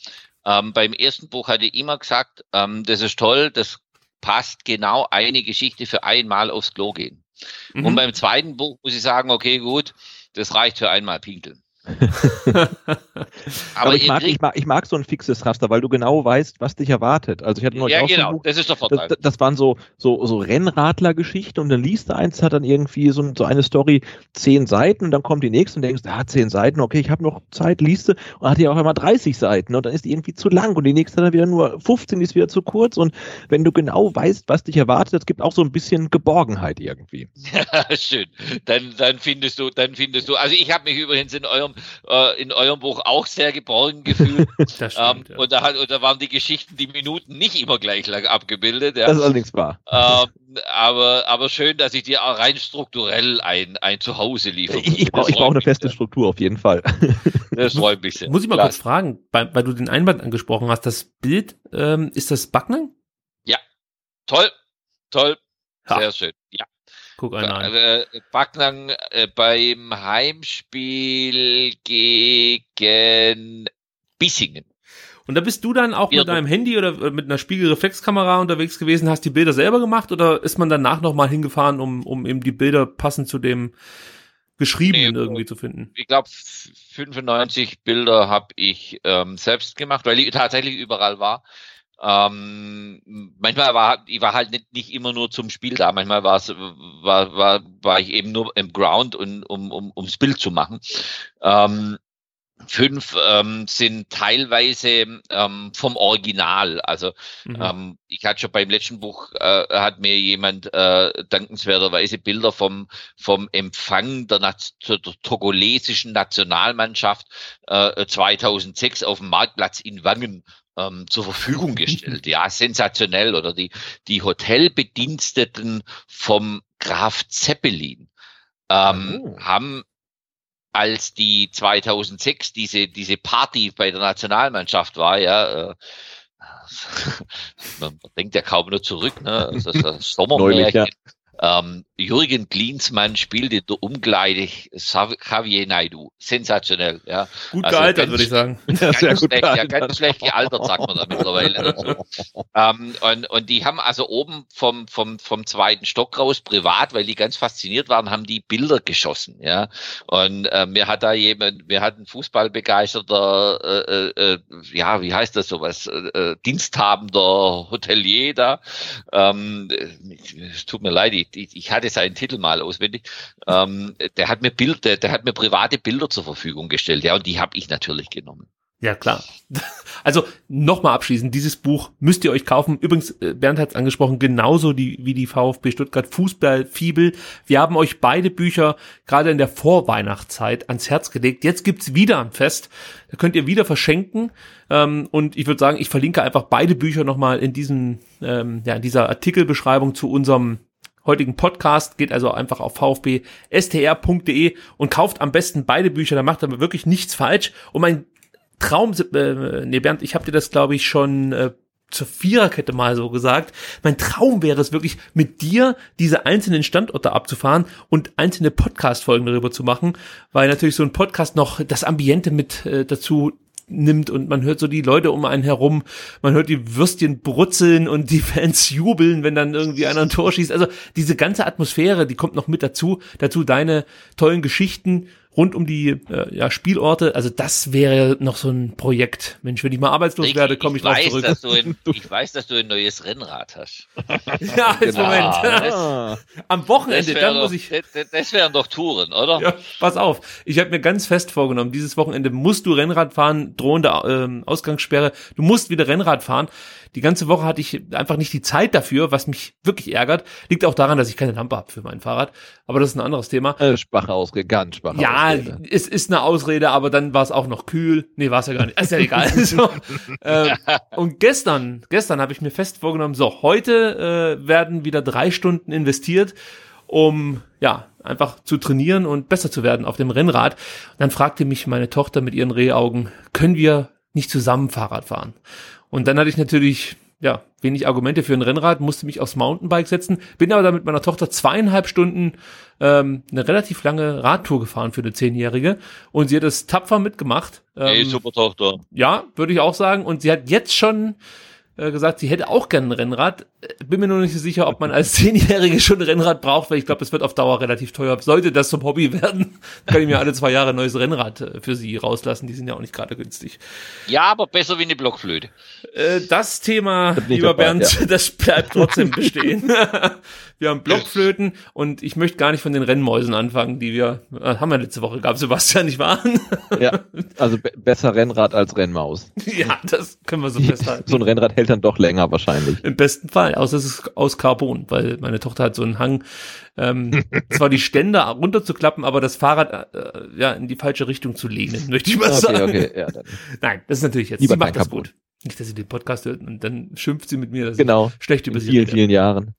Ähm, beim ersten Buch hatte ich immer gesagt, ähm, das ist toll, das passt genau eine Geschichte für einmal aufs Klo gehen. Mhm. Und beim zweiten Buch muss ich sagen, okay, gut, das reicht für einmal pinkeln. aber, ich, mag, ich, mag, ich mag so ein fixes Raster, weil du genau weißt, was dich erwartet. Also ich hatte neulich ja, auch genau, so Buch, das ist der Vorteil. Das, das waren so, so, so Rennradler-Geschichten und dann liest du eins, hat dann irgendwie so, so eine Story zehn Seiten und dann kommt die nächste und denkst, ah, zehn Seiten, okay, ich habe noch Zeit, liest du und hat ja auch immer 30 Seiten und dann ist die irgendwie zu lang und die nächste dann wieder nur 15, die ist wieder zu kurz und wenn du genau weißt, was dich erwartet, es gibt auch so ein bisschen Geborgenheit irgendwie. Ja, schön. Dann, dann findest du, dann findest du, also ich habe mich übrigens in eurem eurem, äh, in eurem Buch auch sehr geborgen gefühlt. das stimmt, ähm, ja. und, da hat, und da waren die Geschichten, die Minuten nicht immer gleich lang abgebildet. Ja. Das ist allerdings wahr. Ähm, aber, aber schön, dass ich dir rein strukturell ein, ein Zuhause liefere. Ich, ich brauche brauch eine feste Struktur auf jeden Fall. Das freut mich sehr. Muss ich mal Klar. kurz fragen, weil, weil du den Einband angesprochen hast, das Bild, ähm, ist das Backnang? Ja, toll, toll, ja. sehr schön, ja. Guck einer an. Äh, Backnang äh, beim Heimspiel gegen Bissingen. Und da bist du dann auch mit deinem Handy oder mit einer Spiegelreflexkamera unterwegs gewesen, hast die Bilder selber gemacht oder ist man danach nochmal hingefahren, um, um eben die Bilder passend zu dem Geschriebenen nee, irgendwie zu finden? Ich glaube, 95 Bilder habe ich ähm, selbst gemacht, weil ich tatsächlich überall war. Ähm, manchmal war ich war halt nicht, nicht immer nur zum Spiel da, manchmal war, war, war, war ich eben nur im Ground, und, um, um, ums Bild zu machen. Ähm, fünf ähm, sind teilweise ähm, vom Original. Also mhm. ähm, ich hatte schon beim letzten Buch, äh, hat mir jemand äh, dankenswerterweise Bilder vom, vom Empfang der, der togolesischen Nationalmannschaft äh, 2006 auf dem Marktplatz in Wangen ähm, zur Verfügung gestellt. Ja, sensationell. Oder die, die Hotelbediensteten vom Graf Zeppelin ähm, oh. haben als die 2006 diese, diese Party bei der Nationalmannschaft war, ja, äh, man denkt ja kaum nur zurück, ne? Das, das Sommermärchen. Neulich, ja. Ähm, Jürgen Klinsmann spielt in der Umkleide Javier Naidu. Sensationell, ja. Gut also gealtert, würde ich sagen. Ganz, ja, schlecht, ja, ganz schlecht gealtert, sagt man da mittlerweile dazu. ähm, und, und die haben also oben vom, vom, vom zweiten Stock raus, privat, weil die ganz fasziniert waren, haben die Bilder geschossen, ja. Und äh, mir hat da jemand, mir hat ein Fußballbegeisterter, äh, äh, äh ja, wie heißt das sowas, äh, äh diensthabender Hotelier da. Ähm, es tut mir leid, ich, ich hatte seinen Titel mal auswendig. Ähm, der hat mir Bild, der, der hat mir private Bilder zur Verfügung gestellt, ja, und die habe ich natürlich genommen. Ja, klar. Also nochmal abschließend, dieses Buch müsst ihr euch kaufen. Übrigens, äh, Bernd hat es angesprochen, genauso die, wie die VfB Stuttgart Fußballfibel. Wir haben euch beide Bücher gerade in der Vorweihnachtszeit ans Herz gelegt. Jetzt gibt's wieder ein Fest. Da könnt ihr wieder verschenken. Ähm, und ich würde sagen, ich verlinke einfach beide Bücher nochmal in diesem, ähm, ja, in dieser Artikelbeschreibung zu unserem heutigen Podcast. Geht also einfach auf vfbstr.de und kauft am besten beide Bücher. Da macht er wirklich nichts falsch. Und mein Traum, äh, nee Bernd, ich habe dir das glaube ich schon äh, zur Viererkette mal so gesagt. Mein Traum wäre es wirklich, mit dir diese einzelnen Standorte abzufahren und einzelne Podcast-Folgen darüber zu machen, weil natürlich so ein Podcast noch das Ambiente mit äh, dazu nimmt und man hört so die Leute um einen herum, man hört die Würstchen brutzeln und die Fans jubeln, wenn dann irgendwie einer ein Tor schießt. Also diese ganze Atmosphäre, die kommt noch mit dazu. Dazu deine tollen Geschichten rund um die äh, ja, Spielorte. Also das wäre noch so ein Projekt. Mensch, wenn ich mal arbeitslos ich, werde, komme ich, ich drauf zurück. Dass du ein, ich weiß, dass du ein neues Rennrad hast. ja, jetzt genau. Moment. Das, Am Wochenende, dann doch, muss ich. Das, das wären doch Touren, oder? Ja, pass auf. Ich habe mir ganz fest vorgenommen, dieses Wochenende musst du Rennrad fahren, drohende äh, Ausgangssperre. Du musst wieder Rennrad fahren. Die ganze Woche hatte ich einfach nicht die Zeit dafür, was mich wirklich ärgert. Liegt auch daran, dass ich keine Lampe habe für mein Fahrrad. Aber das ist ein anderes Thema. Äh, schwache Ausrede, ganz schwache ja, Ausrede. Ja, es ist eine Ausrede, aber dann war es auch noch kühl. Nee, war es ja gar nicht. Ist ja egal. so, äh, und gestern, gestern habe ich mir fest vorgenommen, so, heute äh, werden wieder drei Stunden investiert, um ja, einfach zu trainieren und besser zu werden auf dem Rennrad. Und dann fragte mich meine Tochter mit ihren Rehaugen, können wir nicht zusammen Fahrrad fahren? Und dann hatte ich natürlich, ja, wenig Argumente für ein Rennrad, musste mich aufs Mountainbike setzen, bin aber da mit meiner Tochter zweieinhalb Stunden ähm, eine relativ lange Radtour gefahren für eine Zehnjährige und sie hat es tapfer mitgemacht. Ähm, hey, super Tochter. Ja, würde ich auch sagen. Und sie hat jetzt schon äh, gesagt, sie hätte auch gerne ein Rennrad. Äh, bin mir nur nicht so sicher, ob man als Zehnjährige schon ein Rennrad braucht, weil ich glaube, es wird auf Dauer relativ teuer. Sollte das zum Hobby werden, kann ich mir alle zwei Jahre ein neues Rennrad äh, für sie rauslassen. Die sind ja auch nicht gerade günstig. Ja, aber besser wie eine Blockflöte. das Thema, lieber dabei, Bernd, ja. das bleibt trotzdem bestehen. wir haben Blockflöten und ich möchte gar nicht von den Rennmäusen anfangen, die wir, haben wir letzte Woche gehabt, Sebastian, nicht wahr? ja, also besser Rennrad als Rennmaus. Ja, das können wir so festhalten. So ein Rennrad hält dann doch länger wahrscheinlich. Im besten Fall, außer es ist aus Carbon, weil meine Tochter hat so einen Hang, ähm, zwar die Ständer runterzuklappen, aber das Fahrrad äh, ja in die falsche Richtung zu lehnen, möchte ich mal okay, sagen. Okay, ja, dann. Nein, das ist natürlich jetzt. Sie macht das gut. Nicht, dass sie den Podcast hört und dann schimpft sie mit mir, dass genau. ich schlecht über sie vielen, vielen Jahren.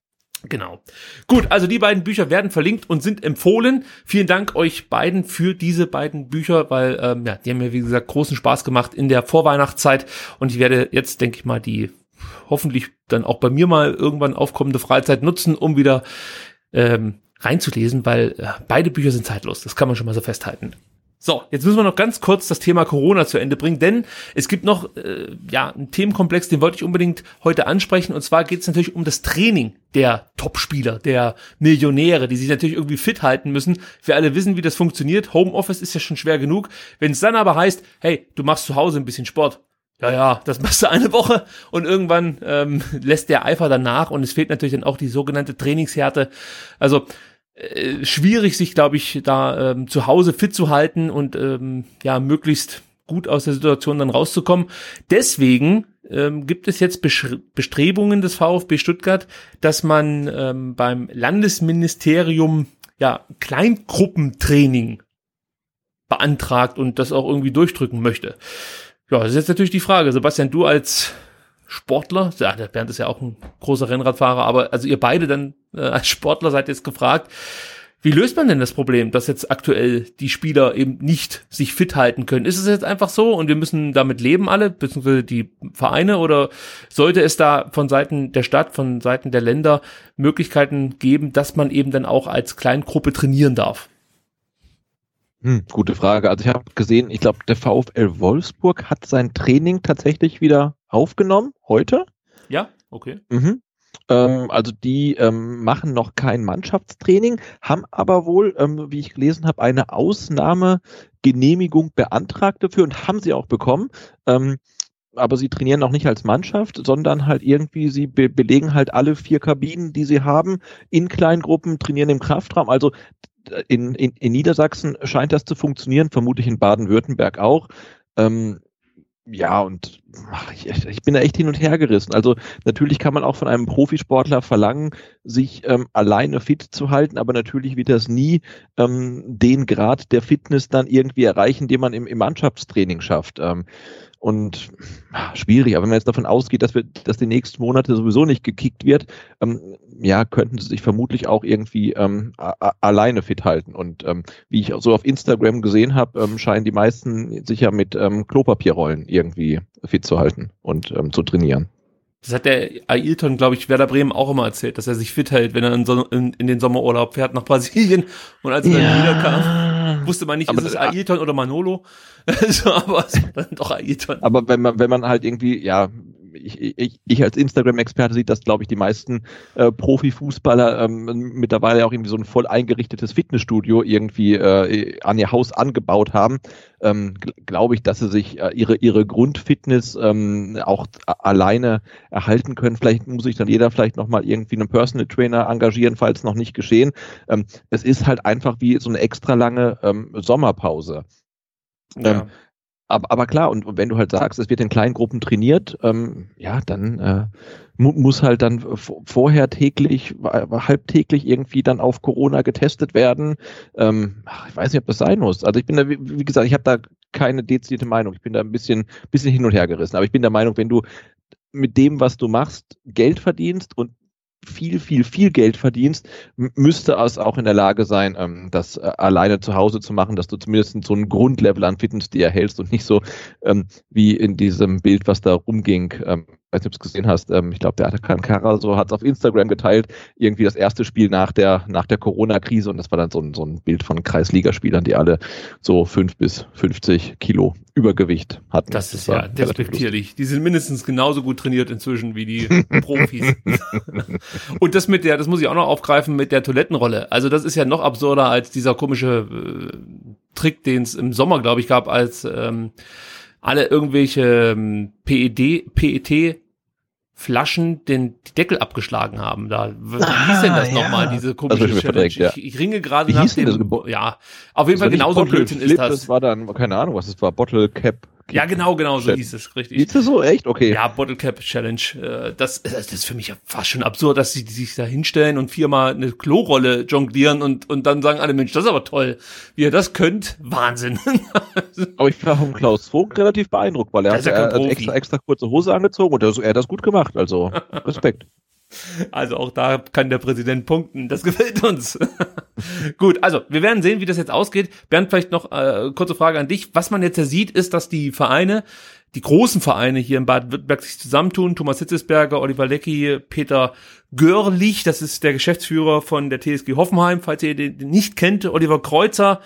Genau. Gut, also die beiden Bücher werden verlinkt und sind empfohlen. Vielen Dank euch beiden für diese beiden Bücher, weil ähm, ja, die haben mir wie gesagt großen Spaß gemacht in der Vorweihnachtszeit und ich werde jetzt denke ich mal die hoffentlich dann auch bei mir mal irgendwann aufkommende Freizeit nutzen, um wieder ähm, reinzulesen, weil äh, beide Bücher sind zeitlos. Das kann man schon mal so festhalten. So, jetzt müssen wir noch ganz kurz das Thema Corona zu Ende bringen, denn es gibt noch äh, ja einen Themenkomplex, den wollte ich unbedingt heute ansprechen. Und zwar geht es natürlich um das Training der Topspieler, der Millionäre, die sich natürlich irgendwie fit halten müssen. Wir alle wissen, wie das funktioniert. Homeoffice ist ja schon schwer genug. Wenn es dann aber heißt, hey, du machst zu Hause ein bisschen Sport, ja, ja, das machst du eine Woche und irgendwann ähm, lässt der Eifer dann nach und es fehlt natürlich dann auch die sogenannte Trainingshärte. Also äh, schwierig, sich, glaube ich, da ähm, zu Hause fit zu halten und ähm, ja, möglichst gut aus der Situation dann rauszukommen. Deswegen ähm, gibt es jetzt Bestrebungen des VfB Stuttgart, dass man ähm, beim Landesministerium ja Kleingruppentraining beantragt und das auch irgendwie durchdrücken möchte. Ja, das ist jetzt natürlich die Frage. Sebastian, du als Sportler, ja, der Bernd ist ja auch ein großer Rennradfahrer, aber also ihr beide dann äh, als Sportler seid jetzt gefragt, wie löst man denn das Problem, dass jetzt aktuell die Spieler eben nicht sich fit halten können? Ist es jetzt einfach so und wir müssen damit leben alle, beziehungsweise die Vereine, oder sollte es da von Seiten der Stadt, von Seiten der Länder Möglichkeiten geben, dass man eben dann auch als Kleingruppe trainieren darf? Hm, gute Frage. Also ich habe gesehen, ich glaube, der VfL Wolfsburg hat sein Training tatsächlich wieder aufgenommen heute. Ja, okay. Mhm. Ähm, also die ähm, machen noch kein Mannschaftstraining, haben aber wohl, ähm, wie ich gelesen habe, eine Ausnahmegenehmigung beantragt dafür und haben sie auch bekommen. Ähm, aber sie trainieren noch nicht als Mannschaft, sondern halt irgendwie, sie be belegen halt alle vier Kabinen, die sie haben, in Kleingruppen, trainieren im Kraftraum. Also in, in, in Niedersachsen scheint das zu funktionieren, vermutlich in Baden-Württemberg auch. Ähm, ja, und ach, ich, ich bin da echt hin und her gerissen. Also natürlich kann man auch von einem Profisportler verlangen, sich ähm, alleine fit zu halten, aber natürlich wird das nie ähm, den Grad der Fitness dann irgendwie erreichen, den man im, im Mannschaftstraining schafft. Ähm, und ach, schwierig, aber wenn man jetzt davon ausgeht, dass wir, dass die nächsten Monate sowieso nicht gekickt wird, ähm, ja, könnten sie sich vermutlich auch irgendwie ähm, alleine fit halten. Und ähm, wie ich so auf Instagram gesehen habe, ähm, scheinen die meisten sich ja mit ähm, Klopapierrollen irgendwie fit zu halten und ähm, zu trainieren. Das hat der Ailton, glaube ich, Werder Bremen auch immer erzählt, dass er sich fit hält, wenn er in, so, in, in den Sommerurlaub fährt nach Brasilien. Und als er ja. dann wiederkam, wusste man nicht, aber ist es Ailton oder Manolo. aber es war dann doch Ailton. Aber wenn man, wenn man halt irgendwie, ja, ich, ich, ich als Instagram-Experte sieht das, glaube ich, die meisten äh, Profifußballer ähm, mittlerweile auch irgendwie so ein voll eingerichtetes Fitnessstudio irgendwie äh, an ihr Haus angebaut haben. Ähm, glaube ich, dass sie sich äh, ihre ihre Grundfitness ähm, auch alleine erhalten können. Vielleicht muss sich dann jeder vielleicht noch mal irgendwie einen Personal Trainer engagieren, falls noch nicht geschehen. Ähm, es ist halt einfach wie so eine extra lange ähm, Sommerpause. Ja. Aber, klar, und wenn du halt sagst, es wird in kleinen Gruppen trainiert, ähm, ja, dann äh, mu muss halt dann vorher täglich, halbtäglich irgendwie dann auf Corona getestet werden. Ähm, ich weiß nicht, ob das sein muss. Also ich bin da, wie, wie gesagt, ich habe da keine dezidierte Meinung. Ich bin da ein bisschen, bisschen hin und her gerissen. Aber ich bin der Meinung, wenn du mit dem, was du machst, Geld verdienst und viel, viel, viel Geld verdienst, müsste es auch in der Lage sein, ähm, das äh, alleine zu Hause zu machen, dass du zumindest so ein Grundlevel an Fitness dir erhältst und nicht so ähm, wie in diesem Bild, was da rumging, ähm, weiß nicht, ob du es gesehen hast, ähm, ich glaube, der Atakan Kara hat es auf Instagram geteilt, irgendwie das erste Spiel nach der, nach der Corona-Krise und das war dann so ein, so ein Bild von Kreisligaspielern, die alle so fünf bis 50 Kilo Übergewicht hatten. Das ist das ja despektierlich. Die sind mindestens genauso gut trainiert inzwischen wie die Profis. und das mit der, das muss ich auch noch aufgreifen, mit der Toilettenrolle. Also das ist ja noch absurder als dieser komische äh, Trick, den es im Sommer, glaube ich, gab, als ähm, alle irgendwelche ähm, PED, PET Flaschen den die Deckel abgeschlagen haben. Da wie ah, hieß denn das ja. nochmal, diese komische also Challenge? Ja. Ich, ich, ringe gerade nach dem, ja, auf jeden Fall genauso Blödsinn ist das. Das war dann, keine Ahnung, was es war, Bottle Cap ja, genau, genau, so hieß es, richtig. Hieß es so, echt? Okay. Ja, Bottle Cap Challenge. Äh, das, das ist für mich fast schon absurd, dass sie sich da hinstellen und viermal eine Klorolle jonglieren und, und dann sagen alle, Mensch, das ist aber toll. Wie ihr das könnt, Wahnsinn. aber ich war vom Klaus Vogt relativ beeindruckt, weil er hat, er hat extra, extra kurze Hose angezogen und er, er hat das gut gemacht, also Respekt. Also auch da kann der Präsident punkten. Das gefällt uns. Gut, also wir werden sehen, wie das jetzt ausgeht. Bernd, vielleicht noch äh, kurze Frage an dich. Was man jetzt ja sieht, ist, dass die Vereine, die großen Vereine hier in Baden-Württemberg sich zusammentun. Thomas Hitzesberger, Oliver Lecki, Peter Görlich, das ist der Geschäftsführer von der TSG Hoffenheim, falls ihr den nicht kennt. Oliver Kreuzer,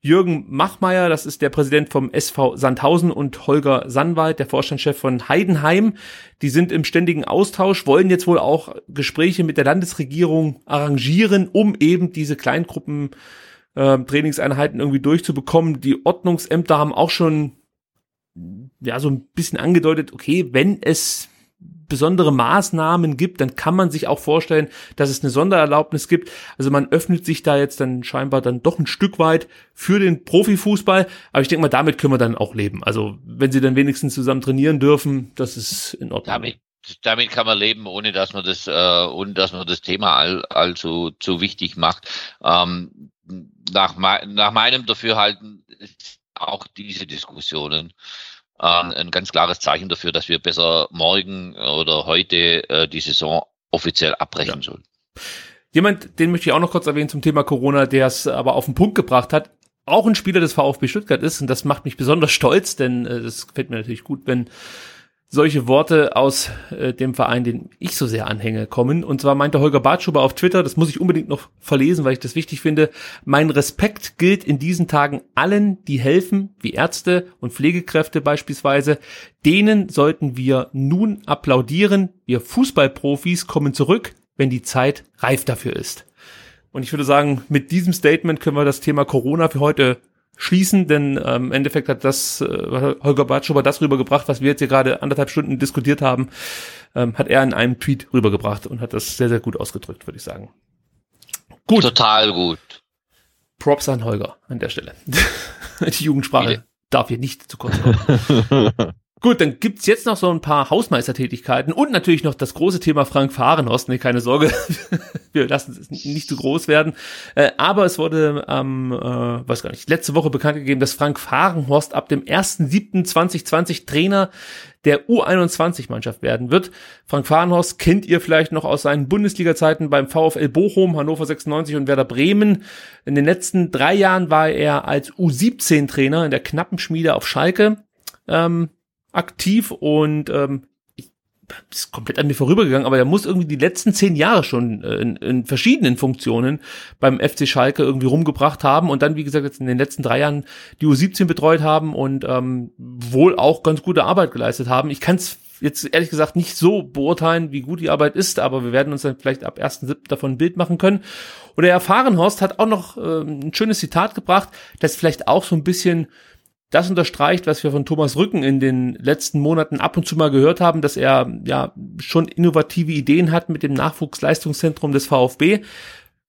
Jürgen Machmeier, das ist der Präsident vom SV Sandhausen und Holger Sannwald, der Vorstandschef von Heidenheim. Die sind im ständigen Austausch, wollen jetzt wohl auch Gespräche mit der Landesregierung arrangieren, um eben diese Kleingruppen äh, Trainingseinheiten irgendwie durchzubekommen. Die Ordnungsämter haben auch schon ja so ein bisschen angedeutet, okay, wenn es besondere Maßnahmen gibt, dann kann man sich auch vorstellen, dass es eine Sondererlaubnis gibt. Also man öffnet sich da jetzt dann scheinbar dann doch ein Stück weit für den Profifußball. Aber ich denke mal, damit können wir dann auch leben. Also wenn sie dann wenigstens zusammen trainieren dürfen, das ist in Ordnung. Damit, damit kann man leben, ohne dass man das, äh, ohne dass man das Thema all, allzu zu wichtig macht. Ähm, nach, nach meinem Dafürhalten auch diese Diskussionen äh, ein ganz klares Zeichen dafür, dass wir besser morgen oder heute äh, die Saison offiziell abbrechen ja. sollen. Jemand, den möchte ich auch noch kurz erwähnen zum Thema Corona, der es aber auf den Punkt gebracht hat, auch ein Spieler des VfB Stuttgart ist und das macht mich besonders stolz, denn äh, das gefällt mir natürlich gut, wenn solche Worte aus äh, dem Verein, den ich so sehr anhänge, kommen. Und zwar meinte Holger Bartschuber auf Twitter, das muss ich unbedingt noch verlesen, weil ich das wichtig finde. Mein Respekt gilt in diesen Tagen allen, die helfen, wie Ärzte und Pflegekräfte beispielsweise. Denen sollten wir nun applaudieren. Wir Fußballprofis kommen zurück, wenn die Zeit reif dafür ist. Und ich würde sagen, mit diesem Statement können wir das Thema Corona für heute schließen, denn ähm, im Endeffekt hat das äh, Holger Bartschuber das rübergebracht, was wir jetzt hier gerade anderthalb Stunden diskutiert haben, ähm, hat er in einem Tweet rübergebracht und hat das sehr, sehr gut ausgedrückt, würde ich sagen. Gut. Total gut. Props an Holger an der Stelle. Die Jugendsprache darf hier nicht zu kurz kommen. Gut, dann gibt's jetzt noch so ein paar Hausmeistertätigkeiten und natürlich noch das große Thema Frank Fahrenhorst. Nee, keine Sorge, wir lassen es nicht zu groß werden. Äh, aber es wurde am, ähm, äh, weiß gar nicht, letzte Woche bekannt gegeben, dass Frank Fahrenhorst ab dem 1.7.2020 Trainer der U21-Mannschaft werden wird. Frank Fahrenhorst kennt ihr vielleicht noch aus seinen Bundesliga-Zeiten beim VfL Bochum, Hannover 96 und Werder Bremen. In den letzten drei Jahren war er als U17-Trainer in der knappen Schmiede auf Schalke. Ähm, aktiv und ähm, ich, ist komplett an mir vorübergegangen, aber er muss irgendwie die letzten zehn Jahre schon äh, in, in verschiedenen Funktionen beim FC Schalke irgendwie rumgebracht haben und dann, wie gesagt, jetzt in den letzten drei Jahren die U17 betreut haben und ähm, wohl auch ganz gute Arbeit geleistet haben. Ich kann es jetzt ehrlich gesagt nicht so beurteilen, wie gut die Arbeit ist, aber wir werden uns dann vielleicht ab 1.7. davon ein Bild machen können. Und der Erfahrenhorst hat auch noch äh, ein schönes Zitat gebracht, das vielleicht auch so ein bisschen das unterstreicht, was wir von Thomas Rücken in den letzten Monaten ab und zu mal gehört haben, dass er ja schon innovative Ideen hat mit dem Nachwuchsleistungszentrum des VfB.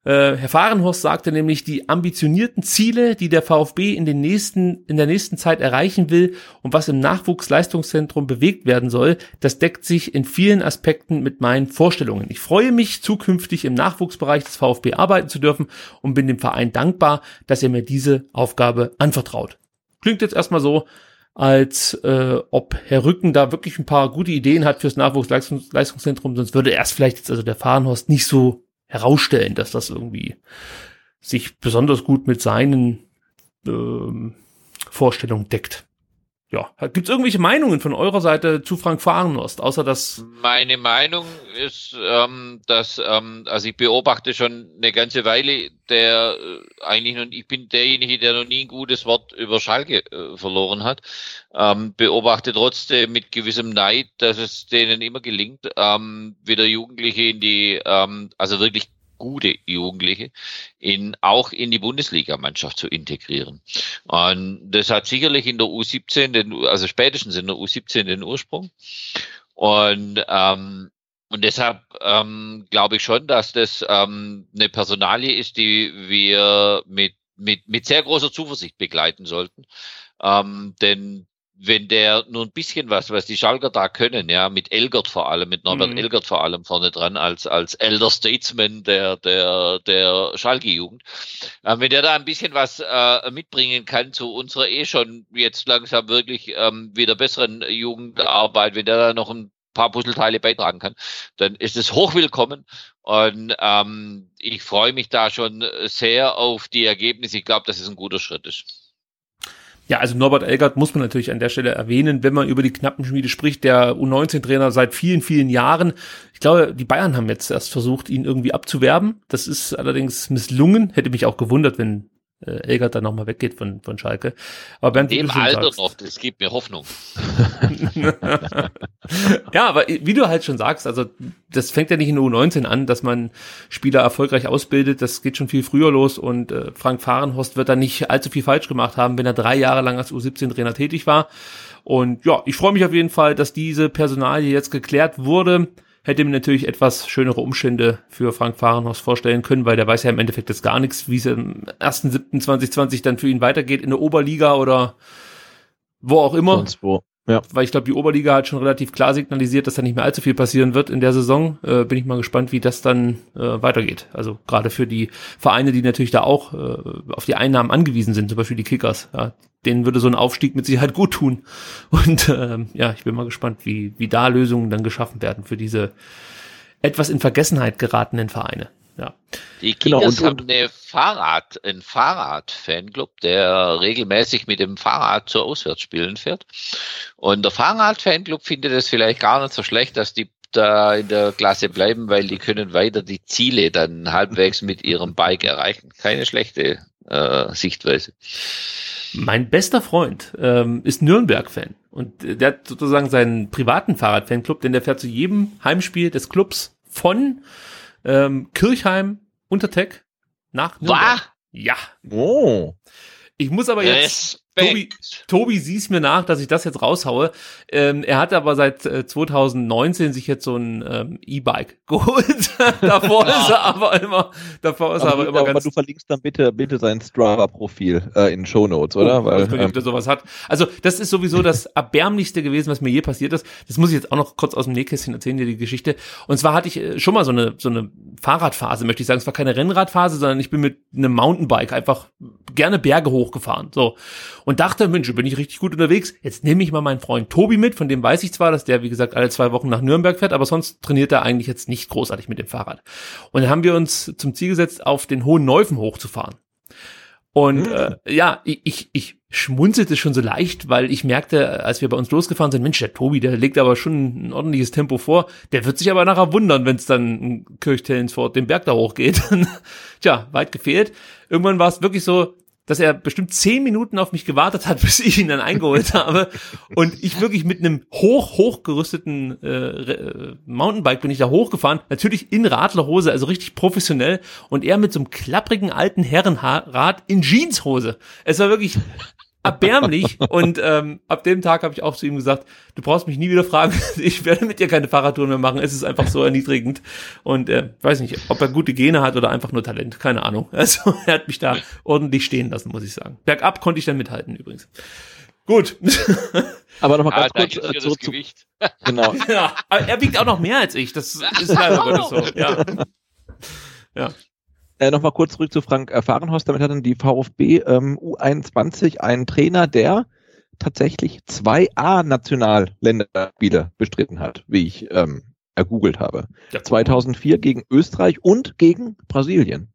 Äh, Herr Fahrenhorst sagte nämlich, die ambitionierten Ziele, die der VfB in den nächsten, in der nächsten Zeit erreichen will und was im Nachwuchsleistungszentrum bewegt werden soll, das deckt sich in vielen Aspekten mit meinen Vorstellungen. Ich freue mich, zukünftig im Nachwuchsbereich des VfB arbeiten zu dürfen und bin dem Verein dankbar, dass er mir diese Aufgabe anvertraut. Klingt jetzt erstmal so, als äh, ob Herr Rücken da wirklich ein paar gute Ideen hat fürs Nachwuchsleistungszentrum, sonst würde erst vielleicht jetzt also der Fahrenhorst nicht so herausstellen, dass das irgendwie sich besonders gut mit seinen ähm, Vorstellungen deckt ja, gibt es irgendwelche Meinungen von eurer Seite zu Frank Fahrenhorst, außer dass meine Meinung ist, ähm, dass ähm, also ich beobachte schon eine ganze Weile, der äh, eigentlich noch, ich bin derjenige, der noch nie ein gutes Wort über Schalke äh, verloren hat, ähm, beobachte trotzdem mit gewissem Neid, dass es denen immer gelingt, ähm, wieder Jugendliche in die, ähm, also wirklich gute Jugendliche in, auch in die Bundesligamannschaft zu integrieren. Und das hat sicherlich in der U17, den, also spätestens in der U17 den Ursprung. Und, ähm, und deshalb ähm, glaube ich schon, dass das ähm, eine Personalie ist, die wir mit, mit, mit sehr großer Zuversicht begleiten sollten. Ähm, denn wenn der nur ein bisschen was, was die Schalker da können, ja, mit Elgert vor allem, mit Norbert mhm. Elgert vor allem vorne dran, als, als Elder Statesman der, der, der Schalke-Jugend, äh, wenn der da ein bisschen was äh, mitbringen kann zu unserer eh schon jetzt langsam wirklich ähm, wieder besseren Jugendarbeit, wenn der da noch ein paar Puzzleteile beitragen kann, dann ist es hochwillkommen. Und ähm, ich freue mich da schon sehr auf die Ergebnisse. Ich glaube, dass es ein guter Schritt ist. Ja, also Norbert Elgert muss man natürlich an der Stelle erwähnen, wenn man über die Knappenschmiede spricht, der U19-Trainer seit vielen, vielen Jahren. Ich glaube, die Bayern haben jetzt erst versucht, ihn irgendwie abzuwerben. Das ist allerdings misslungen. Hätte mich auch gewundert, wenn äh, Elgert dann nochmal weggeht von, von Schalke. Aber Bernd, Im Alter sagst, noch, das gibt mir Hoffnung. ja, aber wie du halt schon sagst, also das fängt ja nicht in der U19 an, dass man Spieler erfolgreich ausbildet, das geht schon viel früher los und äh, Frank Fahrenhorst wird da nicht allzu viel falsch gemacht haben, wenn er drei Jahre lang als U17-Trainer tätig war. Und ja, ich freue mich auf jeden Fall, dass diese Personalie jetzt geklärt wurde hätte mir natürlich etwas schönere Umstände für Frank Fahrenhaus vorstellen können, weil der weiß ja im Endeffekt jetzt gar nichts, wie es im 1.7.2020 dann für ihn weitergeht in der Oberliga oder wo auch immer. Sonst wo. Ja. Weil ich glaube, die Oberliga hat schon relativ klar signalisiert, dass da nicht mehr allzu viel passieren wird in der Saison. Äh, bin ich mal gespannt, wie das dann äh, weitergeht. Also gerade für die Vereine, die natürlich da auch äh, auf die Einnahmen angewiesen sind, zum Beispiel die Kickers. Ja, denen würde so ein Aufstieg mit Sicherheit gut tun. Und ähm, ja, ich bin mal gespannt, wie, wie da Lösungen dann geschaffen werden für diese etwas in Vergessenheit geratenen Vereine. Ja. Die Kickers genau, haben eine Fahrrad, einen Fahrrad-Fanclub, der regelmäßig mit dem Fahrrad zu Auswärtsspielen fährt. Und der Fahrrad-Fanclub findet es vielleicht gar nicht so schlecht, dass die da in der Klasse bleiben, weil die können weiter die Ziele dann halbwegs mit ihrem Bike erreichen. Keine schlechte äh, Sichtweise. Mein bester Freund ähm, ist Nürnberg-Fan und der hat sozusagen seinen privaten Fahrrad-Fanclub, denn der fährt zu jedem Heimspiel des Clubs von ähm, Kirchheim Untertech nach Nürnberg. War? Ja. Oh. Ich muss aber jetzt Tobi, Tobi siehst mir nach, dass ich das jetzt raushaue. Ähm, er hat aber seit äh, 2019 sich jetzt so ein ähm, E-Bike geholt. davor ist er aber immer, davor ist aber, er aber immer aber ganz. du verlinkst dann bitte, bitte sein Strava-Profil äh, in Show Notes, oder? Oh, Weil, ich ähm, sowas hat. Also das ist sowieso das erbärmlichste gewesen, was mir je passiert ist. Das muss ich jetzt auch noch kurz aus dem Nähkästchen erzählen, dir die Geschichte. Und zwar hatte ich äh, schon mal so eine so eine Fahrradphase, möchte ich sagen. Es war keine Rennradphase, sondern ich bin mit einem Mountainbike einfach gerne Berge hochgefahren. So und dachte, Mensch, bin ich richtig gut unterwegs. Jetzt nehme ich mal meinen Freund Tobi mit, von dem weiß ich zwar, dass der, wie gesagt, alle zwei Wochen nach Nürnberg fährt, aber sonst trainiert er eigentlich jetzt nicht großartig mit dem Fahrrad. Und dann haben wir uns zum Ziel gesetzt, auf den Hohen Neufen hochzufahren. Und mhm. äh, ja, ich, ich schmunzelte schon so leicht, weil ich merkte, als wir bei uns losgefahren sind, Mensch, der Tobi, der legt aber schon ein ordentliches Tempo vor. Der wird sich aber nachher wundern, wenn es dann Kirchtellensfort den Berg da hochgeht. Tja, weit gefehlt. Irgendwann war es wirklich so, dass er bestimmt zehn Minuten auf mich gewartet hat, bis ich ihn dann eingeholt habe. Und ich wirklich mit einem hoch, hochgerüsteten äh, Mountainbike bin ich da hochgefahren. Natürlich in Radlerhose, also richtig professionell. Und er mit so einem klapprigen alten Herrenrad in Jeanshose. Es war wirklich erbärmlich. und ähm, ab dem Tag habe ich auch zu ihm gesagt, du brauchst mich nie wieder fragen, ich werde mit dir keine Fahrradtouren mehr machen, es ist einfach so erniedrigend. Und äh, weiß nicht, ob er gute Gene hat oder einfach nur Talent, keine Ahnung. Also er hat mich da ordentlich stehen lassen, muss ich sagen. Bergab konnte ich dann mithalten übrigens. Gut. Aber nochmal ganz ah, kurz äh, zurück zu Gewicht. Genau. ja, aber er wiegt auch noch mehr als ich. Das ist leider Gottes so. Ja. ja. Äh, Nochmal kurz zurück zu Frank äh, Fahrenhorst. Damit hat dann die VfB ähm, U21 einen Trainer, der tatsächlich zwei A-Nationalländerspiele bestritten hat, wie ich ähm, ergoogelt habe. Ja, 2004 gegen Österreich und gegen Brasilien.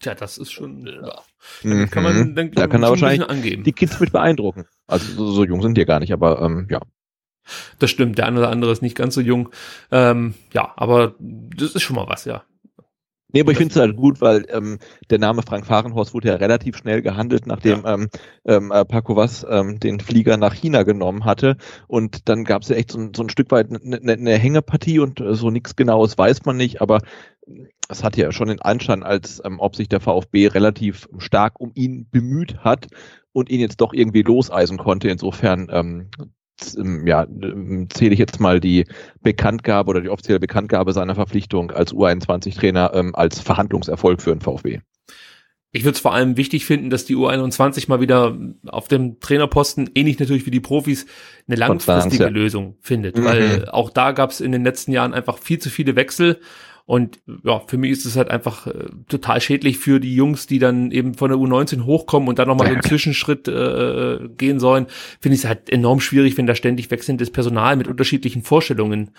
Tja, das ist schon. Ja. Mhm. Kann man, dann, da kann er wahrscheinlich angeben. die Kids mit beeindrucken. Also so, so jung sind die gar nicht, aber ähm, ja. Das stimmt, der eine oder andere ist nicht ganz so jung. Ähm, ja, aber das ist schon mal was, ja. Nee, aber ich finde es halt gut, weil ähm, der Name Frank Fahrenhorst wurde ja relativ schnell gehandelt, nachdem ja. ähm, ähm, äh, Paco Was ähm, den Flieger nach China genommen hatte. Und dann gab es ja echt so, so ein Stück weit eine ne, ne Hängepartie und äh, so nichts Genaues weiß man nicht, aber es hat ja schon den Anschein, als ähm, ob sich der VfB relativ stark um ihn bemüht hat und ihn jetzt doch irgendwie loseisen konnte. Insofern ähm, ähm, ja, ähm, zähle ich jetzt mal die Bekanntgabe oder die offizielle Bekanntgabe seiner Verpflichtung als U21-Trainer ähm, als Verhandlungserfolg für den VfB. Ich würde es vor allem wichtig finden, dass die U21 mal wieder auf dem Trainerposten, ähnlich natürlich wie die Profis, eine langfristige ja. Lösung findet. Mhm. Weil auch da gab es in den letzten Jahren einfach viel zu viele Wechsel und ja, für mich ist es halt einfach äh, total schädlich für die Jungs, die dann eben von der U19 hochkommen und dann nochmal so einen Zwischenschritt äh, gehen sollen. Finde ich es halt enorm schwierig, wenn da ständig wechselndes Personal mit unterschiedlichen Vorstellungen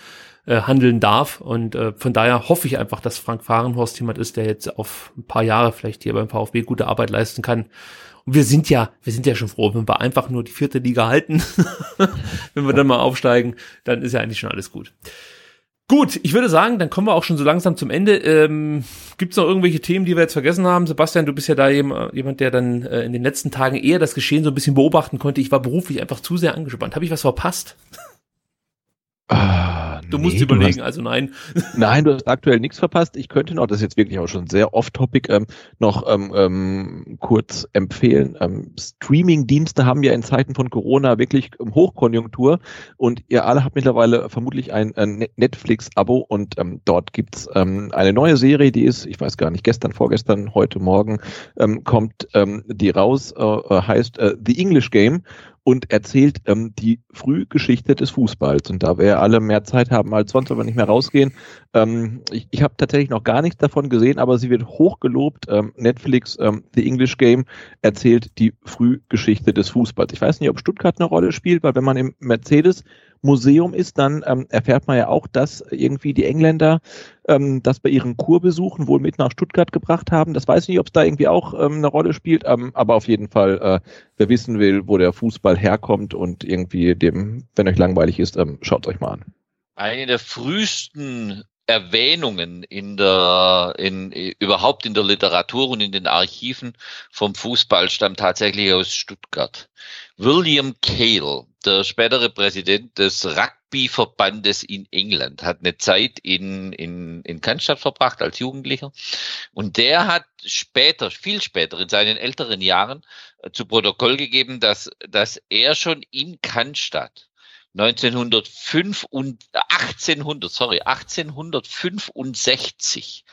äh, handeln darf. Und äh, von daher hoffe ich einfach, dass Frank Fahrenhorst jemand ist, der jetzt auf ein paar Jahre vielleicht hier beim VfB gute Arbeit leisten kann. Und wir sind ja, wir sind ja schon froh, wenn wir einfach nur die vierte Liga halten, wenn wir dann mal aufsteigen, dann ist ja eigentlich schon alles gut. Gut, ich würde sagen, dann kommen wir auch schon so langsam zum Ende. Ähm, Gibt es noch irgendwelche Themen, die wir jetzt vergessen haben? Sebastian, du bist ja da jemand, der dann äh, in den letzten Tagen eher das Geschehen so ein bisschen beobachten konnte. Ich war beruflich einfach zu sehr angespannt. Habe ich was verpasst? Ah, du musst überlegen, du hast, also nein. Nein, du hast aktuell nichts verpasst. Ich könnte noch, das ist jetzt wirklich auch schon sehr off-topic, ähm, noch ähm, ähm, kurz empfehlen. Ähm, Streaming-Dienste haben ja in Zeiten von Corona wirklich ähm, Hochkonjunktur und ihr alle habt mittlerweile vermutlich ein, ein Netflix-Abo und ähm, dort gibt's ähm, eine neue Serie, die ist, ich weiß gar nicht, gestern, vorgestern, heute Morgen ähm, kommt ähm, die raus, äh, äh heißt äh, The English Game und erzählt ähm, die Frühgeschichte des Fußballs. Und da wir alle mehr Zeit haben als sonst, aber nicht mehr rausgehen, ähm, ich, ich habe tatsächlich noch gar nichts davon gesehen, aber sie wird hochgelobt. Ähm, Netflix, ähm, The English Game, erzählt die Frühgeschichte des Fußballs. Ich weiß nicht, ob Stuttgart eine Rolle spielt, weil wenn man im Mercedes Museum ist, dann ähm, erfährt man ja auch, dass irgendwie die Engländer ähm, das bei ihren Kurbesuchen wohl mit nach Stuttgart gebracht haben. Das weiß ich nicht, ob es da irgendwie auch ähm, eine Rolle spielt, ähm, aber auf jeden Fall, äh, wer wissen will, wo der Fußball herkommt und irgendwie dem, wenn euch langweilig ist, ähm, schaut euch mal an. Eine der frühesten Erwähnungen in der, in, überhaupt in der Literatur und in den Archiven vom Fußball stammt tatsächlich aus Stuttgart. William Cale, der spätere Präsident des Rugbyverbandes in England, hat eine Zeit in, in, in Cannstatt verbracht als Jugendlicher. Und der hat später, viel später, in seinen älteren Jahren, äh, zu Protokoll gegeben, dass, dass er schon in Cannstatt 1905 und 1800, sorry, 1865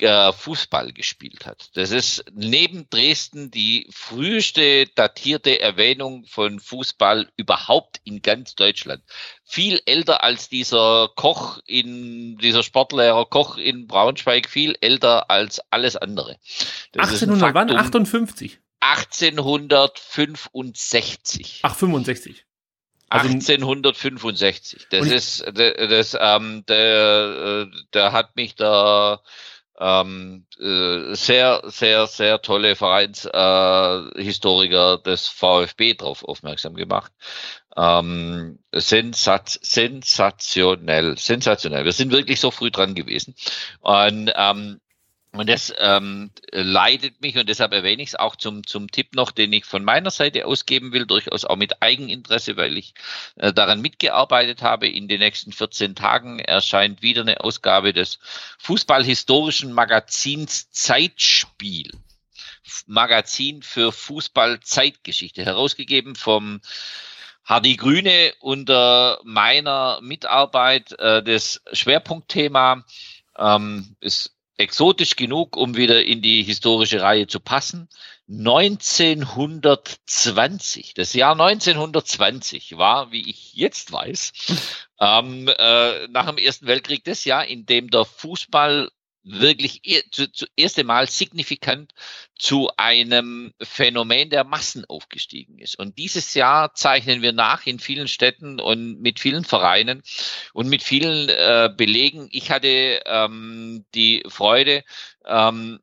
äh, Fußball gespielt hat. Das ist neben Dresden die früheste datierte Erwähnung von Fußball überhaupt in ganz Deutschland. Viel älter als dieser Koch in, dieser Sportlehrer Koch in Braunschweig, viel älter als alles andere. Das 1800 wann? 58? 1865. Ach, 65. Also 1865. Das ist, das, ähm, der, äh, der hat mich da ähm, äh, sehr, sehr, sehr tolle Vereinshistoriker äh, des VfB darauf aufmerksam gemacht. Ähm, sensat sensationell, sensationell. Wir sind wirklich so früh dran gewesen. Und ähm, und das ähm, leitet mich, und deshalb erwähne ich es auch zum, zum Tipp noch, den ich von meiner Seite ausgeben will, durchaus auch mit Eigeninteresse, weil ich äh, daran mitgearbeitet habe. In den nächsten 14 Tagen erscheint wieder eine Ausgabe des fußballhistorischen Magazins Zeitspiel. Magazin für Fußball-Zeitgeschichte, herausgegeben vom Hardy Grüne unter meiner Mitarbeit. Äh, das Schwerpunktthema ähm, ist exotisch genug, um wieder in die historische Reihe zu passen. 1920, das Jahr 1920 war, wie ich jetzt weiß, ähm, äh, nach dem Ersten Weltkrieg das Jahr, in dem der Fußball wirklich zu, zu erste Mal signifikant zu einem Phänomen der Massen aufgestiegen ist. Und dieses Jahr zeichnen wir nach in vielen Städten und mit vielen Vereinen und mit vielen äh, Belegen. Ich hatte ähm, die Freude, ähm,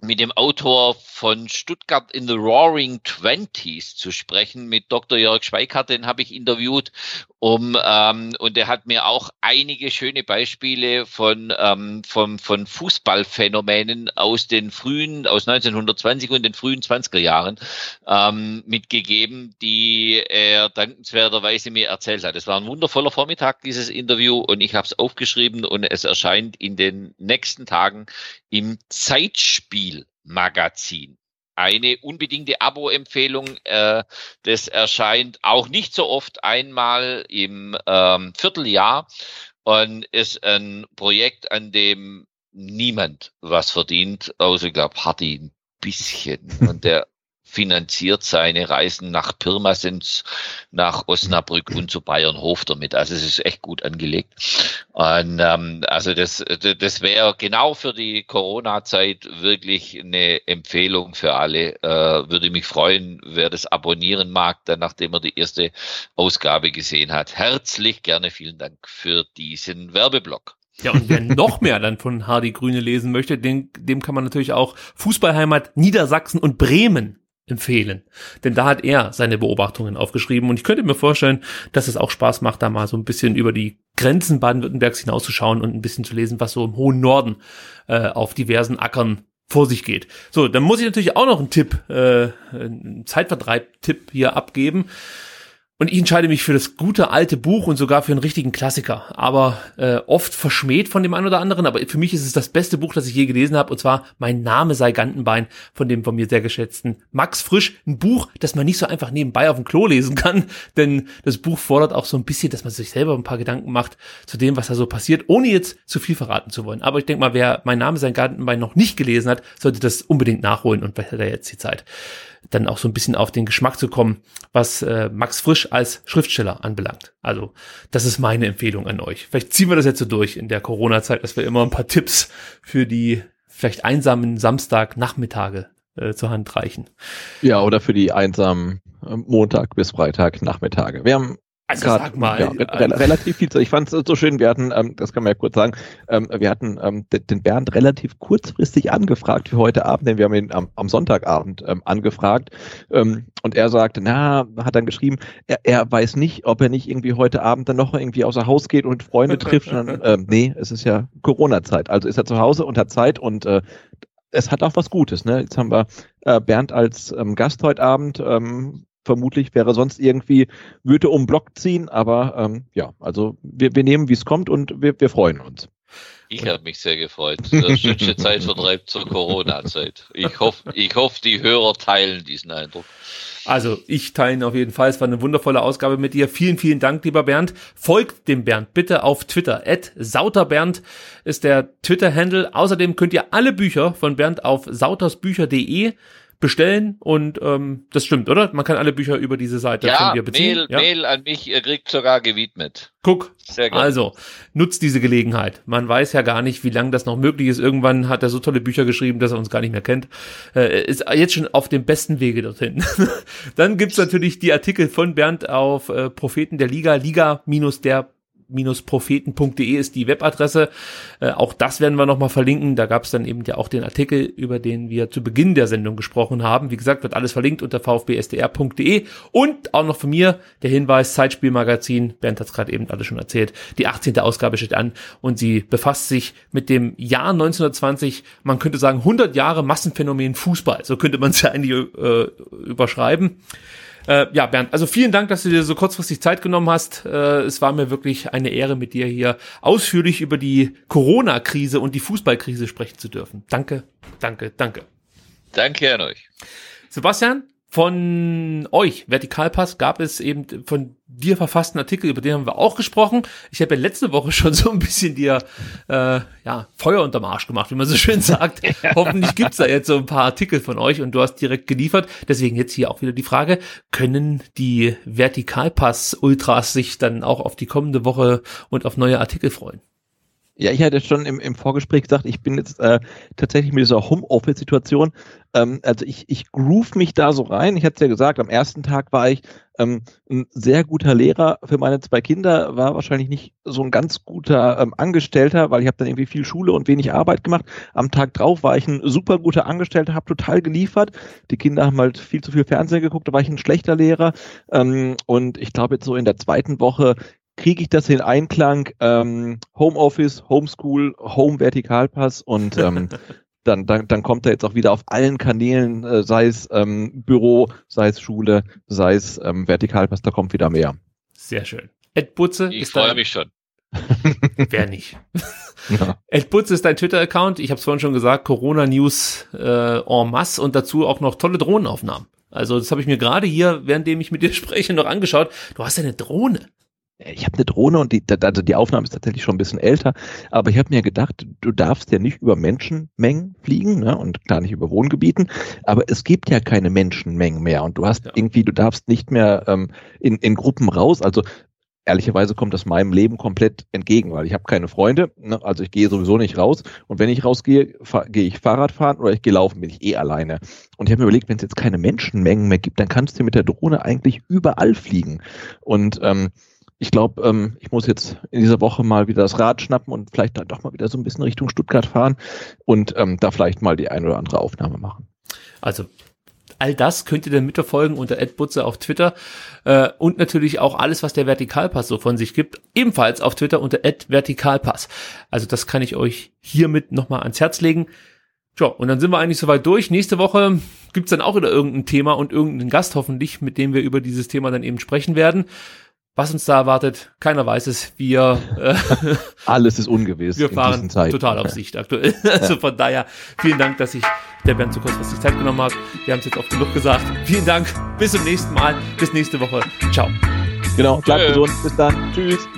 mit dem Autor von Stuttgart in the Roaring Twenties zu sprechen, mit Dr. Jörg Schweikart, den habe ich interviewt, um ähm, und er hat mir auch einige schöne Beispiele von ähm, von, von Fußballphänomenen aus den frühen, aus 1920 und den frühen 20er Jahren ähm, mitgegeben, die er dankenswerterweise mir erzählt hat. Es war ein wundervoller Vormittag, dieses Interview, und ich habe es aufgeschrieben und es erscheint in den nächsten Tagen im Zeitspiel Magazin. Eine unbedingte Abo-Empfehlung. Äh, das erscheint auch nicht so oft einmal im ähm, Vierteljahr und ist ein Projekt, an dem niemand was verdient, außer ich glaube Hardy ein bisschen. Und der finanziert seine Reisen nach Pirmasens, nach Osnabrück und zu Bayernhof damit. Also es ist echt gut angelegt. Und ähm, also das, das wäre genau für die Corona-Zeit wirklich eine Empfehlung für alle. Äh, würde mich freuen, wer das abonnieren mag, dann nachdem er die erste Ausgabe gesehen hat. Herzlich gerne vielen Dank für diesen Werbeblock. Ja, und wer noch mehr dann von Hardy Grüne lesen möchte, dem, dem kann man natürlich auch Fußballheimat Niedersachsen und Bremen empfehlen. Denn da hat er seine Beobachtungen aufgeschrieben und ich könnte mir vorstellen, dass es auch Spaß macht, da mal so ein bisschen über die Grenzen Baden-Württembergs hinauszuschauen und ein bisschen zu lesen, was so im hohen Norden äh, auf diversen Ackern vor sich geht. So, dann muss ich natürlich auch noch einen Tipp, äh, einen Zeitvertreib-Tipp hier abgeben. Und ich entscheide mich für das gute alte Buch und sogar für einen richtigen Klassiker. Aber äh, oft verschmäht von dem einen oder anderen. Aber für mich ist es das beste Buch, das ich je gelesen habe. Und zwar Mein Name sei Gantenbein von dem von mir sehr geschätzten Max Frisch. Ein Buch, das man nicht so einfach nebenbei auf dem Klo lesen kann. Denn das Buch fordert auch so ein bisschen, dass man sich selber ein paar Gedanken macht zu dem, was da so passiert, ohne jetzt zu viel verraten zu wollen. Aber ich denke mal, wer Mein Name sei Gantenbein noch nicht gelesen hat, sollte das unbedingt nachholen und vielleicht hat jetzt die Zeit dann auch so ein bisschen auf den Geschmack zu kommen, was äh, Max Frisch als Schriftsteller anbelangt. Also das ist meine Empfehlung an euch. Vielleicht ziehen wir das jetzt so durch in der Corona-Zeit, dass wir immer ein paar Tipps für die vielleicht einsamen Samstagnachmittage äh, zur Hand reichen. Ja, oder für die einsamen äh, Montag bis Freitag Nachmittage. Wir haben also Grad, sag mal. Ja, re relativ viel. Ich fand es so schön, wir hatten, ähm, das kann man ja kurz sagen, ähm, wir hatten ähm, den Bernd relativ kurzfristig angefragt für heute Abend, denn wir haben ihn am, am Sonntagabend ähm, angefragt ähm, und er sagte, na, hat dann geschrieben, er, er weiß nicht, ob er nicht irgendwie heute Abend dann noch irgendwie außer Haus geht und Freunde trifft. Und, ähm, nee, es ist ja Corona-Zeit, also ist er zu Hause und hat Zeit und äh, es hat auch was Gutes. Ne? Jetzt haben wir äh, Bernd als ähm, Gast heute Abend. Ähm, vermutlich wäre sonst irgendwie, würde um Block ziehen, aber ähm, ja, also wir, wir nehmen, wie es kommt und wir, wir freuen uns. Ich habe mich sehr gefreut. Das schönste Zeitvertreib zur Corona-Zeit. Ich hoffe, ich hoffe, die Hörer teilen diesen Eindruck. Also ich teile ihn auf jeden Fall. Es war eine wundervolle Ausgabe mit dir. Vielen, vielen Dank, lieber Bernd. Folgt dem Bernd bitte auf Twitter. At sauterbernd ist der Twitter-Handle. Außerdem könnt ihr alle Bücher von Bernd auf sautersbücher.de bestellen und ähm, das stimmt, oder? Man kann alle Bücher über diese Seite ja, von dir beziehen. Mail, ja, Mail an mich, ihr kriegt sogar gewidmet. Guck, Sehr gerne. also nutzt diese Gelegenheit. Man weiß ja gar nicht, wie lange das noch möglich ist. Irgendwann hat er so tolle Bücher geschrieben, dass er uns gar nicht mehr kennt. Äh, ist jetzt schon auf dem besten Wege dorthin. Dann gibt's natürlich die Artikel von Bernd auf äh, Propheten der Liga, Liga-der propheten.de ist die Webadresse. Äh, auch das werden wir nochmal verlinken. Da gab es dann eben ja auch den Artikel, über den wir zu Beginn der Sendung gesprochen haben. Wie gesagt, wird alles verlinkt unter vfbsdr.de und auch noch von mir der Hinweis, Zeitspielmagazin, Bernd hat es gerade eben alles schon erzählt, die 18. Ausgabe steht an und sie befasst sich mit dem Jahr 1920, man könnte sagen 100 Jahre Massenphänomen Fußball. So könnte man es ja eigentlich äh, überschreiben. Äh, ja, Bernd, also vielen Dank, dass du dir so kurzfristig Zeit genommen hast. Äh, es war mir wirklich eine Ehre, mit dir hier ausführlich über die Corona-Krise und die Fußballkrise sprechen zu dürfen. Danke, danke, danke. Danke an euch. Sebastian, von euch, Vertikalpass, gab es eben von dir verfassten Artikel, über den haben wir auch gesprochen. Ich habe ja letzte Woche schon so ein bisschen dir äh, ja, Feuer unterm Arsch gemacht, wie man so schön sagt. Hoffentlich gibt's da jetzt so ein paar Artikel von euch und du hast direkt geliefert. Deswegen jetzt hier auch wieder die Frage, können die Vertikalpass-Ultras sich dann auch auf die kommende Woche und auf neue Artikel freuen? Ja, ich hatte schon im, im Vorgespräch gesagt, ich bin jetzt äh, tatsächlich mit dieser Homeoffice-Situation, ähm, also ich, ich groove mich da so rein. Ich hatte es ja gesagt, am ersten Tag war ich ähm, ein sehr guter Lehrer für meine zwei Kinder, war wahrscheinlich nicht so ein ganz guter ähm, Angestellter, weil ich habe dann irgendwie viel Schule und wenig Arbeit gemacht. Am Tag drauf war ich ein super guter Angestellter, habe total geliefert. Die Kinder haben halt viel zu viel Fernsehen geguckt, da war ich ein schlechter Lehrer. Ähm, und ich glaube jetzt so in der zweiten Woche kriege ich das in Einklang ähm, Homeoffice, Homeschool, Home Vertikalpass und ähm, dann, dann, dann kommt er jetzt auch wieder auf allen Kanälen, äh, sei es ähm, Büro, sei es Schule, sei es ähm, Vertikalpass, da kommt wieder mehr. Sehr schön. Ed Butze ich freue mich schon. Wer nicht? Ja. Ed Butze ist dein Twitter-Account. Ich habe es vorhin schon gesagt, Corona-News äh, en masse und dazu auch noch tolle Drohnenaufnahmen. Also das habe ich mir gerade hier, währenddem ich mit dir spreche, noch angeschaut. Du hast ja eine Drohne ich habe eine Drohne und die, also die Aufnahme ist tatsächlich schon ein bisschen älter, aber ich habe mir gedacht, du darfst ja nicht über Menschenmengen fliegen ne, und klar nicht über Wohngebieten, aber es gibt ja keine Menschenmengen mehr und du hast ja. irgendwie, du darfst nicht mehr ähm, in, in Gruppen raus, also ehrlicherweise kommt das meinem Leben komplett entgegen, weil ich habe keine Freunde, ne, also ich gehe sowieso nicht raus und wenn ich rausgehe, gehe ich Fahrrad fahren oder ich gehe laufen, bin ich eh alleine. Und ich habe mir überlegt, wenn es jetzt keine Menschenmengen mehr gibt, dann kannst du mit der Drohne eigentlich überall fliegen und ähm, ich glaube, ähm, ich muss jetzt in dieser Woche mal wieder das Rad schnappen und vielleicht dann doch mal wieder so ein bisschen Richtung Stuttgart fahren und ähm, da vielleicht mal die eine oder andere Aufnahme machen. Also All das könnt ihr dann mitverfolgen unter Butze auf Twitter äh, und natürlich auch alles, was der Vertikalpass so von sich gibt, ebenfalls auf Twitter unter Vertikalpass. Also das kann ich euch hiermit nochmal ans Herz legen. Tja, und dann sind wir eigentlich soweit durch. Nächste Woche gibt's dann auch wieder irgendein Thema und irgendeinen Gast hoffentlich, mit dem wir über dieses Thema dann eben sprechen werden. Was uns da erwartet, keiner weiß es. Wir äh, alles ist ungewiss. Wir fahren total auf Sicht aktuell. Also von daher vielen Dank, dass sich der Bernd so kurzfristig Zeit genommen hat. Wir haben es jetzt oft genug gesagt. Vielen Dank. Bis zum nächsten Mal. Bis nächste Woche. Ciao. Genau. Bleibt gesund. Bis dann. Tschüss.